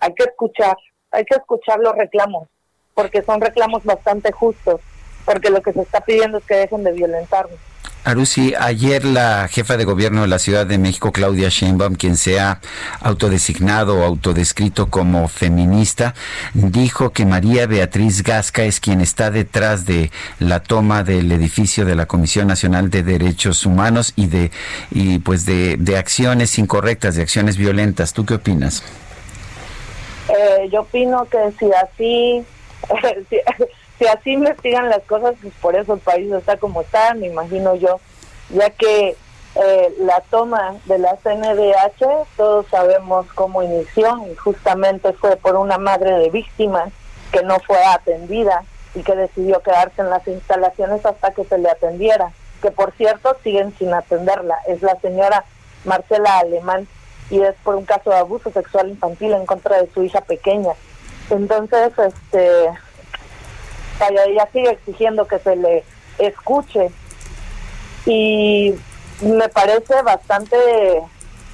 hay que escuchar, hay que escuchar los reclamos, porque son reclamos bastante justos, porque lo que se está pidiendo es que dejen de violentarnos. Arusi, ayer la jefa de gobierno de la Ciudad de México, Claudia Sheinbaum, quien se ha autodesignado o autodescrito como feminista, dijo que María Beatriz Gasca es quien está detrás de la toma del edificio de la Comisión Nacional de Derechos Humanos y de y pues de, de acciones incorrectas, de acciones violentas. ¿Tú qué opinas? Eh, yo opino que si así, <laughs> si, así investigan las cosas, pues por eso el país está como está, me imagino yo, ya que eh, la toma de la CNDH, todos sabemos cómo inició y justamente fue por una madre de víctimas que no fue atendida y que decidió quedarse en las instalaciones hasta que se le atendiera, que por cierto siguen sin atenderla, es la señora Marcela Alemán y es por un caso de abuso sexual infantil en contra de su hija pequeña. Entonces, este, vaya, ella sigue exigiendo que se le escuche. Y me parece bastante,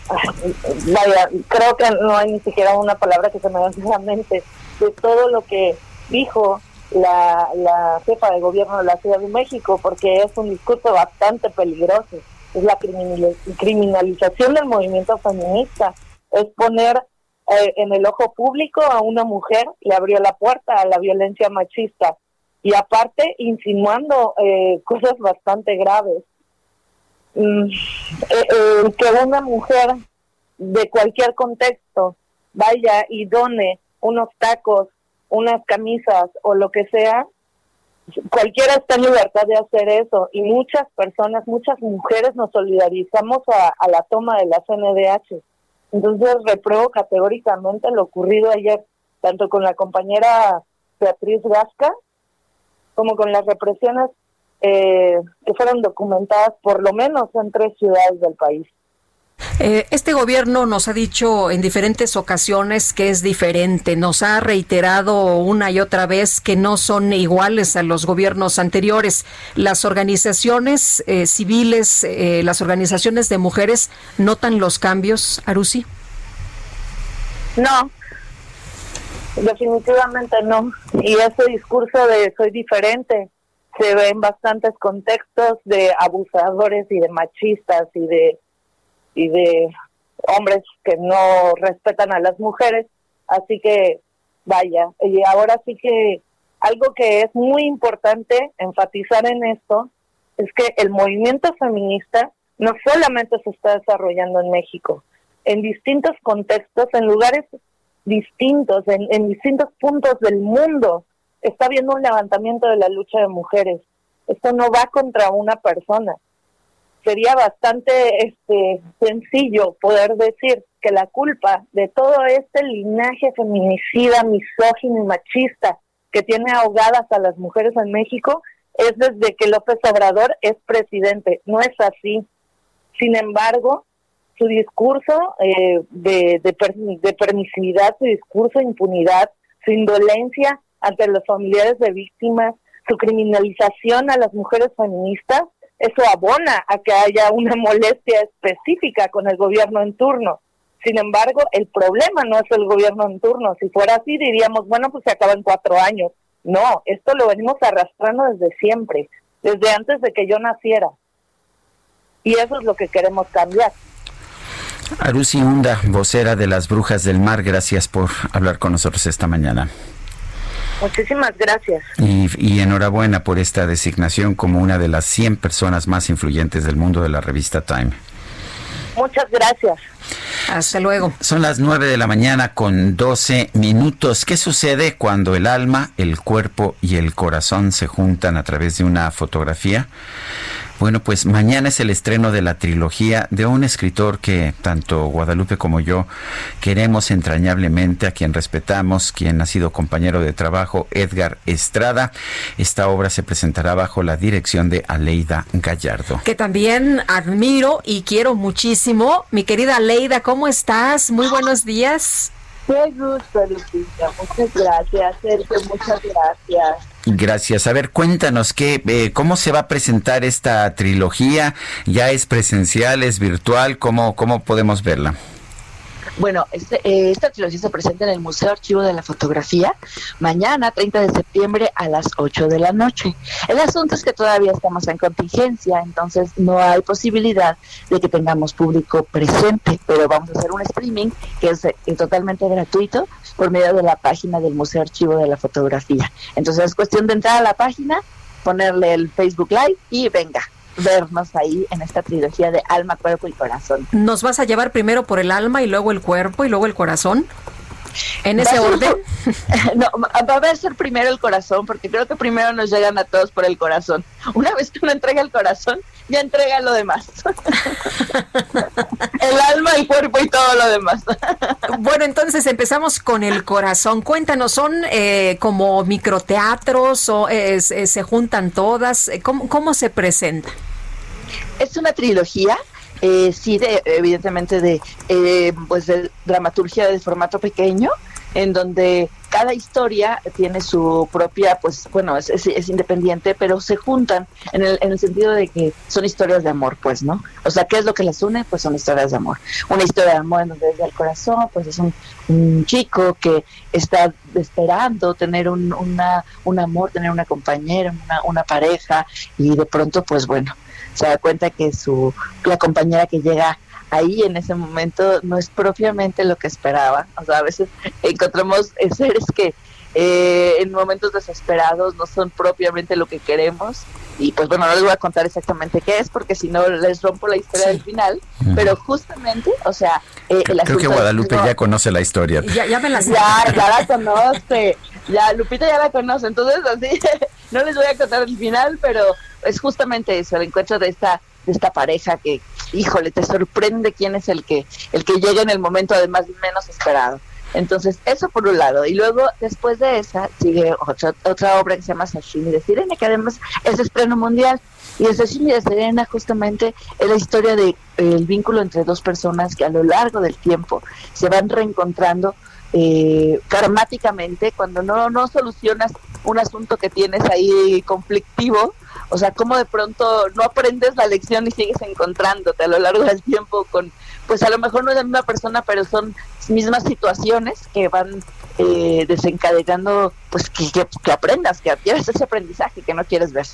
ay, vaya, creo que no hay ni siquiera una palabra que se me venga a la mente de todo lo que dijo la, la jefa de gobierno de la Ciudad de México, porque es un discurso bastante peligroso. Es la criminal- criminalización del movimiento feminista, es poner eh, en el ojo público a una mujer, le abrió la puerta a la violencia machista y aparte insinuando eh, cosas bastante graves. Mm, eh, eh, que una mujer de cualquier contexto vaya y done unos tacos, unas camisas o lo que sea, cualquiera está en libertad de hacer eso y muchas personas, muchas mujeres nos solidarizamos a, a la toma de la CNDH. Entonces repruebo categóricamente lo ocurrido ayer, tanto con la compañera Beatriz Gasca como con las represiones eh, que fueron documentadas por lo menos en tres ciudades del país. Eh, este gobierno nos ha dicho en diferentes ocasiones que es diferente, nos ha reiterado una y otra vez que no son iguales a los gobiernos anteriores. Las organizaciones eh, civiles, eh, las organizaciones de mujeres, ¿notan los cambios, Arusi? No, definitivamente no. Y ese discurso de soy diferente se ve en bastantes contextos de abusadores y de machistas y de y de hombres que no respetan a las mujeres. Así que vaya, y ahora sí que algo que es muy importante enfatizar en esto es que el movimiento feminista no solamente se está desarrollando en México, en distintos contextos, en lugares distintos, en, en distintos puntos del mundo, está habiendo un levantamiento de la lucha de mujeres. Esto no va contra una persona. Sería bastante este, sencillo poder decir que la culpa de todo este linaje feminicida, misógino y machista que tiene ahogadas a las mujeres en México es desde que López Obrador es presidente. No es así. Sin embargo, su discurso eh, de, de, permisividad, su discurso de impunidad, su indolencia ante los familiares de víctimas, su criminalización a las mujeres feministas, eso abona a que haya una molestia específica con el gobierno en turno. Sin embargo, el problema no es el gobierno en turno. Si fuera así, diríamos, bueno, pues se acaba en cuatro años. No, esto lo venimos arrastrando desde siempre, desde antes de que yo naciera. Y eso es lo que queremos cambiar. Arusi Hunda, vocera de las Brujas del Mar, gracias por hablar con nosotros esta mañana. Muchísimas gracias. Y, enhorabuena por esta designación como una de las 100 personas más influyentes del mundo de la revista Time. Muchas gracias. Hasta luego. Son las 9 de la mañana con 12 minutos. ¿Qué sucede cuando el alma, el cuerpo y el corazón se juntan a través de una fotografía? Bueno, pues mañana es el estreno de la trilogía de un escritor que tanto Guadalupe como yo queremos entrañablemente, a quien respetamos, quien ha sido compañero de trabajo, Edgar Estrada. Esta obra se presentará bajo la dirección de Aleida Gallardo. Que también admiro y quiero muchísimo. Mi querida Aleida, ¿cómo estás? Muy buenos días. Qué gusto, Lupita. Muchas gracias, Sergio. Muchas gracias. Gracias. A ver, cuéntanos qué, eh, cómo se va a presentar esta trilogía. ¿Ya es presencial, es virtual? ¿Cómo, cómo podemos verla? Bueno, este, eh, esta trilogía se presenta en el Museo Archivo de la Fotografía mañana, 30 de septiembre, a las 8 de la noche. El asunto es que todavía estamos en contingencia, entonces no hay posibilidad de que tengamos público presente, pero vamos a hacer un streaming que es eh, totalmente gratuito por medio de la página del Museo Archivo de la Fotografía. Entonces es cuestión de entrar a la página, ponerle el Facebook Live y venga, vernos ahí en esta trilogía de alma, cuerpo y corazón. ¿Nos vas a llevar primero por el alma y luego el cuerpo y luego el corazón? ¿En ese orden? <laughs> no, va a ser primero el corazón, porque creo que primero nos llegan a todos por el corazón. Una vez que uno entrega el corazón, ya entrega lo demás. <laughs> el alma, el cuerpo y todo lo demás. <laughs> bueno, entonces empezamos con el corazón. Cuéntanos, ¿son eh, como microteatros o se juntan todas? ¿Cómo, ¿Cómo se presenta? Es una trilogía eh, sí, de, evidentemente de, eh, pues de dramaturgia de formato pequeño, en donde cada historia tiene su propia, pues bueno, es, es, independiente, pero se juntan en el, en el sentido de que son historias de amor, pues, ¿no? O sea, ¿qué es lo que las une? Pues son historias de amor. Una historia de amor en donde desde el corazón, pues es un, chico que está esperando tener un, una, un amor, tener una compañera, una, una pareja, y de pronto, pues bueno, se da cuenta que su la compañera que llega ahí en ese momento no es propiamente lo que esperaba. O sea, a veces encontramos seres que eh, en momentos desesperados no son propiamente lo que queremos. Y pues bueno, no les voy a contar exactamente qué es, porque si no les rompo la historia del final. Pero justamente, o sea, eh, creo, que Guadalupe ya conoce la historia. Ya, ya me la ya, ya la conoce. Ya, Lupita ya la conoce. Entonces, así, <laughs> no les voy a contar el final, pero es justamente eso, el encuentro de esta de esta pareja que, híjole, te sorprende quién es el que el que llega en el momento además menos esperado. Entonces, eso por un lado. Y luego, después de esa, sigue otra, otra obra que se llama Sashimi de Sirene, que además es estreno mundial. Y Asesino de Serena justamente es la historia de el vínculo entre dos personas que a lo largo del tiempo se van reencontrando eh, karmáticamente cuando no, no solucionas un asunto que tienes ahí conflictivo, o sea, como de pronto no aprendes la lección y sigues encontrándote a lo largo del tiempo con, pues a lo mejor no es la misma persona, pero son mismas situaciones que van eh, desencadenando, pues que, que, aprendas, que adquieras ese aprendizaje que no quieres ver.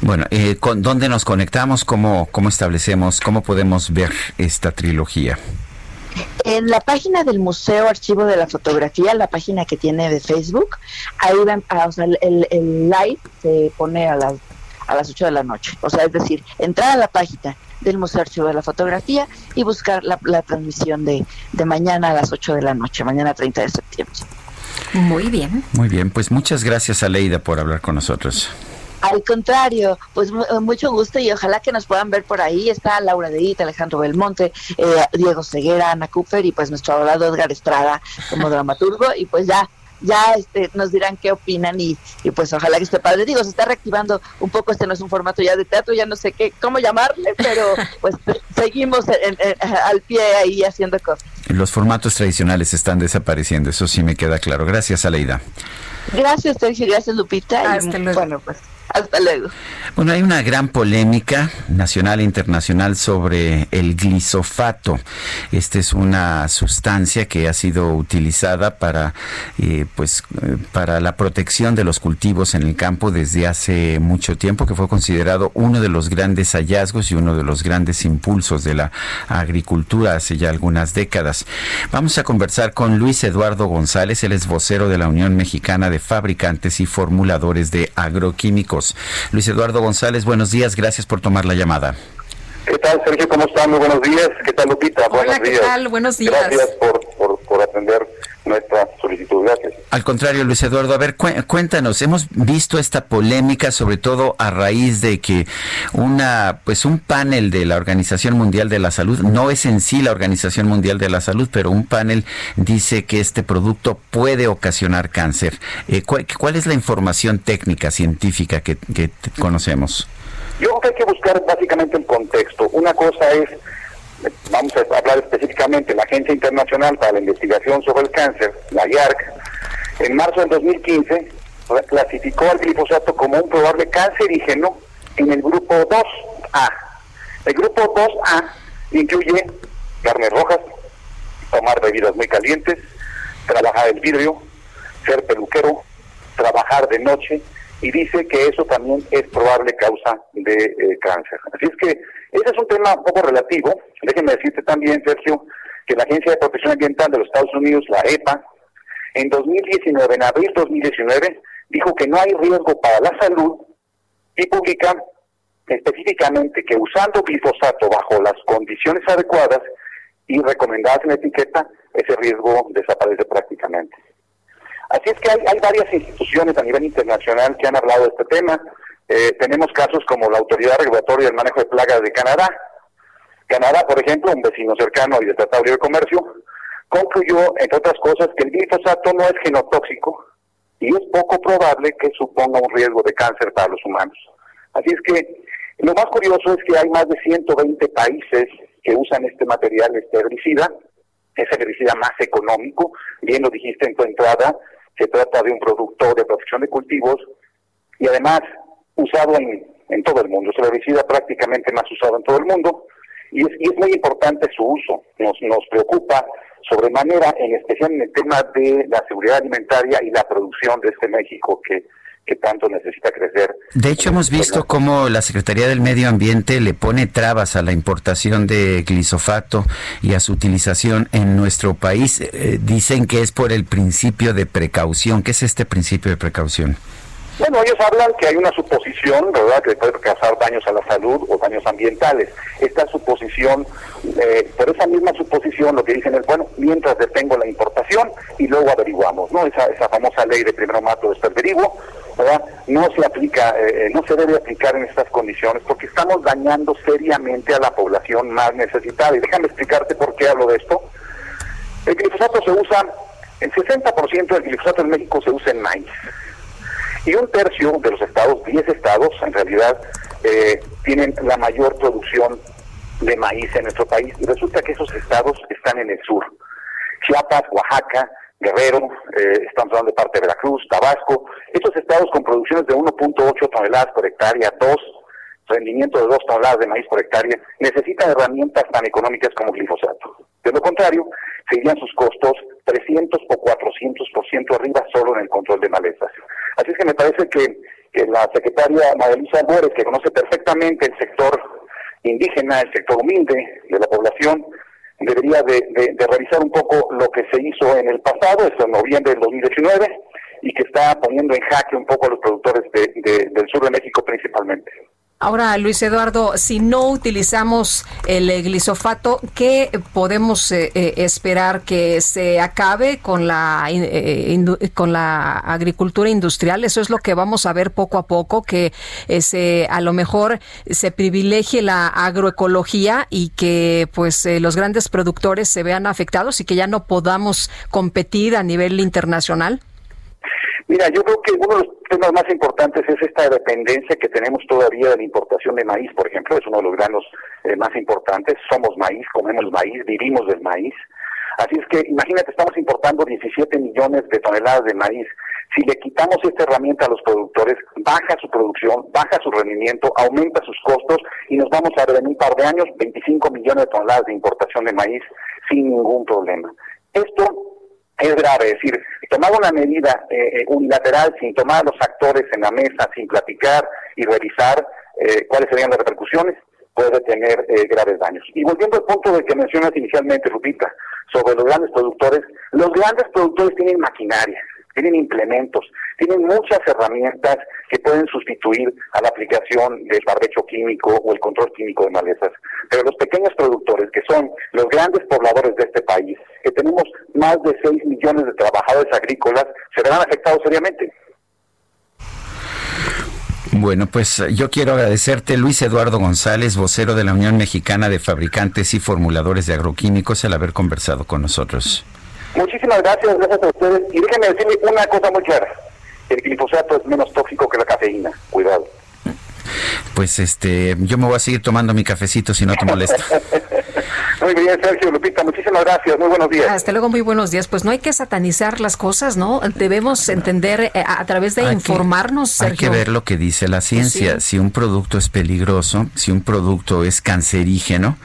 Bueno, eh, ¿con dónde nos conectamos? ¿Cómo, ¿Cómo establecemos, cómo podemos ver esta trilogía? En la página del Museo Archivo de la Fotografía, la página que tiene de Facebook, ahí ven, ah, o sea, el, el, live se pone a las, a las 8 de la noche. O sea, es decir, entrar a la página del Museo Archivo de la Fotografía y buscar la, la transmisión de, de mañana a las 8 de la noche, mañana 30 de septiembre. Muy bien. Muy bien, pues muchas gracias Aleida por hablar con nosotros. Al contrario, pues eh, mucho gusto y ojalá que nos puedan ver por ahí. Está Laura Dedita, Alejandro Belmonte, eh, Diego Ceguera, Ana Cooper y pues nuestro abogado Edgar Estrada como dramaturgo y pues ya ya este, nos dirán qué opinan y, y, pues ojalá que esté padre. Digo, se está reactivando un poco, este no es un formato ya de teatro, ya no sé qué, cómo llamarle, pero <laughs> pues seguimos al pie ahí haciendo cosas. Los formatos tradicionales están desapareciendo, eso sí me queda claro. Gracias, Aleida. Gracias, Sergio, gracias, Lupita. Hasta luego. Bueno, pues hasta luego. Bueno, hay una gran polémica nacional e internacional sobre el glisofato. Esta es una sustancia que ha sido utilizada para, eh, pues, eh, para la protección de los cultivos en el campo desde hace mucho tiempo, que fue considerado uno de los grandes hallazgos y uno de los grandes impulsos de la agricultura hace ya algunas décadas. Vamos a conversar con Luis Eduardo González, él es vocero de la Unión Mexicana de Fabricantes y Formuladores de Agroquímicos. Luis Eduardo González, buenos días, gracias por tomar la llamada. ¿Qué tal, Sergio? ¿Cómo están? Muy buenos días. ¿Qué tal, Lupita? Hola, buenos ¿qué días. tal? Buenos días. Gracias por, por, por atender nuestra solicitud. Gracias. Al contrario, Luis Eduardo, a ver, cuéntanos, hemos visto esta polémica sobre todo a raíz de que una pues un panel de la Organización Mundial de la Salud, no es en sí la Organización Mundial de la Salud, pero un panel dice que este producto puede ocasionar cáncer. Eh, ¿cuál, ¿cuál, es la información técnica científica que, que conocemos? Yo creo que hay que buscar básicamente el contexto. Una cosa es vamos a hablar específicamente, la Agencia Internacional para la Investigación sobre el Cáncer, la IARC, en marzo del 2015 clasificó al glifosato como un probable cancerígeno en el grupo 2A. El grupo 2A incluye carnes rojas, tomar bebidas muy calientes, trabajar el vidrio, ser peluquero, trabajar de noche, y dice que eso también es probable causa de eh, cáncer. Así es que ese es un tema un poco relativo. Déjenme decirte también, Sergio, que la Agencia de Protección Ambiental de los Estados Unidos, la EPA, en 2019, en abril 2019, dijo que no hay riesgo para la salud y publica específicamente que usando glifosato bajo las condiciones adecuadas y recomendadas en la etiqueta, ese riesgo desaparece prácticamente. Así es que hay varias instituciones a nivel internacional que han hablado de este tema. Eh, tenemos casos como la Autoridad Regulatoria del Manejo de Plagas de Canadá. Canadá, por ejemplo, un vecino cercano y de Tratado de Comercio, concluyó, entre otras cosas, que el glifosato no es genotóxico y es poco probable que suponga un riesgo de cáncer para los humanos. Así es que lo más curioso es que hay más de 120 países que usan este material, este herbicida, es el herbicida más económico, bien lo dijiste en tu entrada, se trata de un producto de protección de cultivos y además usado en, en todo el mundo. Es el herbicida prácticamente más usado en todo el mundo y es, y es muy importante su uso. Nos, nos preocupa sobremanera, en especial en el tema de la seguridad alimentaria y la producción de este México que que tanto necesita crecer. De hecho, hemos visto cómo la Secretaría del Medio Ambiente le pone trabas a la importación de glisofato y a su utilización en nuestro país. Eh, dicen que es por el principio de precaución. ¿Qué es este principio de precaución? Bueno, ellos hablan que hay una suposición, ¿verdad?, que puede causar daños a la salud o daños ambientales. Esta suposición, eh, por esa misma suposición, lo que dicen es, bueno, mientras detengo la importación y luego averiguamos, ¿no? Esa, esa famosa ley de primero mato, después averiguo, ¿verdad? No se aplica, eh, no se debe aplicar en estas condiciones porque estamos dañando seriamente a la población más necesitada. Y déjame explicarte por qué hablo de esto. El glifosato se usa, el 60% del glifosato en México se usa en maíz y un tercio de los estados, 10 estados en realidad, eh, tienen la mayor producción de maíz en nuestro país. Y resulta que esos estados están en el sur. Chiapas, Oaxaca, Guerrero, eh, estamos hablando de parte de Veracruz, Tabasco, estos estados con producciones de 1.8 toneladas por hectárea, 2 rendimiento de 2 toneladas de maíz por hectárea, necesitan herramientas tan económicas como glifosato. De lo contrario, seguirían sus costos 300 o 400% arriba solo en el control de malezas. Así es que me parece que, la secretaria Madelisa Mores, que conoce perfectamente el sector indígena, el sector humilde de la población, debería de, revisar un poco lo que se hizo en el pasado, es en noviembre del 2019, y que está poniendo en jaque un poco a los productores del sur de México principalmente. Ahora, Luis Eduardo, si no utilizamos el glisofato, ¿qué podemos eh, eh, esperar que se acabe con la eh, con la agricultura industrial? Eso es lo que vamos a ver poco a poco, que se a lo mejor se privilegie la agroecología y que pues los grandes productores se vean afectados y que ya no podamos competir a nivel internacional. Mira, yo creo que uno de los temas más importantes es esta dependencia que tenemos todavía de la importación de maíz, por ejemplo, es uno de los granos eh, más importantes. Somos maíz, comemos maíz, vivimos del maíz. Así es que imagínate, estamos importando 17 millones de toneladas de maíz. Si le quitamos esta herramienta a los productores, baja su producción, baja su rendimiento, aumenta sus costos y nos vamos a ver en un par de años 25 millones de toneladas de importación de maíz sin ningún problema. Esto es grave, es decir, tomar una medida eh, eh, unilateral sin tomar a los actores en la mesa, sin platicar y revisar eh, cuáles serían las repercusiones, puede tener graves daños. Y volviendo al punto de que mencionas inicialmente, Lupita, sobre los grandes productores, los grandes productores tienen maquinaria, tienen implementos, tienen muchas herramientas que pueden sustituir a la aplicación del barbecho químico o el control químico de malezas. Pero los pequeños productores, que son los grandes pobladores de este país, que tenemos más de 6 millones de trabajadores agrícolas, se verán afectados seriamente. Bueno, pues yo quiero agradecerte, Luis Eduardo González, vocero de la Unión Mexicana de Fabricantes y Formuladores de Agroquímicos, el haber conversado con nosotros. Muchísimas gracias, gracias a ustedes. Y déjenme decirle una cosa muy clara. El glifosato es menos tóxico que la cafeína. Cuidado. Pues este, yo me voy a seguir tomando mi cafecito si no te molesta. <laughs> Muy bien, Sergio Lupita, muchísimas gracias. Muy buenos días. Hasta luego, muy buenos días. Pues no hay que satanizar las cosas, ¿no? Debemos entender eh, a, través de informarnos, Sergio. Hay que ver lo que dice la ciencia. Si un producto es peligroso, si un producto es cancerígeno,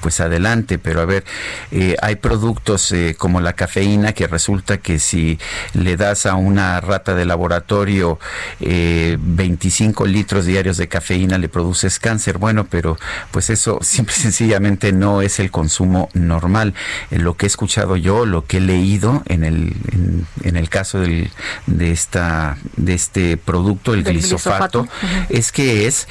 pues adelante, pero a ver, eh, hay productos eh, como la cafeína que resulta que si le das a una rata de laboratorio 25 eh, litros diarios de cafeína le produces cáncer. Bueno, pero pues eso <laughs> simple y sencillamente no es el consumo normal. lo que he escuchado yo, lo que he leído en el, en, el caso del, de, esta, de este producto, el glisofato, es que es,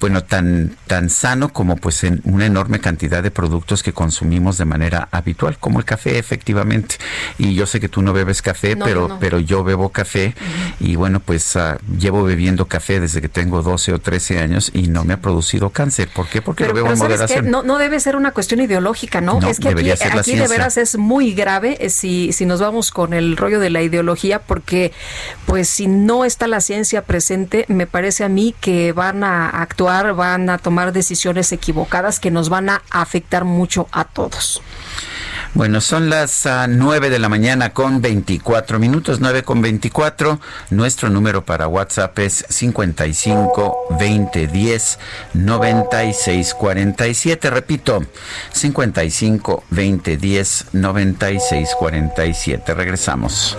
bueno, tan, tan sano como pues en una enorme cantidad de productos que consumimos de manera habitual, como el café, efectivamente. Y yo sé que tú no bebes café, pero, pero yo bebo café y bueno, pues ah, llevo bebiendo café desde que tengo 12 o 13 años y no me ha producido cáncer. ¿Por qué? Porque lo bebo en moderación. No, no debe ser una cuestión ideológica, ¿no? es que aquí, aquí de veras es muy grave eh, si, si nos vamos con el rollo de la ideología, porque pues si no está la ciencia presente, me parece a mí que van a actuar, van a tomar decisiones equivocadas que nos van a afectar mucho a todos. Bueno, son las uh, ah, 9 de la mañana con 24 minutos, 9 con 24. Nuestro número para WhatsApp es 55 20 10 96 47. Repito, 55 20 10 96 47. Regresamos.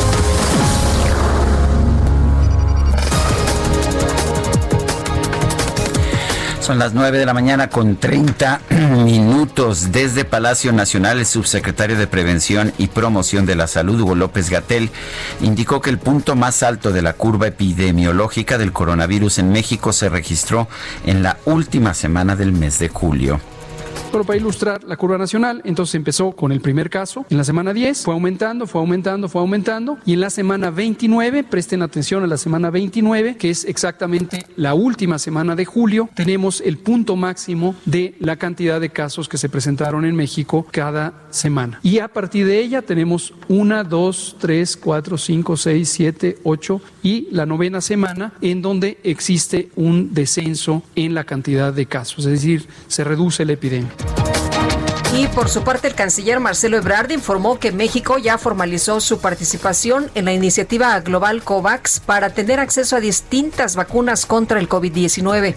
Son las 9 de la mañana con 30 <clears throat> minutos. Desde Palacio Nacional, el subsecretario de Prevención y Promoción de la Salud, Hugo López Gatel, indicó que el punto más alto de la curva epidemiológica del coronavirus en México se registró en la última semana del mes de julio. Solo para ilustrar la curva nacional, entonces empezó con el primer caso en la semana 10, fue aumentando, fue aumentando, fue aumentando y en la semana 29, presten atención a la semana 29, que es exactamente la última semana de julio, tenemos el punto máximo de la cantidad de casos que se presentaron en México cada semana. Y a partir de ella tenemos una, dos, tres, cuatro, cinco, seis, siete, ocho y la novena semana en donde existe un descenso en la cantidad de casos, es decir, se reduce la epidemia. Y por su parte, el canciller Marcelo Ebrard informó que México ya formalizó su participación en la iniciativa global COVAX para tener acceso a distintas vacunas contra el COVID-19.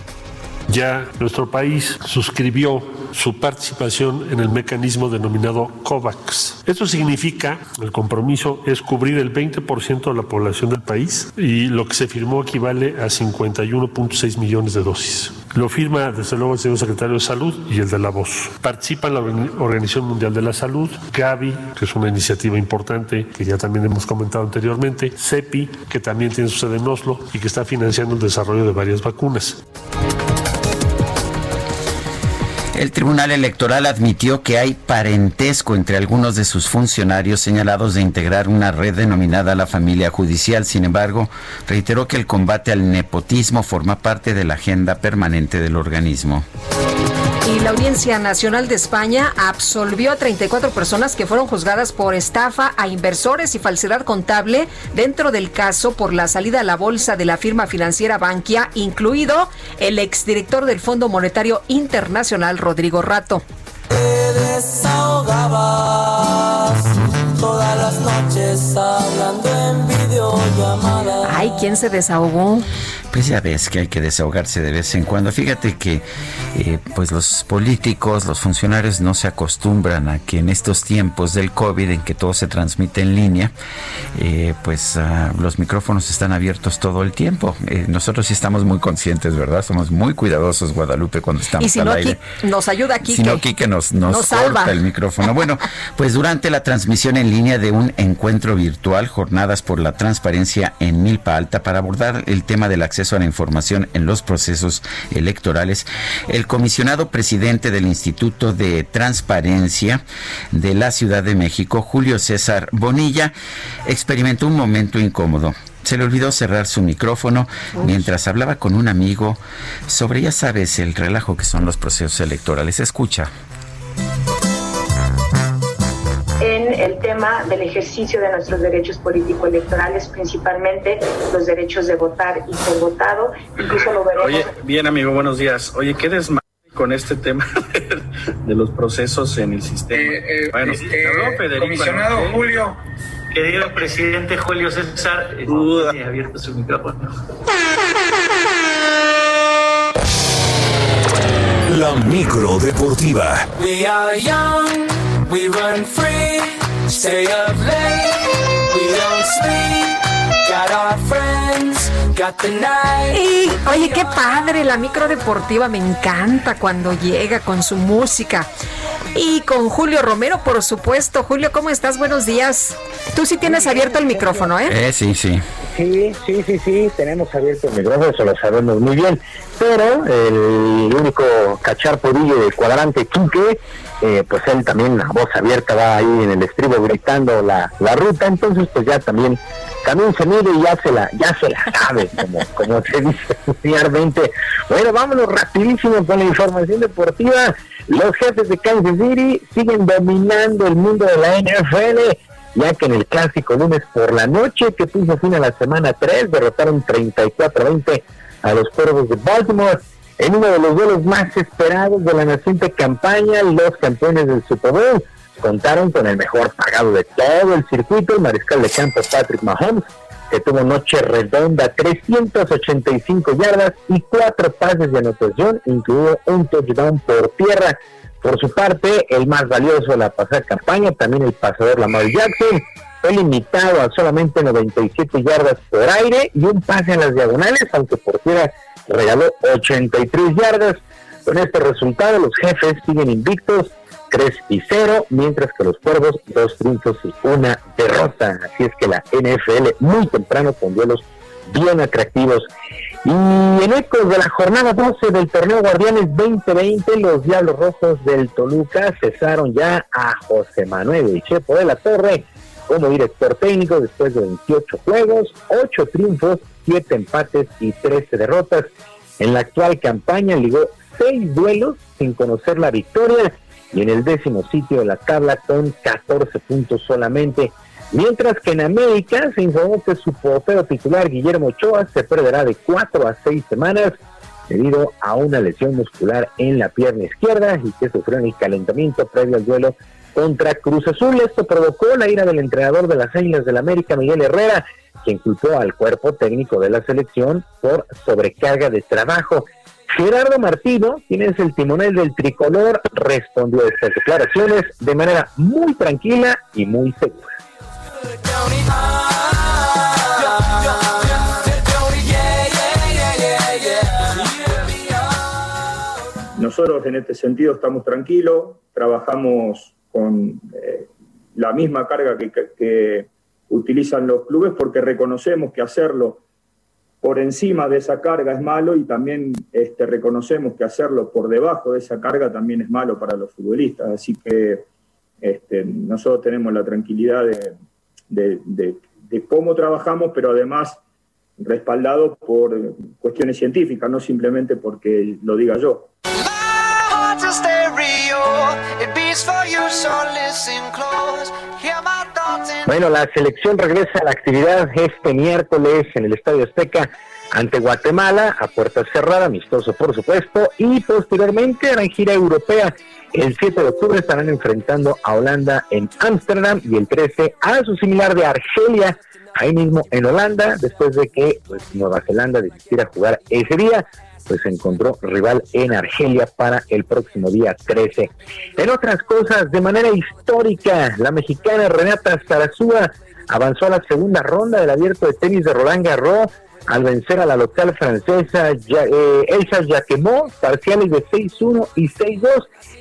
Ya nuestro país suscribió su participación en el mecanismo denominado COVAX. Esto significa, el compromiso es cubrir el 20% de la población del país y lo que se firmó equivale a 51.6 millones de dosis. Lo firma desde luego el señor secretario de Salud y el de la Voz. Participa la Organización Mundial de la Salud, Gavi, que es una iniciativa importante que ya también hemos comentado anteriormente, CEPI, que también tiene su sede en Oslo y que está financiando el desarrollo de varias vacunas. El Tribunal Electoral admitió que hay parentesco entre algunos de sus funcionarios señalados de integrar una red denominada la familia judicial. Sin embargo, reiteró que el combate al nepotismo forma parte de la agenda permanente del organismo. Y la Audiencia Nacional de España absolvió a 34 personas que fueron juzgadas por estafa a inversores y falsedad contable dentro del caso por la salida a la bolsa de la firma financiera Bankia, incluido el exdirector del Fondo Monetario Internacional, Rodrigo Rato. Las noches hablando en videollamada. Ay, ¿quién se desahogó? Pues ya ves que hay que desahogarse de vez en cuando. Fíjate que eh, pues los políticos, los funcionarios no se acostumbran a que en estos tiempos del COVID en que todo se transmite en línea, eh, pues ah, los micrófonos están abiertos todo el tiempo. Eh, nosotros sí estamos muy conscientes, ¿verdad? Somos muy cuidadosos, Guadalupe, cuando estamos y si al no, aire. Nos ayuda aquí. Si no, Quique nos, nos, corta el micrófono. Bueno, pues durante la transmisión en línea de un encuentro virtual, Jornadas por la Transparencia en Milpa Alta, para abordar el tema del acceso a la información en los procesos electorales, el comisionado presidente del Instituto de Transparencia de la Ciudad de México, Julio César Bonilla, experimentó un momento incómodo. Se le olvidó cerrar su micrófono mientras hablaba con un amigo sobre, ya sabes, el relajo que son los procesos electorales. Escucha. Tema del ejercicio de nuestros derechos político-electorales, principalmente los derechos de votar y ser votado. Incluso lo veremos. Oye, bien amigo, buenos días. Oye, ¿qué desmadre con este tema <laughs> de los procesos en el sistema? bueno, este, te habló Federico comisionado anoche. Julio. Querido presidente Julio César, tiene abierto su micrófono. La micro deportiva. We are young, we run free, stay up late, we don't sleep, got our friends, got the night. Y, oye, qué padre, la micro deportiva me encanta cuando llega con su música. Y con Julio Romero, por supuesto. Julio, ¿cómo estás? Buenos días. Tú sí tienes abierto el micrófono, ¿eh? Eh, sí, sí. Sí, sí, sí, sí, tenemos abierto el micrófono, eso lo sabemos muy bien. Pero el único cacharpodillo del cuadrante Quique, eh, pues él también la voz abierta va ahí en el estribo gritando la, la ruta, entonces pues ya también, también se mide y ya se la, ya se la sabe, como, como se dice <laughs> familiarmente. Bueno, vámonos rapidísimo con la información deportiva. Los jefes de Kansas City siguen dominando el mundo de la NFL ya que en el clásico lunes por la noche que puso fin a la semana 3 derrotaron 34-20 a los Cuervos de Baltimore en uno de los duelos más esperados de la naciente campaña los campeones del Super Bowl contaron con el mejor pagado de todo el circuito el mariscal de campo Patrick Mahomes que tuvo noche redonda 385 yardas y cuatro pases de anotación incluido un touchdown por tierra. Por su parte, el más valioso de la pasada campaña, también el pasador Lamar Jackson, fue limitado a solamente 97 yardas por aire y un pase en las diagonales, aunque por tierra regaló 83 yardas. Con este resultado, los jefes siguen invictos 3 y 0, mientras que los cuervos, dos triunfos y una derrota. Así es que la NFL muy temprano con duelos bien atractivos. Y en ecos de la jornada 12 del torneo Guardianes 2020, los Diablos Rojos del Toluca cesaron ya a José Manuel Chepo de la Torre como director técnico después de 28 juegos, 8 triunfos, 7 empates y 13 derrotas. En la actual campaña ligó 6 duelos sin conocer la victoria y en el décimo sitio de la tabla con 14 puntos solamente. Mientras que en América se informó que su portero titular Guillermo Ochoa se perderá de cuatro a seis semanas debido a una lesión muscular en la pierna izquierda y que sufrió en el calentamiento previo al duelo contra Cruz Azul. Esto provocó la ira del entrenador de las Águilas del América, Miguel Herrera, quien culpó al cuerpo técnico de la selección por sobrecarga de trabajo. Gerardo Martino, quien es el timonel del tricolor, respondió a estas declaraciones de manera muy tranquila y muy segura. Nosotros en este sentido estamos tranquilos, trabajamos con eh, la misma carga que, utilizan los clubes porque reconocemos que hacerlo por encima de esa carga es malo y también este, reconocemos que hacerlo por debajo de esa carga también es malo para los futbolistas. Así que este, nosotros tenemos la tranquilidad de, de, cómo trabajamos, pero además respaldado por cuestiones científicas, no simplemente porque lo diga yo. Bueno, la selección regresa a la actividad este miércoles en el Estadio Azteca ante Guatemala, a puerta cerrada, amistoso por supuesto, y posteriormente harán gira europea. El 7 de octubre estarán enfrentando a Holanda en Ámsterdam y el 13 a su similar de Argelia, ahí mismo en Holanda, después de que pues, Nueva Zelanda decidiera jugar ese día pues encontró rival en Argelia para el próximo día 13. En otras cosas, de manera histórica, la mexicana Renata Zarazúa avanzó a la segunda ronda del abierto de tenis de Roland Garros al vencer a la local francesa eh, Elsa Jacquemot, parciales de 6-1 y 6-2.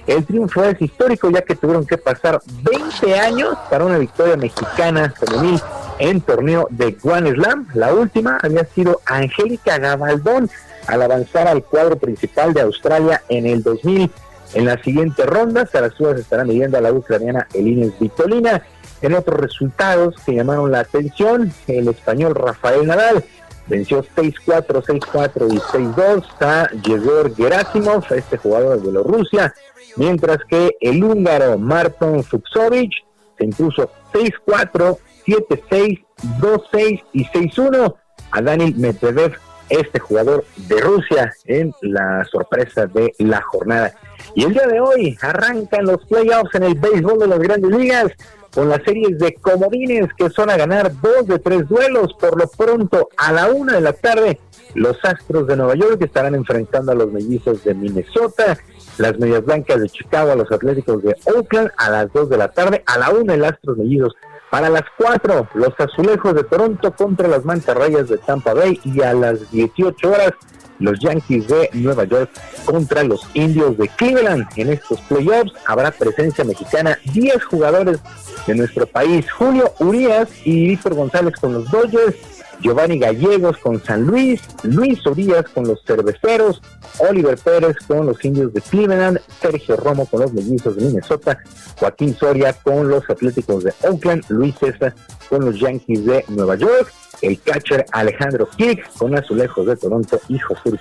El triunfo es histórico ya que tuvieron que pasar 20 años para una victoria mexicana femenil en torneo de Grand Slam. La última había sido Angélica Gabaldón al avanzar al cuadro principal de Australia en el 2000. En la siguiente ronda, Sarasúa se estará midiendo a la ucraniana Elines Vitolina. En otros resultados que llamaron la atención, el español Rafael Nadal venció 6-4, 6-4 y 6-2 a Yegor Gerasimov, este jugador de Bielorrusia, mientras que el húngaro Marton Fuxovic se impuso 6-4, 7-6, 2-6 y 6-1 a Daniel Medvedev, este jugador de Rusia, en la sorpresa de la jornada. Y el día de hoy arrancan los playoffs en el béisbol de las grandes ligas con las series de comodines que son a ganar dos de tres duelos. Por lo pronto, a la una de la tarde, los Astros de Nueva York estarán enfrentando a los mellizos de Minnesota, las Medias Blancas de Chicago a los Atléticos de Oakland a las dos de la tarde, a la una el Astros Mellizos. Para las cuatro, los Azulejos de Toronto contra las Mantarrayas de Tampa Bay y a las 18 horas, los Yankees de Nueva York contra los Indios de Cleveland. En estos playoffs habrá presencia mexicana, 10 jugadores de nuestro país, Julio Urias y Víctor González con los Dodgers, Giovanni Gallegos con San Luis, Luis Urias con los Cerveceros, Oliver Pérez con los Indios de Cleveland, Sergio Romo con los Mellizos de Minnesota, Joaquín Soria con los Atléticos de Oakland, Luis César con los Yankees de Nueva York, el catcher Alejandro Kirk con Azulejos de Toronto y José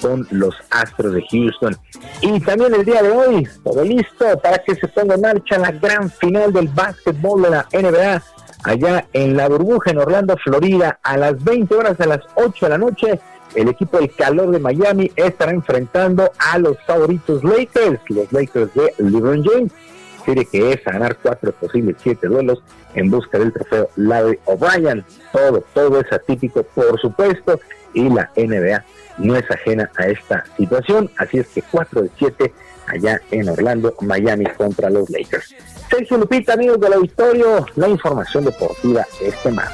con los Astros de Houston. Y también el día de hoy, todo listo para que se ponga en marcha la gran final del básquetbol de la NBA allá en la burbuja en Orlando, Florida, a las 20 horas, a las 8 de la noche. El equipo del calor de Miami estará enfrentando a los favoritos Lakers, los Lakers de LeBron James. serie que es ganar cuatro posibles siete duelos en busca del trofeo Larry O'Brien. Todo, todo es atípico, por supuesto, y la NBA no es ajena a esta situación, así es que 4 de 7 allá en Orlando, Miami contra los Lakers. Sergio Lupita, amigos del auditorio, la información deportiva este mar.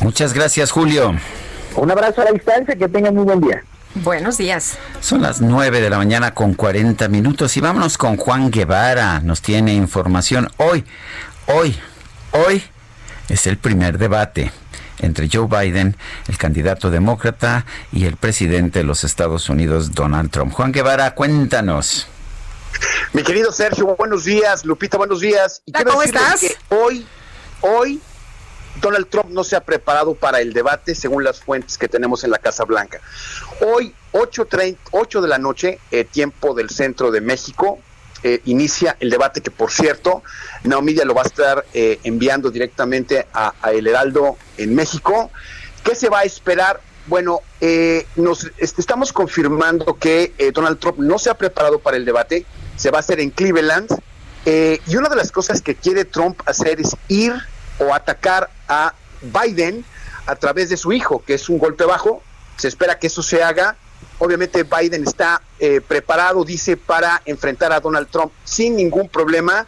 Muchas gracias, Julio. Un abrazo a la distancia, que tengan muy buen día. Buenos días. Son las 9 de la mañana con 40 minutos y vámonos con Juan Guevara. Nos tiene información hoy, hoy, hoy es el primer debate entre Joe Biden, el candidato demócrata, y el presidente de los Estados Unidos, Donald Trump. Juan Guevara, cuéntanos. Mi querido Sergio, buenos días. Lupita, buenos días. Y ¿Cómo estás? Que hoy, hoy, Donald Trump no se ha preparado para el debate según las fuentes que tenemos en la Casa Blanca. Hoy, 8, de la noche, eh, tiempo del centro de México, eh, inicia el debate que, por cierto, Naomidia lo va a estar eh, enviando directamente a, El Heraldo en México. ¿Qué se va a esperar? Bueno, eh, nos estamos confirmando que Donald Trump no se ha preparado para el debate, se va a hacer en Cleveland. y una de las cosas que quiere Trump hacer es ir o atacar a Biden a través de su hijo, que es un golpe bajo. Se espera que eso se haga Obviamente Biden está eh, preparado, dice, para enfrentar a Donald Trump sin ningún problema.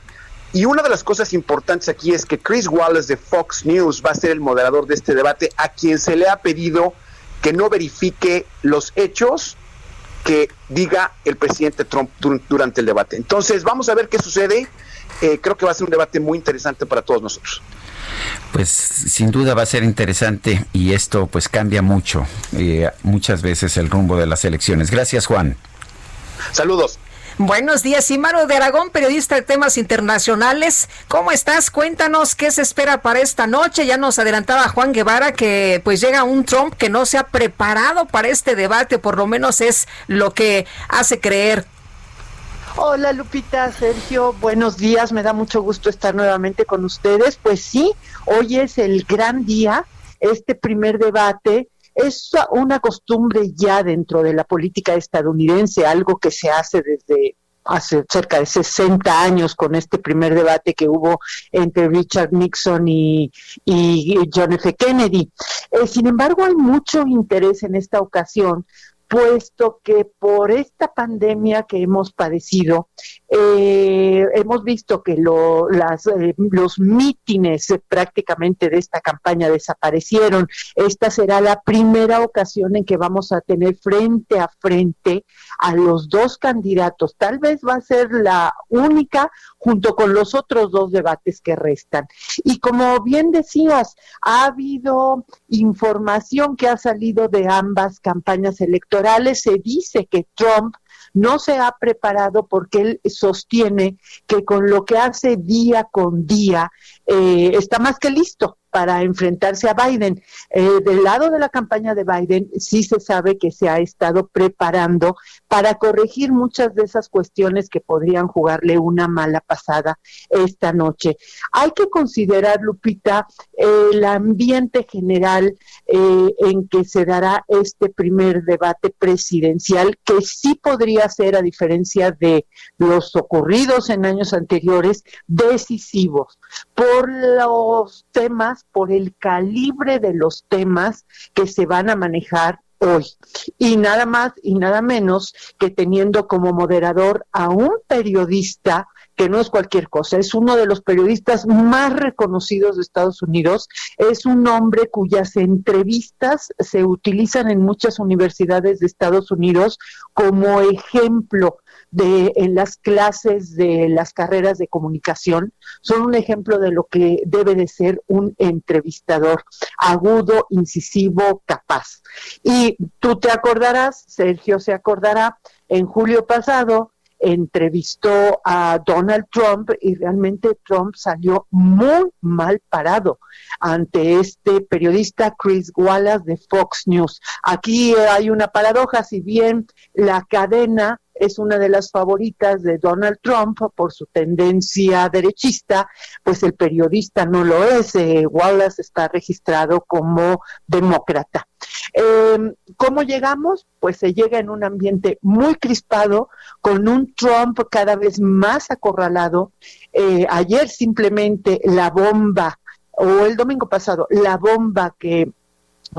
Y una de las cosas importantes aquí es que Chris Wallace de Fox News va a ser el moderador de este debate, a quien se le ha pedido que no verifique los hechos que diga el presidente Trump durante el debate. Entonces, vamos a ver qué sucede. Eh, creo que va a ser un debate muy interesante para todos nosotros. Pues sin duda va a ser interesante y esto pues cambia mucho, eh, muchas veces el rumbo de las elecciones. Gracias Juan. Saludos. Buenos días, Imaro de Aragón, periodista de temas internacionales. ¿Cómo estás? Cuéntanos qué se espera para esta noche. Ya nos adelantaba Juan Guevara que pues llega un Trump que no se ha preparado para este debate, por lo menos es lo que hace creer. Hola Lupita, Sergio, buenos días, me da mucho gusto estar nuevamente con ustedes. Pues sí, hoy es el gran día, este primer debate es una costumbre ya dentro de la política estadounidense, algo que se hace desde hace cerca de 60 años con este primer debate que hubo entre Richard Nixon y, John F. Kennedy. Eh, sin embargo, hay mucho interés en esta ocasión puesto que por esta pandemia que hemos padecido, eh, hemos visto que las, eh, los mítines prácticamente de esta campaña desaparecieron. Esta será la primera ocasión en que vamos a tener frente a frente a los dos candidatos. Tal vez va a ser la única junto con los otros dos debates que restan. Y como bien decías, ha habido información que ha salido de ambas campañas electorales se dice que Trump no se ha preparado porque él sostiene que con lo que hace día con día eh, está más que listo para enfrentarse a Biden. Eh, del lado de la campaña de Biden sí se sabe que se ha estado preparando para corregir muchas de esas cuestiones que podrían jugarle una mala pasada esta noche. Hay que considerar, Lupita, el ambiente general eh, en que se dará este primer debate presidencial, que sí podría ser, a diferencia de los ocurridos en años anteriores, decisivos por los temas, por el calibre de los temas que se van a manejar hoy. Y nada más y nada menos que teniendo como moderador a un periodista que no es cualquier cosa, es uno de los periodistas más reconocidos de Estados Unidos, es un hombre cuyas entrevistas se utilizan en muchas universidades de Estados Unidos como ejemplo de en las clases de las carreras de comunicación son un ejemplo de lo que debe de ser un entrevistador agudo, incisivo, capaz. Y tú te acordarás, Sergio se acordará, en julio pasado entrevistó a Donald Trump y realmente Trump salió muy mal parado ante este periodista Chris Wallace de Fox News. Aquí hay una paradoja, si bien la cadena es una de las favoritas de Donald Trump por su tendencia derechista, pues el periodista no lo es. Eh, Wallace está registrado como demócrata. Eh, ¿Cómo llegamos? Pues se llega en un ambiente muy crispado, con un Trump cada vez más acorralado. Eh, ayer simplemente la bomba, o el domingo pasado, la bomba que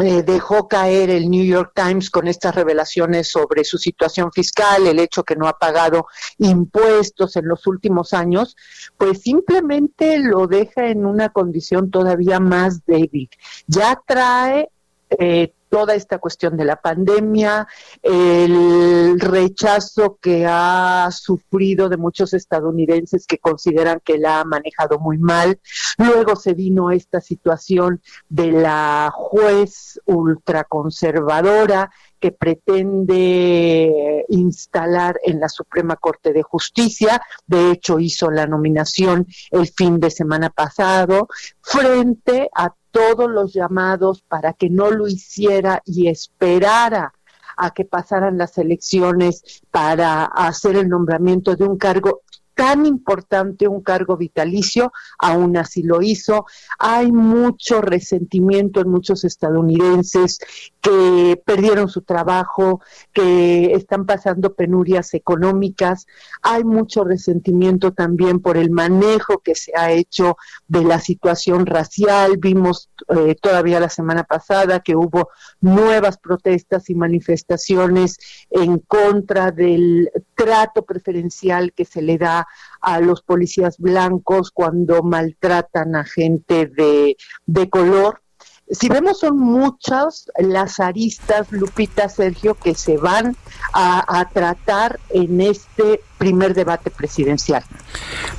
eh, dejó caer el New York Times con estas revelaciones sobre su situación fiscal, el hecho que no ha pagado impuestos en los últimos años, pues simplemente lo deja en una condición todavía más débil. Ya trae eh, toda esta cuestión de la pandemia, el rechazo que ha sufrido de muchos estadounidenses que consideran que la ha manejado muy mal. Luego se vino esta situación de la juez ultraconservadora que pretende instalar en la Suprema Corte de Justicia. De hecho, hizo la nominación el fin de semana pasado frente a todos los llamados para que no lo hiciera y esperara a que pasaran las elecciones para hacer el nombramiento de un cargo tan importante, un cargo vitalicio, aún así lo hizo. Hay mucho resentimiento en muchos estadounidenses que perdieron su trabajo, que están pasando penurias económicas. Hay mucho resentimiento también por el manejo que se ha hecho de la situación racial. Vimos eh, todavía la semana pasada que hubo nuevas protestas y manifestaciones en contra del trato preferencial que se le da a los policías blancos cuando maltratan a gente de, de color. Si vemos son muchas las aristas, Lupita, Sergio, que se van a, a, tratar en este primer debate presidencial.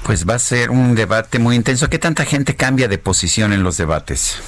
Pues va a ser un debate muy intenso. ¿Qué tanta gente cambia de posición en los debates?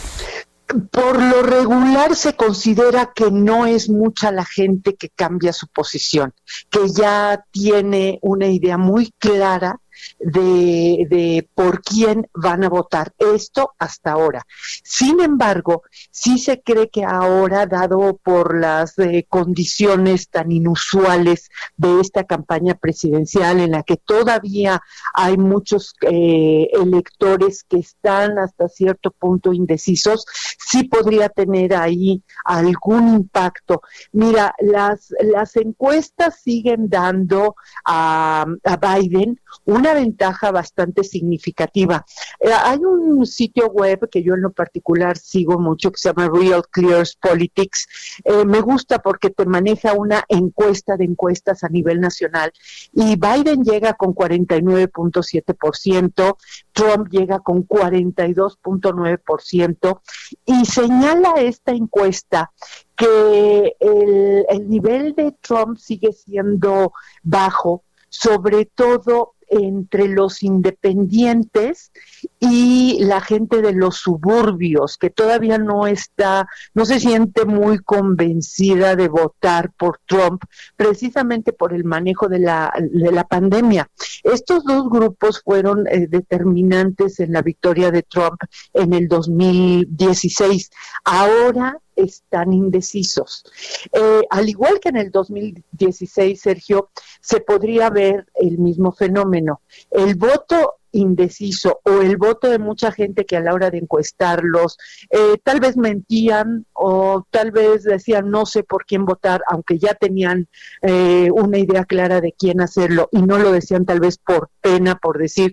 por lo regular se considera que no es mucha la gente que cambia su posición, que ya tiene una idea muy clara de, de, por quién van a votar. Esto hasta ahora. Sin embargo, sí se cree que ahora, dado por las eh, condiciones tan inusuales de esta campaña presidencial en la que todavía hay muchos eh, electores que están hasta cierto punto indecisos, sí podría tener ahí algún impacto. Mira, las, las encuestas siguen dando a, a Biden una ventaja bastante significativa. Eh, hay un sitio web que yo en lo particular sigo mucho que se llama Real Clears Politics. Eh, me gusta porque te maneja una encuesta de encuestas a nivel nacional y Biden llega con 49.7%, Trump llega con 42.9% y señala esta encuesta que el, el nivel de Trump sigue siendo bajo sobre todo entre los independientes y la gente de los suburbios que todavía no está, no se siente muy convencida de votar por Trump, precisamente por el manejo de la, de la pandemia. Estos dos grupos fueron eh, determinantes en la victoria de Trump en el 2016. Ahora están indecisos. Eh, al igual que en el 2016, Sergio, se podría ver el mismo fenómeno. El voto indeciso o el voto de mucha gente que a la hora de encuestarlos eh, tal vez mentían o tal vez decían no sé por quién votar, aunque ya tenían eh, una idea clara de quién hacerlo y no lo decían tal vez por pena, por decir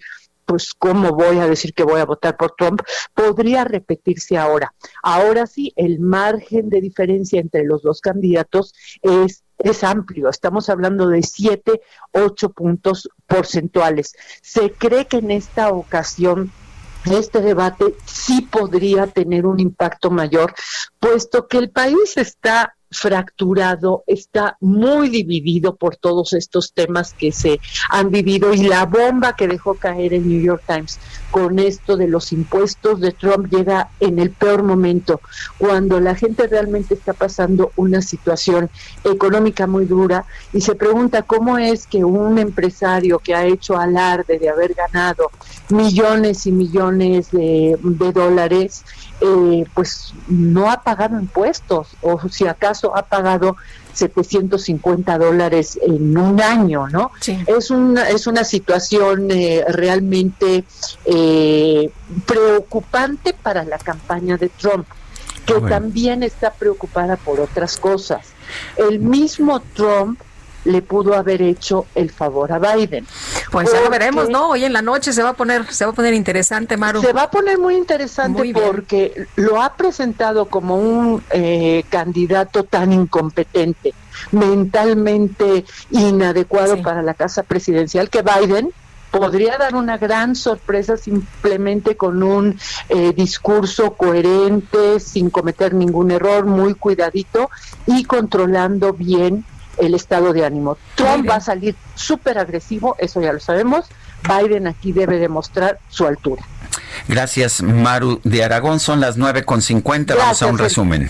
pues cómo voy a decir que voy a votar por Trump, podría repetirse ahora. Ahora sí, el margen de diferencia entre los dos candidatos es es amplio, estamos hablando de siete, ocho puntos porcentuales. Se cree que en esta ocasión este debate sí podría tener un impacto mayor, puesto que el país está fracturado, está muy dividido por todos estos temas que se han vivido y la bomba que dejó caer el New York Times con esto de los impuestos de Trump llega en el peor momento, cuando la gente realmente está pasando una situación económica muy dura y se pregunta cómo es que un empresario que ha hecho alarde de haber ganado millones y millones de, de dólares, eh, pues no ha pagado impuestos o si acaso ha pagado 750 dólares en un año, ¿no? Es, una, es una situación eh, realmente eh, preocupante para la campaña de Trump, que también está preocupada por otras cosas. El mismo Trump le pudo haber hecho el favor a Biden. Pues ya lo veremos, ¿no? Hoy en la noche se va a poner, se va a poner interesante, Maru. Se va a poner muy interesante porque lo ha presentado como un eh, candidato tan incompetente, mentalmente inadecuado para la casa presidencial que Biden podría dar una gran sorpresa simplemente con un eh, discurso coherente, sin cometer ningún error, muy cuidadito y controlando bien el estado de ánimo. Trump va a salir súper agresivo, eso ya lo sabemos. Biden aquí debe demostrar su altura. Gracias, Maru de Aragón. Son las 9.50. Vamos a un resumen.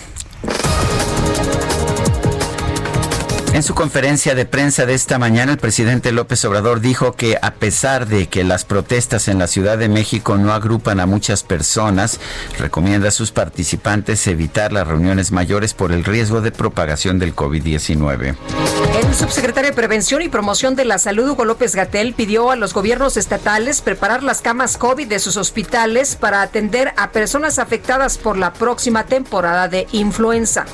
En su conferencia de prensa de esta mañana, el presidente López Obrador dijo que a pesar de que las protestas en la Ciudad de México no agrupan a muchas personas, recomienda a sus participantes evitar las reuniones mayores por el riesgo de propagación del COVID-19. El subsecretario de Prevención y Promoción de la Salud, Hugo López Gatel, pidió a los gobiernos estatales preparar las camas COVID de sus hospitales para atender a personas afectadas por la próxima temporada de influenza.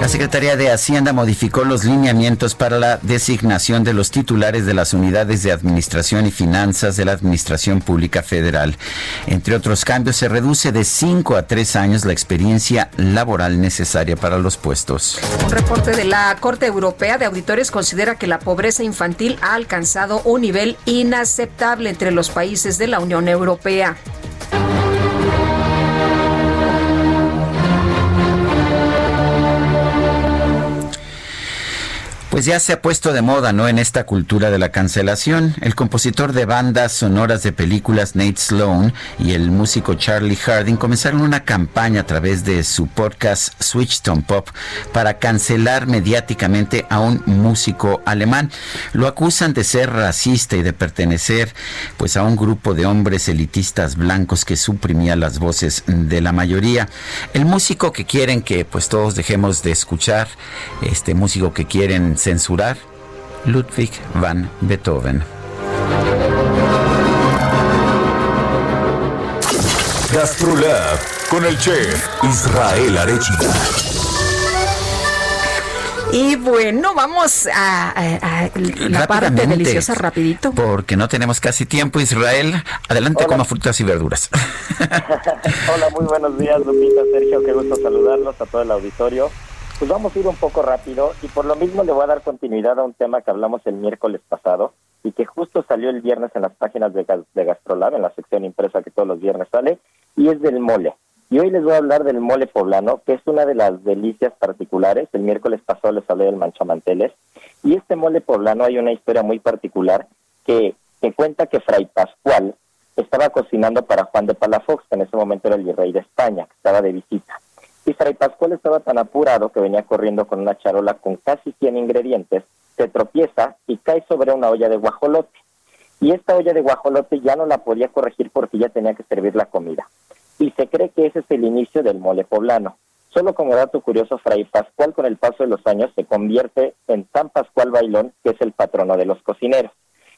La Secretaría de Hacienda modificó los lineamientos para la designación de los titulares de las unidades de administración y finanzas de la Administración Pública Federal. Entre otros cambios, se reduce de 5 a 3 años la experiencia laboral necesaria para los puestos. Un reporte de la Corte Europea de Auditores considera que la pobreza infantil ha alcanzado un nivel inaceptable entre los países de la Unión Europea. Pues ya se ha puesto de moda, ¿no? En esta cultura de la cancelación. El compositor de bandas sonoras de películas Nate Sloan y el músico Charlie Harding comenzaron una campaña a través de su podcast Switchton Pop para cancelar mediáticamente a un músico alemán. Lo acusan de ser racista y de pertenecer pues a un grupo de hombres elitistas blancos que suprimía las voces de la mayoría. El músico que quieren que pues todos dejemos de escuchar, este músico que quieren censurar Ludwig van Beethoven. Gastrolab con el chef Israel Arechiga. Y bueno, vamos a, la parte deliciosa rapidito. Porque no tenemos casi tiempo, Israel. Adelante, coma frutas y verduras. <laughs> <laughs> Hola, muy buenos días, Lupita, Sergio. Qué gusto saludarlos a todo el auditorio. Pues vamos a ir un poco rápido y por lo mismo le voy a dar continuidad a un tema que hablamos el miércoles pasado y que justo salió el viernes en las páginas de, de Gastrolab, en la sección impresa que todos los viernes sale, y es del mole. Y hoy les voy a hablar del mole poblano, que es una de las delicias particulares. El miércoles pasado les hablé del manchamanteles. Y este mole poblano hay una historia muy particular que, que cuenta que Fray Pascual estaba cocinando para Juan de Palafox, que en ese momento era el virrey de España, que estaba de visita. Y Fray Pascual estaba tan apurado que venía corriendo con una charola con casi 100 ingredientes, se tropieza y cae sobre una olla de guajolote. Y esta olla de guajolote ya no la podía corregir porque ya tenía que servir la comida. Y se cree que ese es el inicio del mole poblano. Solo como dato curioso, Fray Pascual con el paso de los años se convierte en San Pascual Bailón, que es el patrono de los cocineros.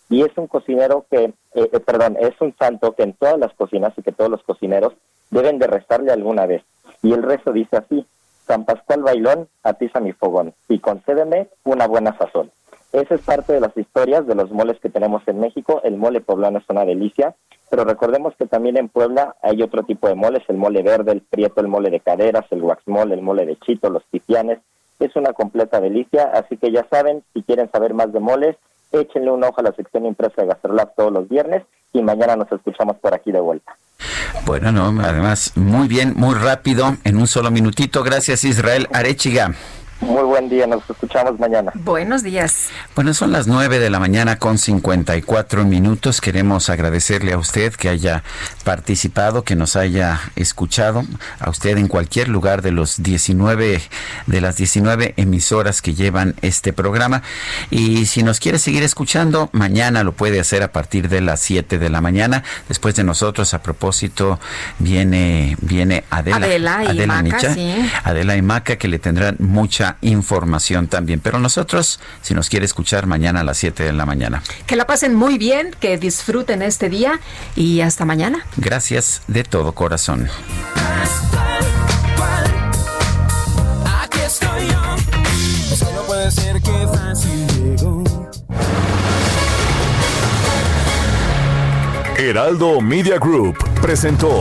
Y es un cocinero que, eh, eh, perdón, es un santo que en todas las cocinas y que todos los cocineros deben de rezarle alguna vez. Y el resto dice así, San Pascual Bailón, atiza mi fogón y concédeme una buena sazón. Esa es parte de las historias de los moles que tenemos en México. El mole poblano es una delicia, pero recordemos que también en Puebla hay otro tipo de moles, el mole verde, el prieto, el mole de caderas, el guaxmol, el mole de chito, los tipianes. Es una completa delicia, así que ya saben, si quieren saber más de moles, échenle una hoja a la sección impresa de Gastrolab todos los viernes y mañana nos escuchamos por aquí de vuelta. Bueno, no, además, muy bien, muy rápido, en un solo minutito. Gracias, Israel Arechiga. Muy buen día, nos escuchamos mañana. Buenos días. Bueno, son las 9 de la mañana con 54 minutos. Queremos agradecerle a usted que haya participado, que nos haya escuchado, a usted en cualquier lugar de los 19 de las 19 emisoras que llevan este programa. Y si nos quiere seguir escuchando, mañana lo puede hacer a partir de las 7 de la mañana. Después de nosotros, a propósito, viene viene Adela, Adela y Maca, sí. Adela y Maca que le tendrán mucha información también. Pero nosotros, si nos quiere escuchar mañana a las 7 de la mañana. Que la pasen muy bien, que disfruten este día y hasta mañana. Gracias de todo corazón. Aquí estoy yo. Es que no puede ser que fácil llegó. Heraldo Media Group presentó